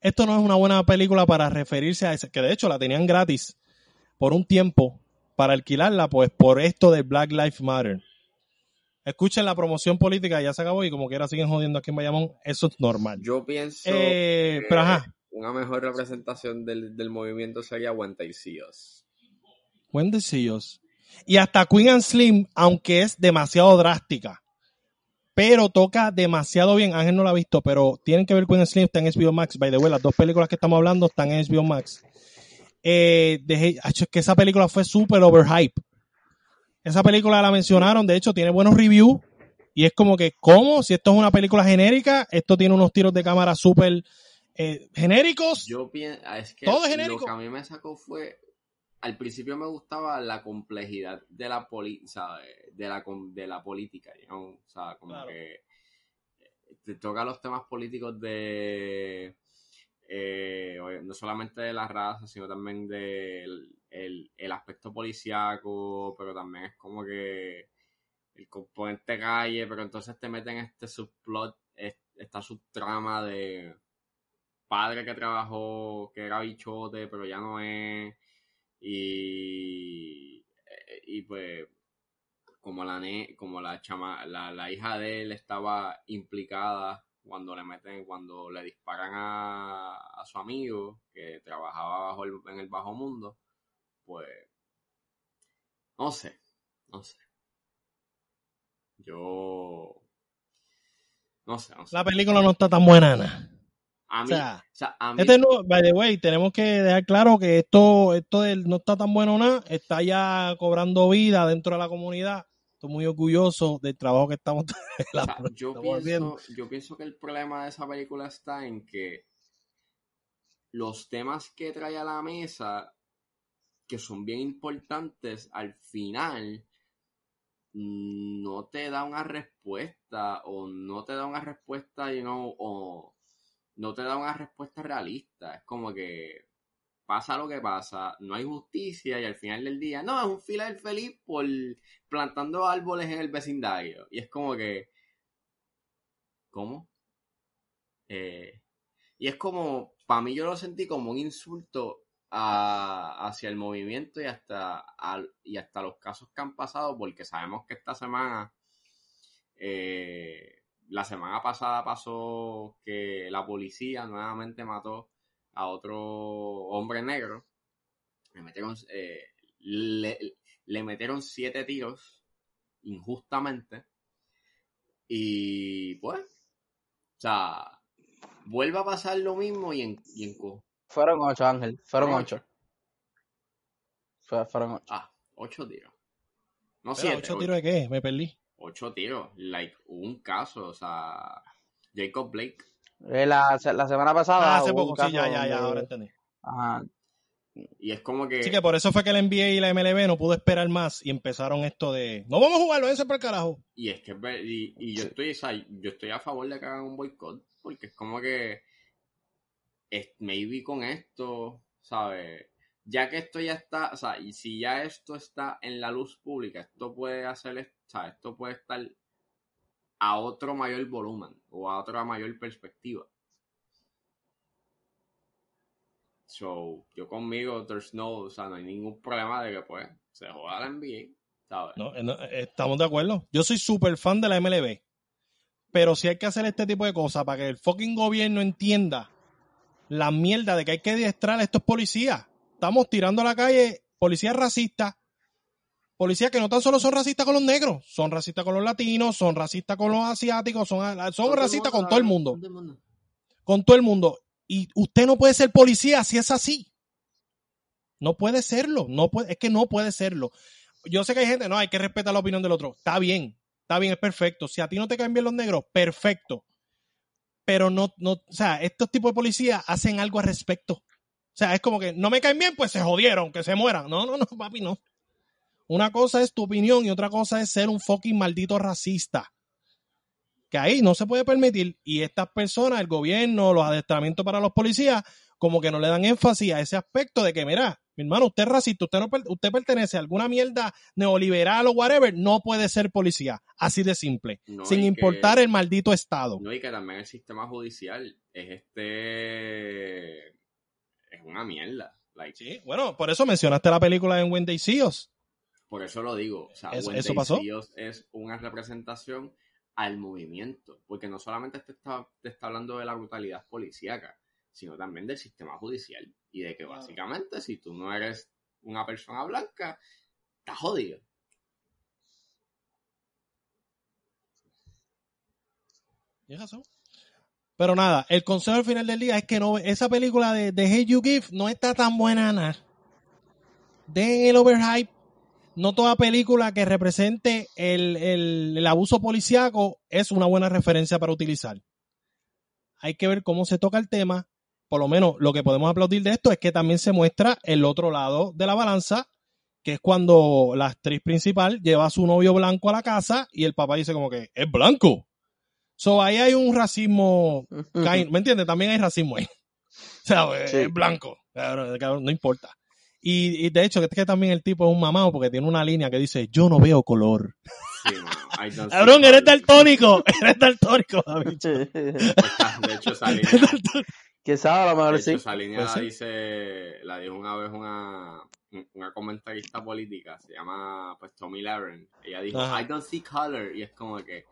Esto no es una buena película para referirse a esa, que de hecho la tenían gratis por un tiempo para alquilarla, pues por esto de Black Lives Matter. Escuchen la promoción política, ya se acabó y como quiera siguen jodiendo aquí en Bayamón, eso es normal. Yo pienso Eh, que pero ajá, una mejor representación del, del movimiento sería buen deseos. Y hasta Queen and Slim, aunque es demasiado drástica, pero toca demasiado bien. Ángel no la ha visto, pero tienen que ver Queen and Slim, está en HBO Max. By the way, las dos películas que estamos hablando están en HBO Max. Eh, dejé- es que esa película fue súper overhype. Esa película la mencionaron, de hecho, tiene buenos reviews. Y es como que, ¿cómo? Si esto es una película genérica, esto tiene unos tiros de cámara súper eh, genéricos. Yo pienso, es que Todo es lo genérico. que a mí me sacó fue, al principio me gustaba la complejidad de la poli. De la, de la política, know? o sea, como Claro. que eh, te toca los temas políticos de, eh, oye, no solamente de la raza, sino también del el, aspecto policíaco, pero también es como que el componente calle, pero entonces te meten este subplot, es- esta subtrama de padre que trabajó, que era bichote, pero ya no es. Y, eh, y pues, como la ne- como la chama, la, la hija de él estaba implicada cuando le meten, cuando le disparan a, a su amigo que trabajaba bajo el- en el bajo mundo, pues no sé, no sé. Yo no sé, no sé. La película no está tan buena, Ana. A O mí, sea, o sea, a mí Este no, by the way, tenemos que dejar claro que esto, esto del no está tan bueno nada, está ya cobrando vida dentro de la comunidad. Estoy muy orgulloso del trabajo que estamos, la- O sea, yo, estamos haciendo. pienso, yo pienso que el problema de esa película está en que los temas que trae a la mesa, que son bien importantes, al final no te da una respuesta o no te da una respuesta, you know, o no te da una respuesta realista. Es como que pasa lo que pasa, no hay justicia y al final del día, no, es un fila feliz por plantando árboles en el vecindario. Y es como que, ¿cómo? Eh, y es como, para mí yo lo sentí como un insulto hacia el movimiento y hasta, y hasta los casos que han pasado, porque sabemos que esta semana, eh, la semana pasada pasó que la policía nuevamente mató a otro hombre negro. Le metieron, eh, le, le metieron siete tiros injustamente. Y pues, o sea, vuelve a pasar lo mismo y en, y en Fueron ocho, Ángel. Fueron ocho. Fue- Fueron ocho. Ah, ocho tiros. No siete, ¿Ocho tiros de qué? Me perdí. ocho tiros. Like, un caso, o sea, Jacob Blake. Eh, La, la semana pasada. Ah, hace poco, sí, ya, ya, ya, donde- ahora entendí. Ajá. Y es como que... Así que por eso fue que el NBA y la MLB no pudo esperar más y empezaron esto de no vamos a jugarlo, ese por el carajo. Y es que y, y yo estoy, o sea, yo estoy a favor de que hagan un boicot, porque es como que es, maybe con esto, ¿sabes? Ya que esto ya está, o sea, y si ya esto está en la luz pública, esto puede hacer, o sea, esto puede estar a otro mayor volumen o a otra mayor perspectiva. So, yo conmigo, there's no, o sea, no hay ningún problema de que pues se juega la NBA, ¿sabes? Eh, eh, estamos de acuerdo. Yo soy súper fan de la MLB. Pero si hay que hacer este tipo de cosas para que el fucking gobierno entienda la mierda de que hay que adiestrar a estos policías. Estamos tirando a la calle policías racistas. Policías que no tan solo son racistas con los negros, son racistas con los latinos, son racistas con los asiáticos, son, son racistas con todo el mundo. Con todo el mundo. Y usted no puede ser policía si es así. No puede serlo. No puede, es que no puede serlo. Yo sé que hay gente, no, hay que respetar la opinión del otro. Está bien, está está bien, es perfecto. Si a ti no te caen bien los negros, perfecto. Pero no, no, o sea, estos tipos de policías hacen algo al respecto. O sea, es como que no me caen bien, pues se jodieron, que se mueran. No, no, no, papi, no. Una cosa es tu opinión y otra cosa es ser un fucking maldito racista. Que ahí no se puede permitir. Y estas personas, el gobierno, los adestramientos para los policías, como que no le dan énfasis a ese aspecto de que, mira, mi hermano, usted es racista, usted, no, usted pertenece a alguna mierda neoliberal o whatever, no puede ser policía. Así de simple. No, sin que- importar el maldito estado. No, y que también el sistema judicial es este. Es una mierda. Like, Sí, bueno, por eso mencionaste la película en See Us. Por eso lo digo. O sea, When eso pasó. Es una representación al movimiento. Porque no solamente te está, te está hablando de la brutalidad policíaca, sino también del sistema judicial. Y de que Claro. básicamente, si tú no eres una persona blanca, estás jodido. Pero nada, el consejo al final del día es que no esa película de, de Hey You Give no está tan buena nada. Den el overhype. No toda película que represente el, el- el abuso policíaco es una buena referencia para utilizar. Hay que ver cómo se toca el tema. Por lo menos lo que podemos aplaudir de esto es que también se muestra el otro lado de la balanza, que es cuando la actriz principal lleva a su novio blanco a la casa y el papá dice como que es blanco. So ahí hay un racismo, ¿me entiendes? También hay racismo ahí. O sea, Sí. es blanco, no importa. Y, y de hecho, que es que también el tipo es un mamado porque tiene una línea que dice, yo no veo color. Sí, mano. I don't see Cabrón, eres color. daltónico, eres daltónico, David. De hecho, esa línea, ¿Quién sabe? A lo de mejor hecho, sí. esa línea la ser. dice, la dijo una vez una, una comentarista política, se llama pues Tommy Laren. Ella dijo, Ajá. I don't see color. Y es como que,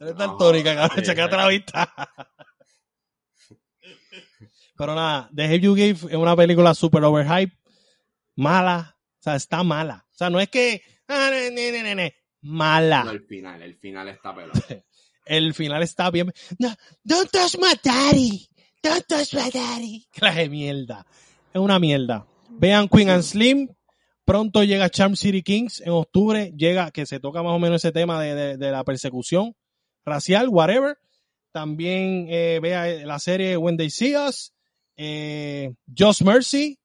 Eres daltónica, cabrón, sí, checate la vista. Pero nada, The Help You Give es una película super overhype, mala, o sea, está mala. O sea, no es que, ah, ne, ne, ne, ne, ne, mala. no, el final, el final está pelado. el final está bien. No, don't touch my daddy. Don't touch my daddy. Clase mierda. Es una mierda. Vean Queen and Slim. Pronto llega Charm City Kings. En octubre llega, que se toca más o menos ese tema de, de- de la persecución racial, whatever. También eh, vea la serie When They See Us. Eh, Just Mercy.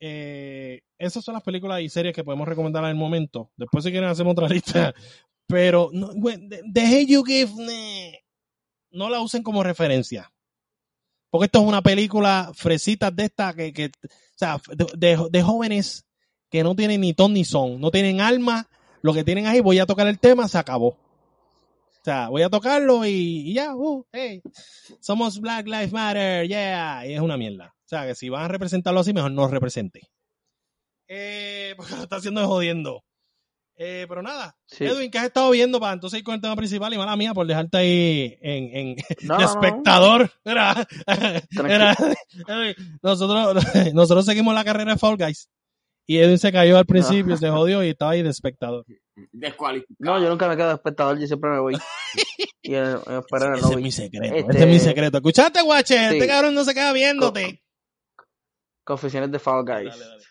Eh, esas son las películas y series que podemos recomendar en el momento. Después si quieren hacemos otra lista. Pero no, the, You Give ne, no la usen como referencia. Porque esto es una película fresita de esta que, o sea, de jóvenes que no tienen ni ton ni son, no tienen alma, lo que tienen ahí, voy a tocar el tema, se acabó. O sea, voy a tocarlo y, y ya, uh, hey, somos Black Lives Matter, yeah, y es una mierda. O sea, que si van a representarlo así, mejor no lo represente. Eh, porque lo está haciendo de jodiendo. Eh, pero nada, Sí. Edwin, ¿qué has estado viendo para entonces ir con el tema principal? Y mala mía por dejarte ahí en, en No, de no, no. espectador. Era, era- Edwin, nosotros, nosotros seguimos la carrera de Fall Guys. Y Edwin se cayó al principio, se jodió y estaba ahí de espectador. Descualificado. No, yo nunca me quedo de espectador, yo siempre me voy. Y eh, eh, el Ese es mi secreto. Este- Este es mi secreto. ¿Escuchaste, guache? Sí. Este cabrón no se queda viéndote. Confesiones de Fall Guys. Dale, dale.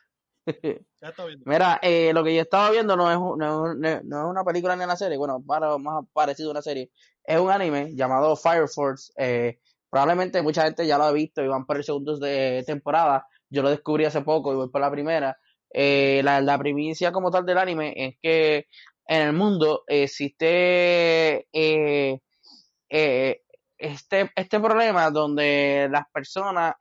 Ya está viendo. Mira, eh, lo que yo estaba viendo no es, no, no una película ni una serie, bueno, para, más parecido a una serie. Es un anime llamado Fire Force. eh, probablemente mucha gente ya lo ha visto y van por el segundo de temporada. Yo lo descubrí hace poco y voy por la primera. Eh, la, la primicia como tal del anime es que en el mundo existe eh, eh, este, este problema donde las personas,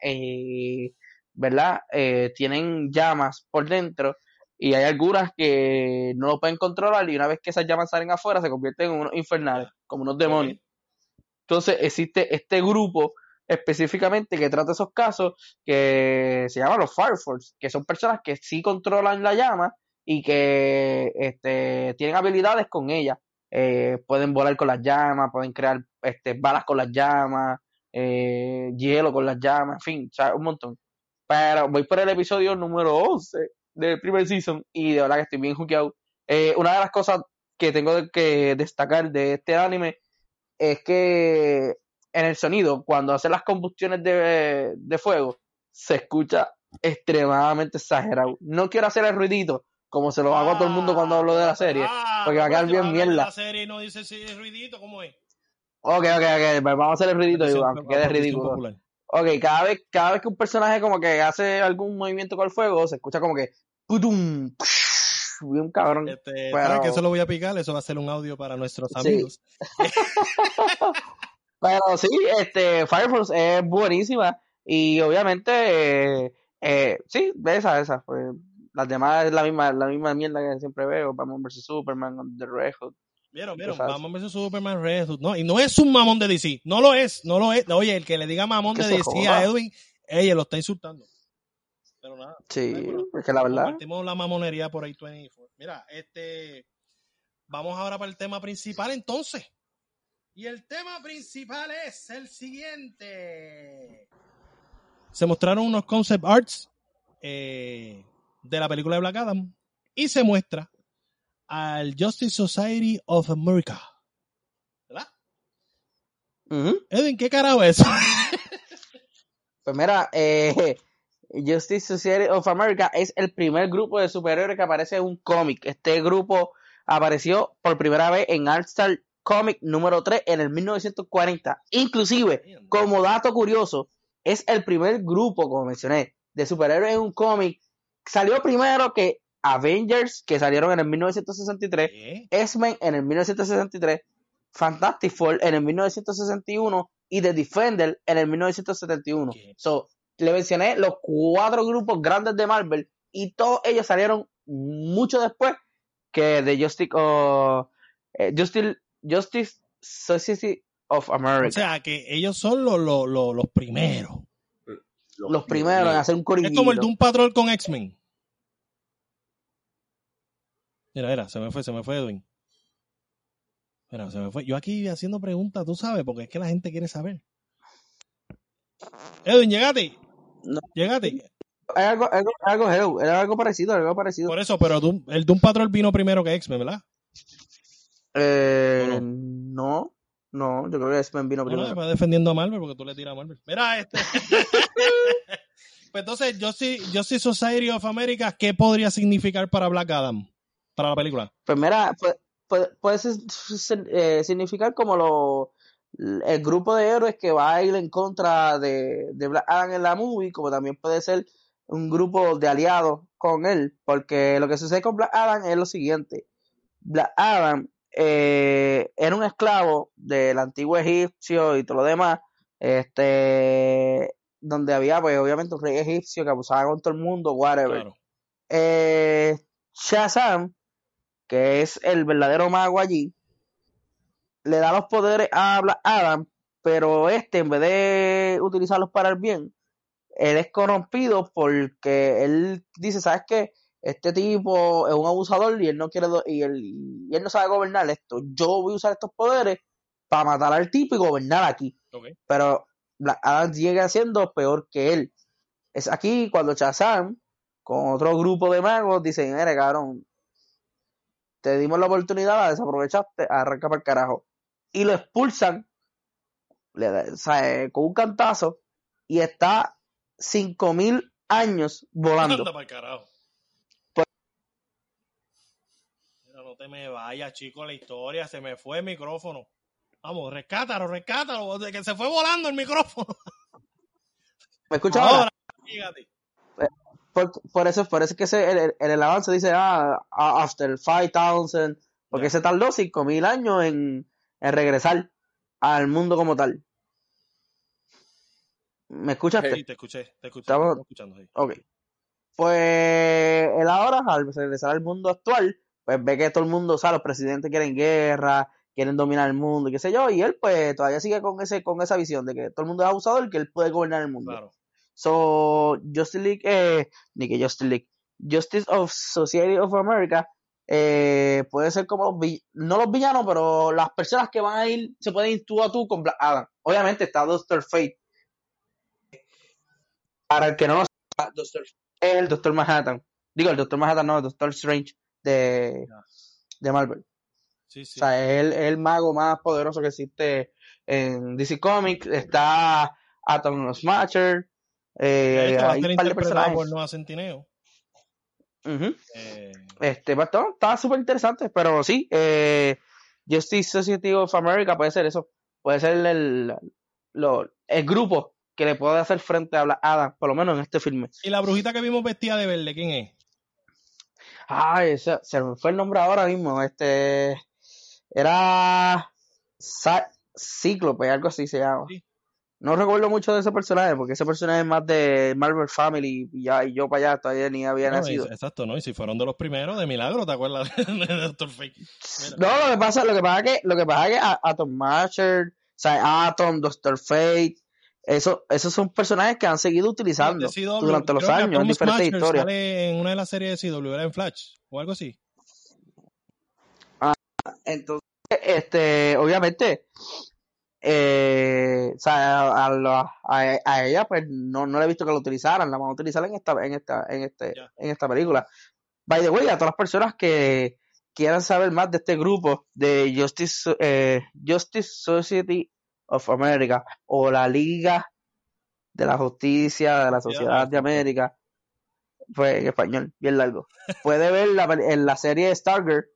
¿verdad? Eh, tienen llamas por dentro y hay algunas que no lo pueden controlar y una vez que esas llamas salen afuera se convierten en unos infernales, como unos demonios. Entonces existe este grupo específicamente que trata esos casos que se llama los Fire Force, que son personas que sí controlan la llama y que este, tienen habilidades con ella. Eh, pueden volar con las llamas, pueden crear este, balas con las llamas, eh, hielo con las llamas, en fin, o sea, un montón. Pero voy por el episodio número 11 del primer season y de verdad que estoy bien juqueado. Eh, una de las cosas que tengo que destacar de este anime es que en el sonido, cuando hace las combustiones de, de fuego, se escucha extremadamente exagerado. No quiero hacer el ruidito, como se lo hago a todo el mundo cuando hablo de la serie. Ah, porque va a quedar bien de mierda. La serie y no dice si es ruidito, ¿cómo es? Ok, ok, ok, pues vamos a hacer el ridículo, Petición- aunque quede ridículo. popular. Ok, cada vez, cada vez que un personaje como que hace algún movimiento con el fuego, se escucha como que putum, bien cabrón. Este, Pero- ¿sabes que eso lo voy a picar? Eso va a ser un audio para nuestros Sí. amigos. Pero sí, este, Fire Force es buenísima y obviamente, eh, eh, sí, esa, esa. Pues, las demás es la misma, la misma mierda que siempre veo, Batman vs Superman, The Red. Vieron, vieron, sabes. Batman vs Superman Red. No, y no es un mamón de DC. No lo es, no lo es. Oye, el que le diga mamón de DC joda. a Edwin, ella lo está insultando. Pero nada. Sí, bueno, porque la verdad, Compartimos la mamonería por ahí 24. Mira, este. Vamos ahora para el tema principal entonces. Y el tema principal es el siguiente. Se mostraron unos concept arts eh, de la película de Black Adam y se muestra al Justice Society of America. ¿Verdad? Ujú. Edwin, ¿qué carajo es eso? Pues mira, eh, Justice Society of America es el primer grupo de superhéroes que aparece en un cómic. Este grupo apareció por primera vez en All Star Comic número 3 en el 1940. Inclusive, como dato curioso, es el primer grupo, como mencioné, de superhéroes en un cómic. Salió primero que Avengers, que salieron en el 1963, ¿Qué? X-Men en el 1963, Fantastic Four en el 1961 y The Defender en el 1971. ¿Qué? So, le mencioné los cuatro grupos grandes de Marvel y todos ellos salieron mucho después que de Justice, o, eh, Justice, Justice Society of O America. sea, que ellos son los, los, los, los primeros. los primeros en hacer un corillito. Es como el de un patrol con X-Men. Mira, mira, se me fue, se me fue Edwin. Mira, se me fue. Yo aquí haciendo preguntas, tú sabes, porque es que la gente quiere saber. Edwin, llegate. No. Llegate. Es algo, algo, algo, era algo parecido, algo parecido. Por eso, pero Doom- el Doom Patrol vino primero que X-Men, ¿verdad? Eh, ¿O no, no, yo creo que X-Men vino Bueno, primero. va defendiendo a Marvel porque tú le tiras a Marvel. Mira, este. pues entonces, Justice, Justice Society of America, ¿qué podría significar para Black Adam? Para la película. Pues mira, puede, puede, puede eh, significar como lo, el grupo de héroes que va a ir en contra de, de Black Adam en la movie, como también puede ser un grupo de aliados con él, porque lo que sucede con Black Adam es lo siguiente. Black Adam eh, era un esclavo del antiguo egipcio y todo lo demás, este, donde había pues obviamente un rey egipcio que abusaba con todo el mundo, whatever Claro. eh, Shazam, que es el verdadero mago allí, le da los poderes a Black Adam, pero este, en vez de utilizarlos para el bien, él es corrompido porque él dice, ¿sabes qué? Este tipo es un abusador y él no quiere y él, y él no sabe gobernar esto. Yo voy a usar estos poderes para matar al tipo y gobernar aquí. Pero Black Adam sigue siendo peor que él. Es aquí cuando Shazam con otro grupo de magos dicen, mire cabrón, te dimos la oportunidad, la desaprovechaste, arranca para el carajo. Y lo expulsan le sea, eh, con un cantazo y está 5000 años volando. Anda pa'l carajo. Mira, no te me vayas, chico, la historia. Se me fue el micrófono. Vamos, rescátalo, rescátalo. de Que se fue volando el micrófono. ¿Me escuchas ahora? Ahora, fíjate. Por, por eso, por eso es que ese, el, el, el avance dice, ah, after 5000, porque se tardó 5000 años en, en regresar al mundo como tal. ¿Me escuchaste? Sí, te escuché, te escuché. Estamos- te escuchando, sí. Ok. Pues él ahora, al regresar al mundo actual, pues ve que todo el mundo, o sea, los presidentes quieren guerra, quieren dominar el mundo, y qué sé yo, y él pues todavía sigue con ese, con esa visión de que todo el mundo es abusador y que él puede gobernar el mundo. Claro. So, Justice League, eh, ni que Justice League, Justice of Society of America, eh, puede ser como los no los villanos, pero las personas que van a ir, se pueden ir tú a tú con Black Adam. Obviamente está Doctor Fate. Para el que no lo sepa, Doctor es el Doctor Manhattan. Digo, el Doctor Manhattan no, el Doctor Strange de, de Marvel. Sí, sí. O sea, es el, el mago más poderoso que existe en DC Comics. Está Atom Smasher. Eh, va a hay ser interpretado por Noah Centineo. Eh, Este, pues, está súper interesante, pero sí, eh, Justice Society of America puede ser eso. Puede ser el, lo- el grupo que le puede hacer frente a Adam, por lo menos en este filme. y la brujita que vimos vestida de verde, ¿quién es? Ay, se me fue el nombre ahora mismo. Este era Cíclope, algo así se llama. Sí. No recuerdo mucho de ese personaje, porque ese personaje es más de Marvel Family y, ya, y yo para allá todavía ni había No, nacido. es- exacto, ¿no? Y si fueron de los primeros, de milagro, ¿te acuerdas de Doctor Fate? No, lo que pasa, lo que pasa es que, lo que pasa es que Atom Marcher, o sea, Atom, Doctor Fate, eso, esos son personajes que han seguido utilizando CW, durante los años en diferentes historias. Sale en una de las series de CW, era en Flash o algo así. Entonces, este, obviamente, eh, o sea, a, la- a, a ella, pues no, no le he visto que lo utilizaran, la van a utilizar en esta, en esta, en este, en esta película. By the way, a todas las personas que quieran saber más de este grupo de Justice, eh, Justice Society of America o la Liga de la Justicia de la Sociedad de América, pues en español, bien largo. Puede ver la, en la serie Stargirl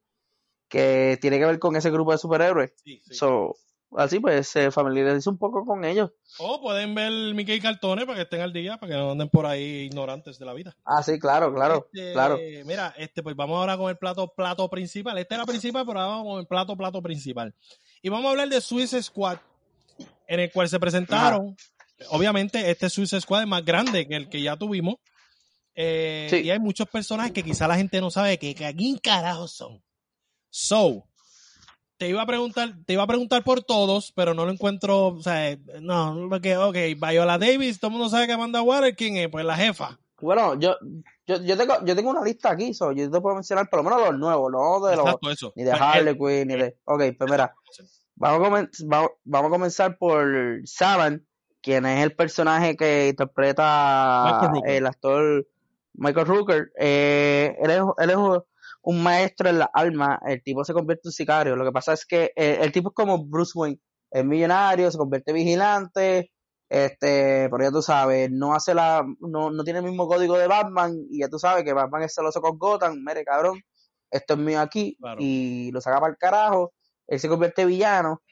que tiene que ver con ese grupo de superhéroes. Sí, sí. So, así pues se familiariza un poco con ellos. O pueden ver Mickey Cartones para que estén al día, para que no anden por ahí ignorantes de la vida. Ah, sí, claro, claro, Este, claro. Mira, este, pues vamos ahora con el plato, plato principal. Este era principal, pero ahora vamos con el plato, plato principal. Y vamos a hablar de Suicide Squad, en el cual se presentaron. Obviamente, este Suicide Squad es más grande que el que ya tuvimos. Eh, Sí. Y hay muchos personajes que quizá la gente no sabe que, que aquí carajo son. So, te iba a preguntar, te iba a preguntar por todos, pero no lo encuentro, o sea, no, porque, ok, Viola Davis, todo el mundo sabe que Amanda Water, ¿quién es? Pues la jefa. Bueno, yo, yo, yo tengo, yo tengo una lista aquí, so, yo te puedo mencionar por lo menos los nuevos, no de los, Exacto, eso. ni de Pues, Harley Quinn, ni de, ok, pues mira, vamos a, comen- vamos, vamos a comenzar por Saban, quien es el personaje que interpreta el actor Michael Rooker. Eh, él, es, él es un- maestro en la alma, el tipo se convierte en sicario. Lo que pasa es que eh, el tipo es como Bruce Wayne, es millonario, se convierte en vigilante, este, pero ya tú sabes, no hace la, no, no tiene el mismo código de Batman, y ya tú sabes que Batman es celoso con Gotham, mire cabrón, esto es mío aquí, Claro. y lo saca para el carajo, él se convierte en villano,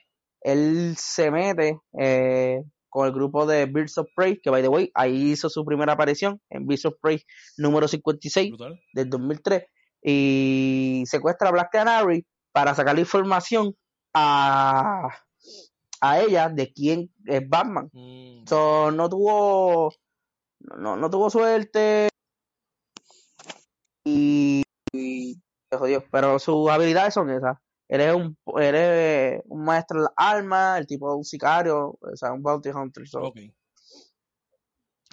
él se mete eh, con el grupo de Birds of Prey, que by the way, ahí hizo su primera aparición en Birds of Prey número 56 Brutal. del 2003, y secuestra a Black Canary para sacarle información a, a ella de quién es Batman. Mm, So, no tuvo no, no tuvo suerte y, y se jodió, pero sus habilidades son esas. Él es un, él es un maestro las armas, el tipo de un sicario, o sea, un bounty hunter, so.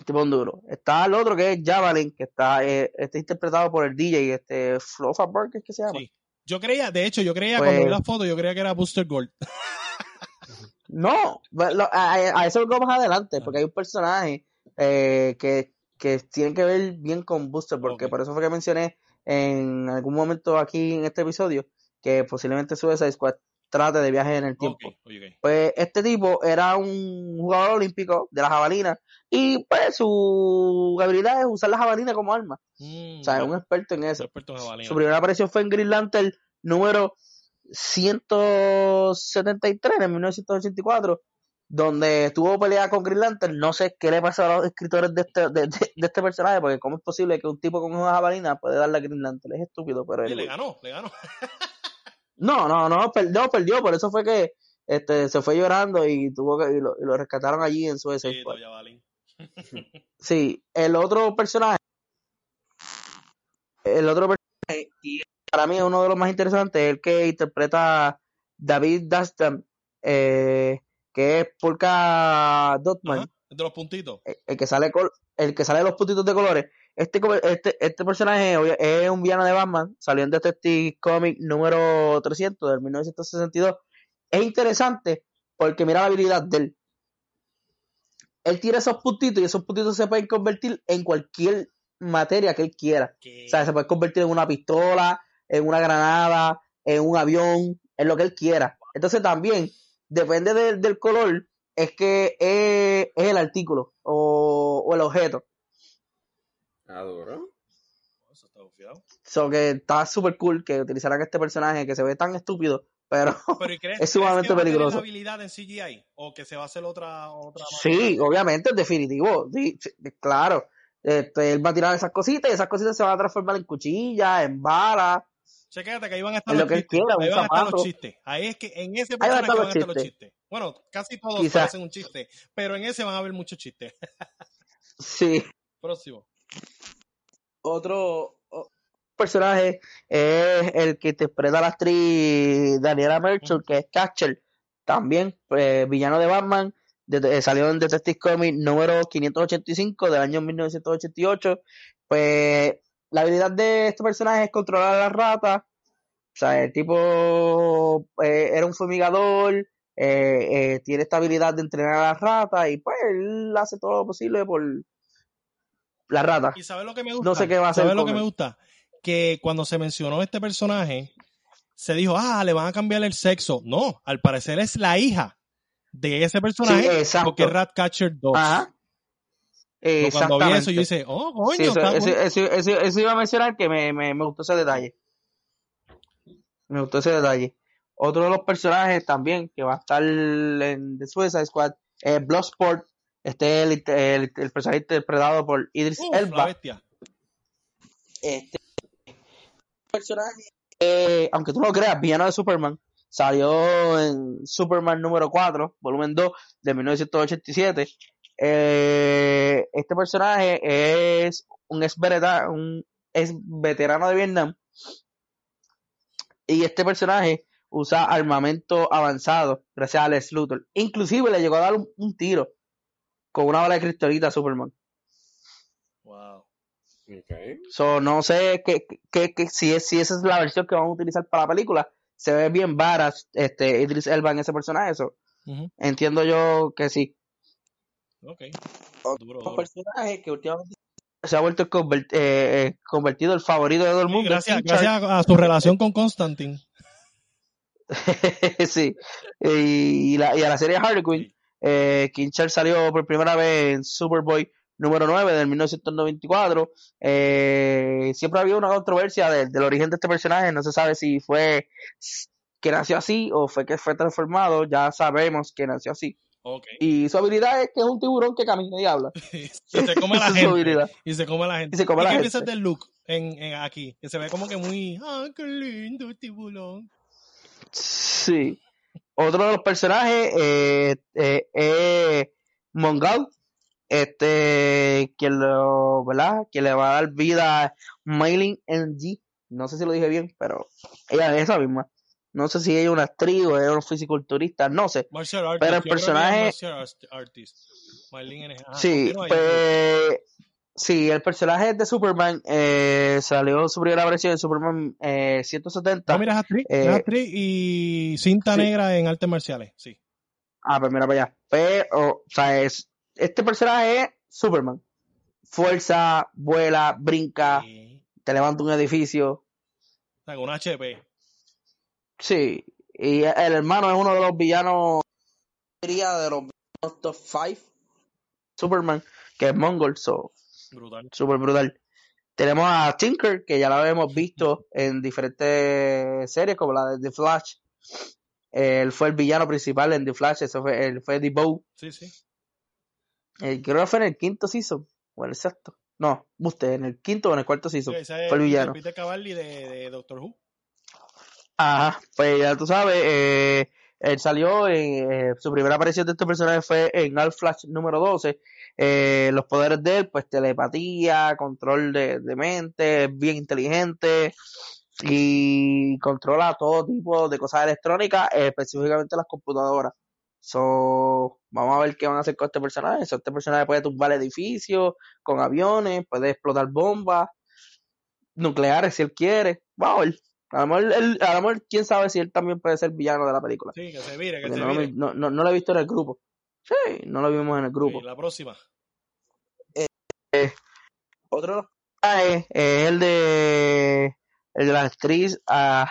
Tipo un duro. Está el otro que es Javelin, que está, eh, está interpretado por el DJ, este Fluffa Burke, ¿qué se llama? Sí. Yo creía, de hecho, yo creía, Pues- cuando vi la foto, yo creía que era Booster Gold. No, pues, a, a eso lo más adelante, porque hay un personaje eh, que, que tiene que ver bien con Booster, porque Ok. por eso fue que mencioné en algún momento aquí en este episodio que posiblemente Suicide Squad trate de viaje en el tiempo. Pues este tipo era un jugador olímpico de la jabalina y pues su habilidad es usar la jabalina como arma. Mm, O sea, es un experto en eso. experto en. Su primera aparición fue en Green Lantern número 173 en 1984, donde estuvo peleada con Green Lantern. No sé qué le pasó a los escritores de este, de, de- de este personaje, porque cómo es posible que un tipo con una jabalina puede darle a Green Lantern. Es estúpido, pero Oye, le anyway. ganó, le ganó. no, no, no, perdió, perdió. Por eso fue que este, se fue llorando y tuvo que, y lo, y lo rescataron allí en su Sí, no. Sí, el otro personaje, el otro personaje, y para mí es uno de los más interesantes, es el que interpreta David Dastan, eh, que es Polka Dotman, Ajá, de los puntitos. el, el que sale col- el que sale de los puntitos de colores. Este, este, este personaje es un villano de Batman, salió en Detective Comic número 300 del 1962. Es interesante porque mira la habilidad de él. Él tira esos puntitos y esos puntitos se pueden convertir en cualquier materia que él quiera. O sea, se puede convertir en una pistola, en una granada, en un avión, en lo que él quiera. Entonces también, depende del- del color, es que es, es el artículo o, o el objeto. Ah, duro. Eso está bufiado. So que está súper cool que utilizaran este personaje que se ve tan estúpido, pero Pero ¿y crees, Es sumamente crees que va a tener peligroso. la habilidad en CGI? ¿O que se va a hacer otra, otra sí, obviamente es definitivo. Sí, sí, claro. Este, él va a tirar esas cositas y esas cositas se van a transformar en cuchillas, en balas. Chequéate que ahí van a estar En los lo chistes. quiera, ahí van a estar los chistes. Ahí es que en ese Ahí van a personaje estar van a los estar los chistes. Bueno, casi todos parecen un chiste, pero en ese van a haber muchos chistes. Sí. Próximo. Otro personaje es el que interpreta a la actriz Daniela Merchant, que es Catcher, también eh, villano de Batman, de- salió en Detective Comics número 585 del año 1988. Pues la habilidad de este personaje es controlar a las ratas. O sea, el tipo eh, era un fumigador, eh, tiene esta habilidad de entrenar a las ratas y pues él hace todo lo posible por las ratas. ¿Y sabes lo que me gusta? No sé qué va a hacer ¿Sabes lo que me gusta? Que cuando se mencionó este personaje, se dijo, ah, le van a cambiar el sexo. No, al parecer es la hija de ese personaje, Sí, exacto. porque es Ratcatcher 2. Ajá. Cuando vi eso, yo dije, oh, coño, Sí, eso, está eso- cool. eso- eso- eso iba a mencionar que me, me, me gustó ese detalle. Me gustó ese detalle. Otro de los personajes también que va a estar en The Suicide Squad es Bloodsport. Este es el, el, el personaje interpretado por Idris Uf, la Elba. bestia. Este personaje, eh, aunque tú no lo creas, villano de Superman, salió en Superman número 4, volumen 2 de 1987. Eh, este personaje es un ex, vereta- un ex veterano de Vietnam y este personaje usa armamento avanzado gracias a Lex Luthor. Inclusive le llegó a dar un, un tiro con una bala de cristalita a Superman. Wow. Ok. So, no sé qué, qué- qué- si, es, si esa es la versión que vamos a utilizar para la película. Se ve bien varas este, Idris Elba en ese personaje. So, Ujú. entiendo yo que sí. Ok. Duro, personaje que últimamente se ha vuelto convert- eh, eh, convertido el favorito de todo el Sí, mundo. gracias, gracias a su relación con Constantine. sí. Y, la- y a la serie Harley Quinn. Eh, King Shark salió por primera vez en Superboy número 9 del 1994. Eh, siempre había una controversia del, del origen de este personaje. No se sabe si fue que nació así o fue que fue transformado. Ya sabemos que nació así. Y su habilidad es que es un tiburón que camina y habla. y se come a la gente. Y se come a la gente. Y se come a la qué gente. piensas del look en, en aquí? Que se ve como que muy, ah, qué lindo tiburón. Sí. Otro de los personajes eh, eh, es Mongal, este, quien lo, ¿verdad? Quien le va a dar vida a Maylin NG. No sé si lo dije bien, pero ella es esa misma. No sé si ella es una actriz o es un fisiculturista, no sé. Martial artist. Pero el personaje- es artist. Sí, pues, sí, el personaje de Superman eh, salió su primera versión en Superman eh, 170. No, mira, es actriz, Eh, actriz y cinta sí. negra en artes marciales, sí. Ah, pues mira para allá. Pero, o sea, es, este personaje es Superman. Fuerza, vuela, brinca, Sí. te levanta un edificio. O sea, con HP. Sí. Y el hermano es uno de los villanos, diría, de los villanos top 5. Superman, que es Mongol, so, Brutal. super brutal. Tenemos a Tinker, que ya la hemos visto en diferentes series, como la de The Flash. Él fue el villano principal en The Flash, eso fue, él fue The Bow. Sí, sí. Eh, creo que fue en el quinto season, o en el sexto. No, usted, en el quinto o en el cuarto season. Sí, fue el villano. Peter Cavalli de, de Doctor Who. Ajá, pues ya tú sabes, eh, él salió en, eh, su primera aparición de este personaje fue en All Flash número 12. Eh, los poderes de él, pues telepatía, control de, mente, es bien inteligente y controla todo tipo de cosas electrónicas, eh, específicamente las computadoras. So, vamos a ver qué van a hacer con este personaje. So, este personaje puede tumbar edificios con aviones, puede explotar bombas nucleares si él quiere. Vamos a ver. A lo, mejor, él- a lo mejor, quién sabe si él también puede ser villano de la película. Sí, que se vire, que Porque se no, no, no, no lo he visto en el grupo. Sí, no lo vimos en el grupo. Sí, la próxima. Otro de los personajes es el de, el de la actriz ah,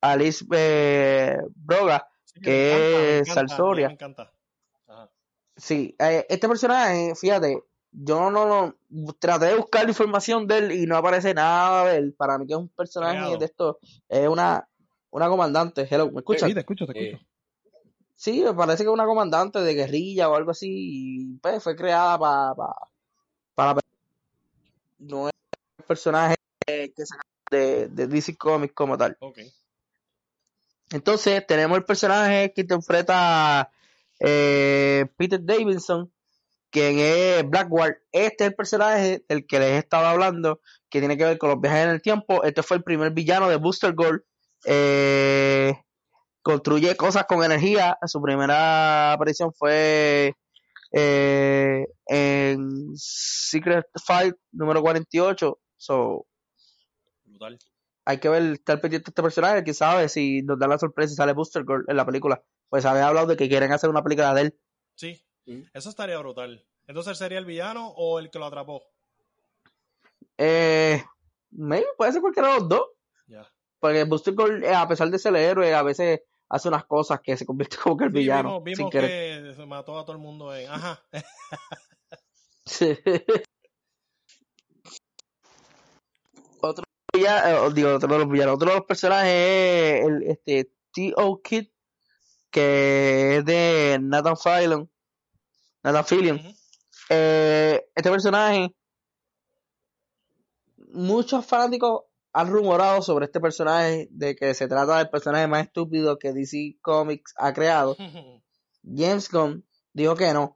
Alice eh, Broga. Sí, Que me encanta, me es encanta, Salsoria. Me encanta. Ajá. Sí, eh, este personaje, fíjate, yo no lo traté de buscar información de él y no aparece nada de él. Para mí que es un personaje Creado. de esto, es una, una comandante. Hello, ¿me escuchas? Sí, te escucho, te Sí. escucho. Sí, me parece que es una comandante de guerrilla o algo así. Y pues fue creada para para no es un personaje que saca de, de DC Comics como tal. Entonces tenemos el personaje que interpreta eh, Peter Davidson, quien es Blackguard. Este es el personaje del que les he estado hablando, que tiene que ver con los viajes en el tiempo. Este fue el primer villano de Booster Gold. Eh, construye cosas con energía. Su primera aparición fue eh, en Secret Fight número 48. So, Brutal. hay que ver, estar pendiente de este personaje, quién sabe si nos da la sorpresa y sale Booster Gold en la película. Pues había hablado de que quieren hacer una película de él. Sí, Mm. eso estaría brutal. Entonces, ¿sería el villano o el que lo atrapó? Eh, maybe, puede ser cualquiera de los dos. Ya. Porque Booster Gold, eh, a pesar de ser el héroe, a veces hace unas cosas que se convierte como que el Sí, villano. vimos, vimos que se mató a todo el mundo en... Ajá. Sí. otro villano, digo, otro de los villanos, otro de los personajes es el este T.O. Kid, que es de Nathan Fillion. Eh, este personaje, muchos fanáticos han rumorado sobre este personaje de que se trata del personaje más estúpido que DC Comics ha creado. James Gunn dijo que no,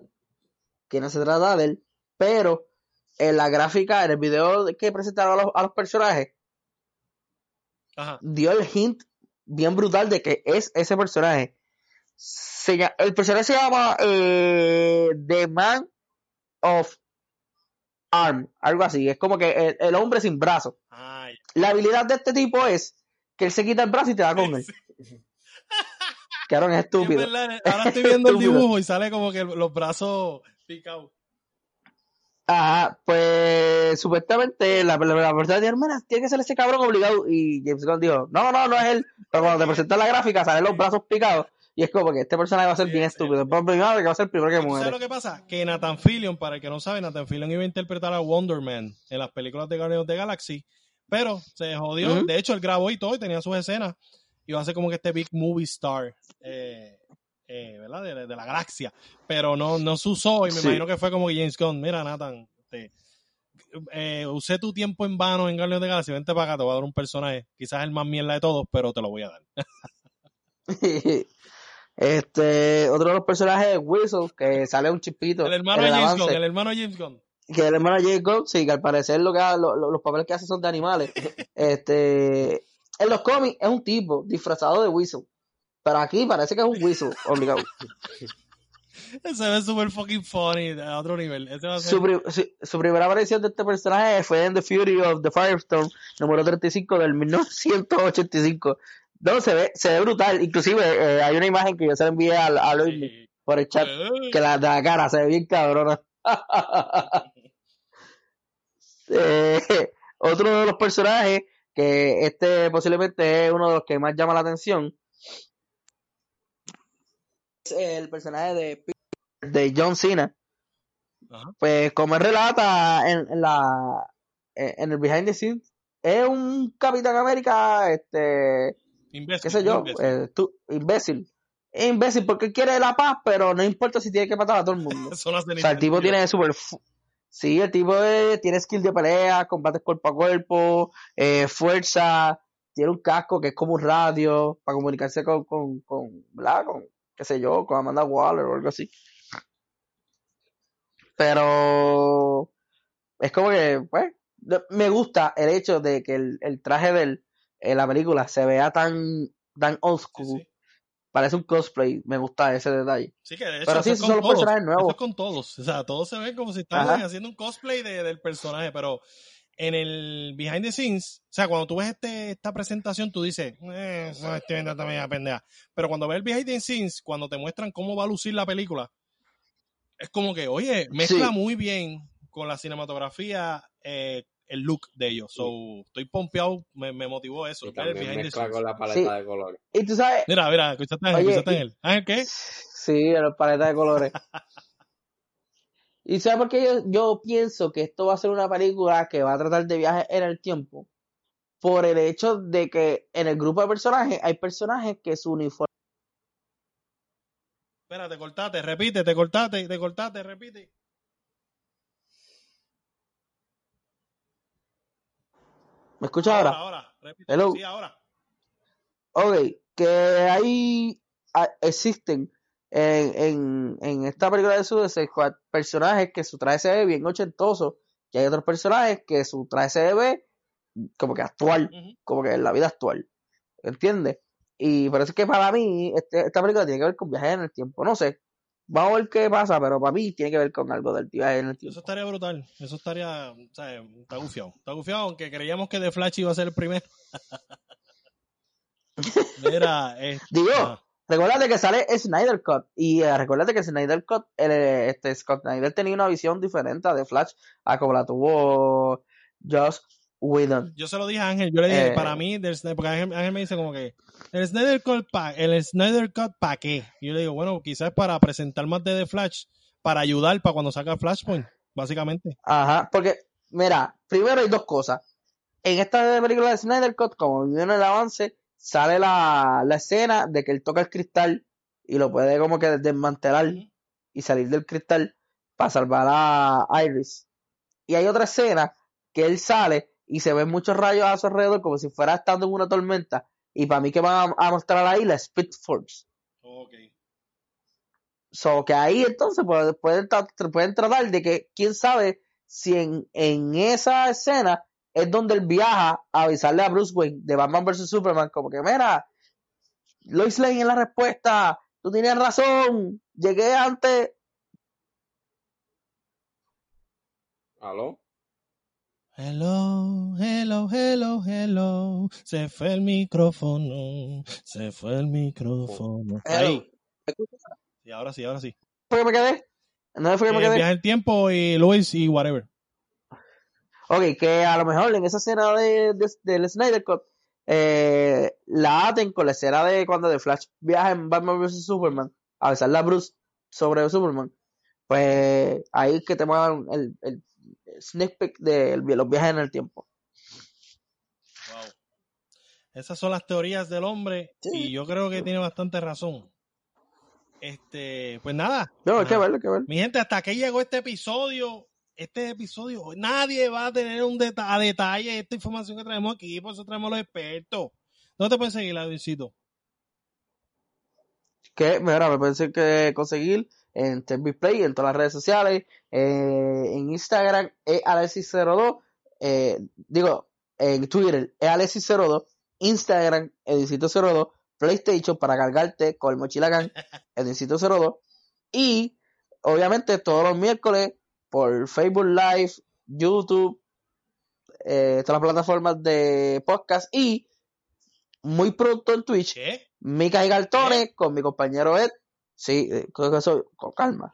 que no se trata de él, pero en la gráfica, en el video que presentaron a los, a los personajes, Ajá. dio el hint bien brutal de que es ese personaje. Se el personaje se llama eh, The Man of Arm, algo así. Es como que el, el hombre sin brazo. Ay. La habilidad de este tipo es que él se quita el brazo y te da con él. Cabrón, es Sí, es estúpido. verdad, Ahora estoy viendo el dibujo y sale como que los brazos picados. Ajá, pues supuestamente la, la, la persona dijo, hermana, tiene que ser ese cabrón obligado. Y James Gunn dijo, no, no, no es él. Pero cuando te presentan la gráfica, salen los brazos picados. Y es como que este personaje va a ser Sí, bien es- estúpido. Primera vez que va a ser el primero que ¿Tú ¿Sabes muere. lo que pasa? Que Nathan Fillion, para el que no sabe, Nathan Fillion iba a interpretar a Wonder Man en las películas de Guardians of the Galaxy, pero se jodió. De hecho, él grabó y todo y tenía sus escenas. Iba a ser como que este big movie star, eh, eh, ¿verdad? De, de la galaxia. Pero no, no se usó y me Sí. imagino que fue como que James Gunn, mira Nathan, te- eh, usé tu tiempo en vano en Guardians of the Galaxy, vente para acá, te voy a dar un personaje, quizás el más mierda de todos, pero te lo voy a dar. este, otro de los personajes es Whistle, que sale un chispito. El hermano el James. Gunn, el hermano James Gunn. que el hermano Jake Gunn, sí, que al parecer lo que ha- lo- lo- los papeles que hace son de animales. este, en los cómics es un tipo disfrazado de Whistle. Pero aquí parece que es un Whistle, obligado. Se ve súper fucking funny a otro nivel. Ese va a ser- Su, pri- su, su primera aparición de este personaje fue en The Fury of the Firestorm, número 35 del 1985. No, se ve, se ve brutal. Inclusive eh, hay una imagen que yo se la envié a, a Luis por el chat, que la de la cara se ve bien cabrona. Eh, otro de los personajes que este posiblemente es uno de los que más llama la atención es el personaje de de John Cena Ajá. pues como él relata en, en la en el behind the scenes es un Capitán América este Imbécil, qué sé yo imbécil. eh, tú- imbécil es imbécil porque quiere la paz pero no importa si tiene que matar a todo el mundo Eso no hace o sea, el tipo sentido. tiene super. Sí, el tipo eh, tiene skill de pelea, combates cuerpo a cuerpo, eh, fuerza, tiene un casco que es como un radio para comunicarse con, con, con, ¿verdad? Con, qué sé yo, con Amanda Waller o algo así. Pero es como que, pues, me gusta el hecho de que el, el traje de en la película se vea tan, tan old school. sí. Parece un cosplay, me gusta ese detalle. Sí, que de hecho, Pero eso sí, es esos con son los todos. personajes nuevos. Eso es con todos. O sea, todos se ven como si estaban haciendo un cosplay de- del personaje, pero en el behind the scenes, o sea, cuando tú ves este, esta presentación, tú dices, eh, eso estoy viendo esta media pendeja. Pero cuando ves el behind the scenes, cuando te muestran cómo va a lucir la película, es como que, oye, mezcla Sí. muy bien con la cinematografía, eh, el look de ellos. So, estoy pompeado, me, me motivó eso. Y también mezcla con la paleta Sí. de colores. Y tú sabes, Mira, mira, escuchaste a él, escuchaste él. Ángel, ¿qué? Sí, en la paleta de colores. ¿Y sabes por qué yo, yo pienso que esto va a ser una película que va a tratar de viajes en el tiempo? Por el hecho de que en el grupo de personajes hay personajes que su uniforme Espera, te cortaste, repite, te cortaste, te cortaste, repite. ¿Me escuchas ahora? ahora, repite. Hello. Sí, ahora. Ok, que ahí ah, existen en, en, en esta película de Suicide Squad personajes que su traje se ve bien ochentoso y hay otros personajes que su traje se ve como que actual, como que en la vida actual, ¿entiendes? Y por eso es que para mí este- esta película tiene que ver con viajes en el tiempo, no sé, vamos a ver qué pasa, pero para mí tiene que ver con algo del viaje en el Eso tiempo. estaría brutal. Eso estaría, está gufiado. Está gufiado, aunque creíamos que The Flash iba a ser el primero. Mira, este, Digo, ajá. Recuérdate que sale Snyder Cut y eh, recuérdate que Snyder Cut, el, eh, este Scott Snyder tenía una visión diferente de Flash a como la tuvo Josh Whedon. yo se lo dije a Ángel, yo le dije, Eh. para mí, del porque Ángel, Ángel me dice como que, el Snyder Cut, pa, el Snyder Cut, ¿para qué? Y yo le digo, bueno, quizás para presentar más de The Flash, para ayudar para cuando saca Flashpoint, básicamente. Ajá, porque, mira, primero hay dos cosas. En esta película de Snyder Cut, como en el avance, sale la, la escena de que él toca el cristal y lo puede como que desmantelar y salir del cristal para salvar a Iris. Y hay otra escena que él sale y se ven muchos rayos a su alrededor como si fuera estando en una tormenta. Y para mí que van a, a mostrar ahí la Speed Force. Ok. So que ahí entonces pueden, pueden, pueden tratar de que, quién sabe si en, en esa escena es donde él viaja a avisarle a Bruce Wayne de Batman vs. Superman, como que, mira, Lois Lane es la respuesta, tú tenías razón, llegué antes. ¿Aló? Hello, hello, hello, hello. Se fue el micrófono. Se fue el micrófono. Ahí. Y ahora sí, ahora sí. ¿Fue que me quedé? ¿No fue que me Eh, quedé? viaje el tiempo y Luis y whatever. Ok, que a lo mejor en esa escena de, de- del Snyder Cut eh, la aten con la escena de cuando The Flash viaja en Batman vs Superman a besarle a Bruce sobre Superman. Pues ahí es que te muevan el, el sneak peek de los viajes en el tiempo. Wow. Esas son las teorías del hombre Sí. y yo creo que tiene bastante razón. Este, pues nada. No, hay que Ajá. verlo, hay que verlo. Mi gente, hasta aquí llegó este episodio. Este episodio, nadie va a tener un deta a detalle esta información que traemos aquí, por eso traemos los expertos. ¿Dónde te pueden seguir, Luisito? Que, mira, me pueden que conseguir en TV Play, en todas las redes sociales, eh, en Instagram, es Alexis02, eh, digo, en Twitter, es Alexis02, Instagram, Edicito02, PlayStation para cargarte con el mochilacán, Edicito02, y obviamente todos los miércoles por Facebook Live, YouTube, eh, todas las plataformas de podcast y muy pronto en Twitch, ¿Qué? Mica y Galtones con mi compañero Ed. Sí, eh, con, eso- con calma.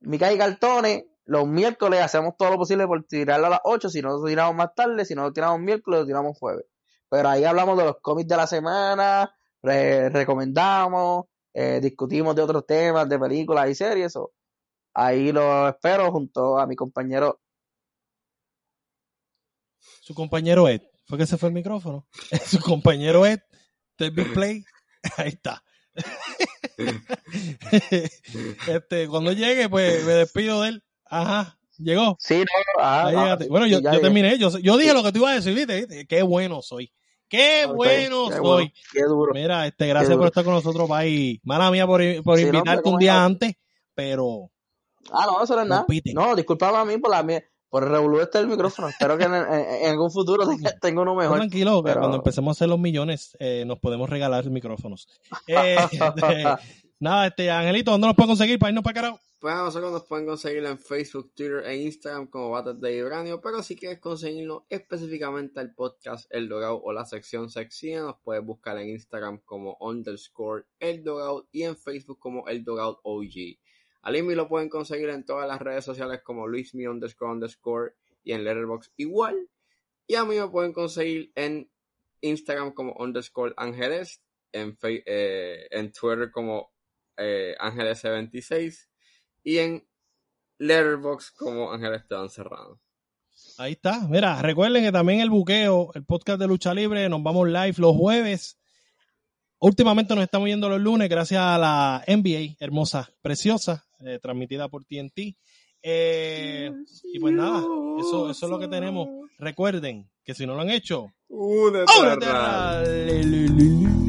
Mica y Galtones, los miércoles hacemos todo lo posible por tirarlo a las 8. Si no lo tiramos más tarde, si no lo tiramos miércoles, lo tiramos jueves. Pero ahí hablamos de los cómics de la semana, re- recomendamos, eh, discutimos de otros temas, de películas y series. Eso. Ahí lo espero junto a mi compañero. Su compañero Ed. ¿Fue que se fue el micrófono? Su compañero Ed. TV Play. Ahí está. este, cuando llegue, pues me despido de él. Ajá, llegó. Sí, no, ah, ah, bueno, yo, terminé. Yo, yo dije lo que tú ibas a decir, ¿viste? Qué bueno soy. Qué bueno qué soy. bueno, Qué duro. Mira, este, gracias por estar con nosotros, Pai. Mala mía por, por Sí, invitarte un ¿cómo día es? antes, pero Ah, no, eso no es nada. No, disculpame a mí por la mía, por revolver este el micrófono. Espero que en, en- en algún futuro tenga, tenga uno no, mejor. tranquilo, pero- cuando empecemos a hacer los millones, eh, nos podemos regalar micrófonos. Eh, este, nada, este, Angelito, ¿dónde nos pueden conseguir para irnos para carajo? Pues a nosotros nos pueden conseguir en Facebook, Twitter e Instagram como Bates de Vibranio, pero si quieres conseguirnos específicamente al podcast El Dogout o la sección Sexina, nos puedes buscar en Instagram como underscore El Dogout y en Facebook como El Dogout OG. A Limby lo pueden conseguir en todas las redes sociales como luismi underscore underscore y en Letterboxd igual. Y a mí me pueden conseguir en Instagram como underscore Ángeles, en, eh, en Twitter como eh, Ángeles76 y en Letterboxd como Ángel Esteban Serrano. Ahí está. Mira, recuerden que también el buqueo, el podcast de lucha libre, nos vamos live los jueves. Últimamente nos estamos yendo los lunes gracias a la NBA, hermosa, preciosa, eh, transmitida por TNT. Eh, y pues nada, eso, eso es lo que tenemos. Recuerden que si no lo han hecho, Únete, ¡únete a a la-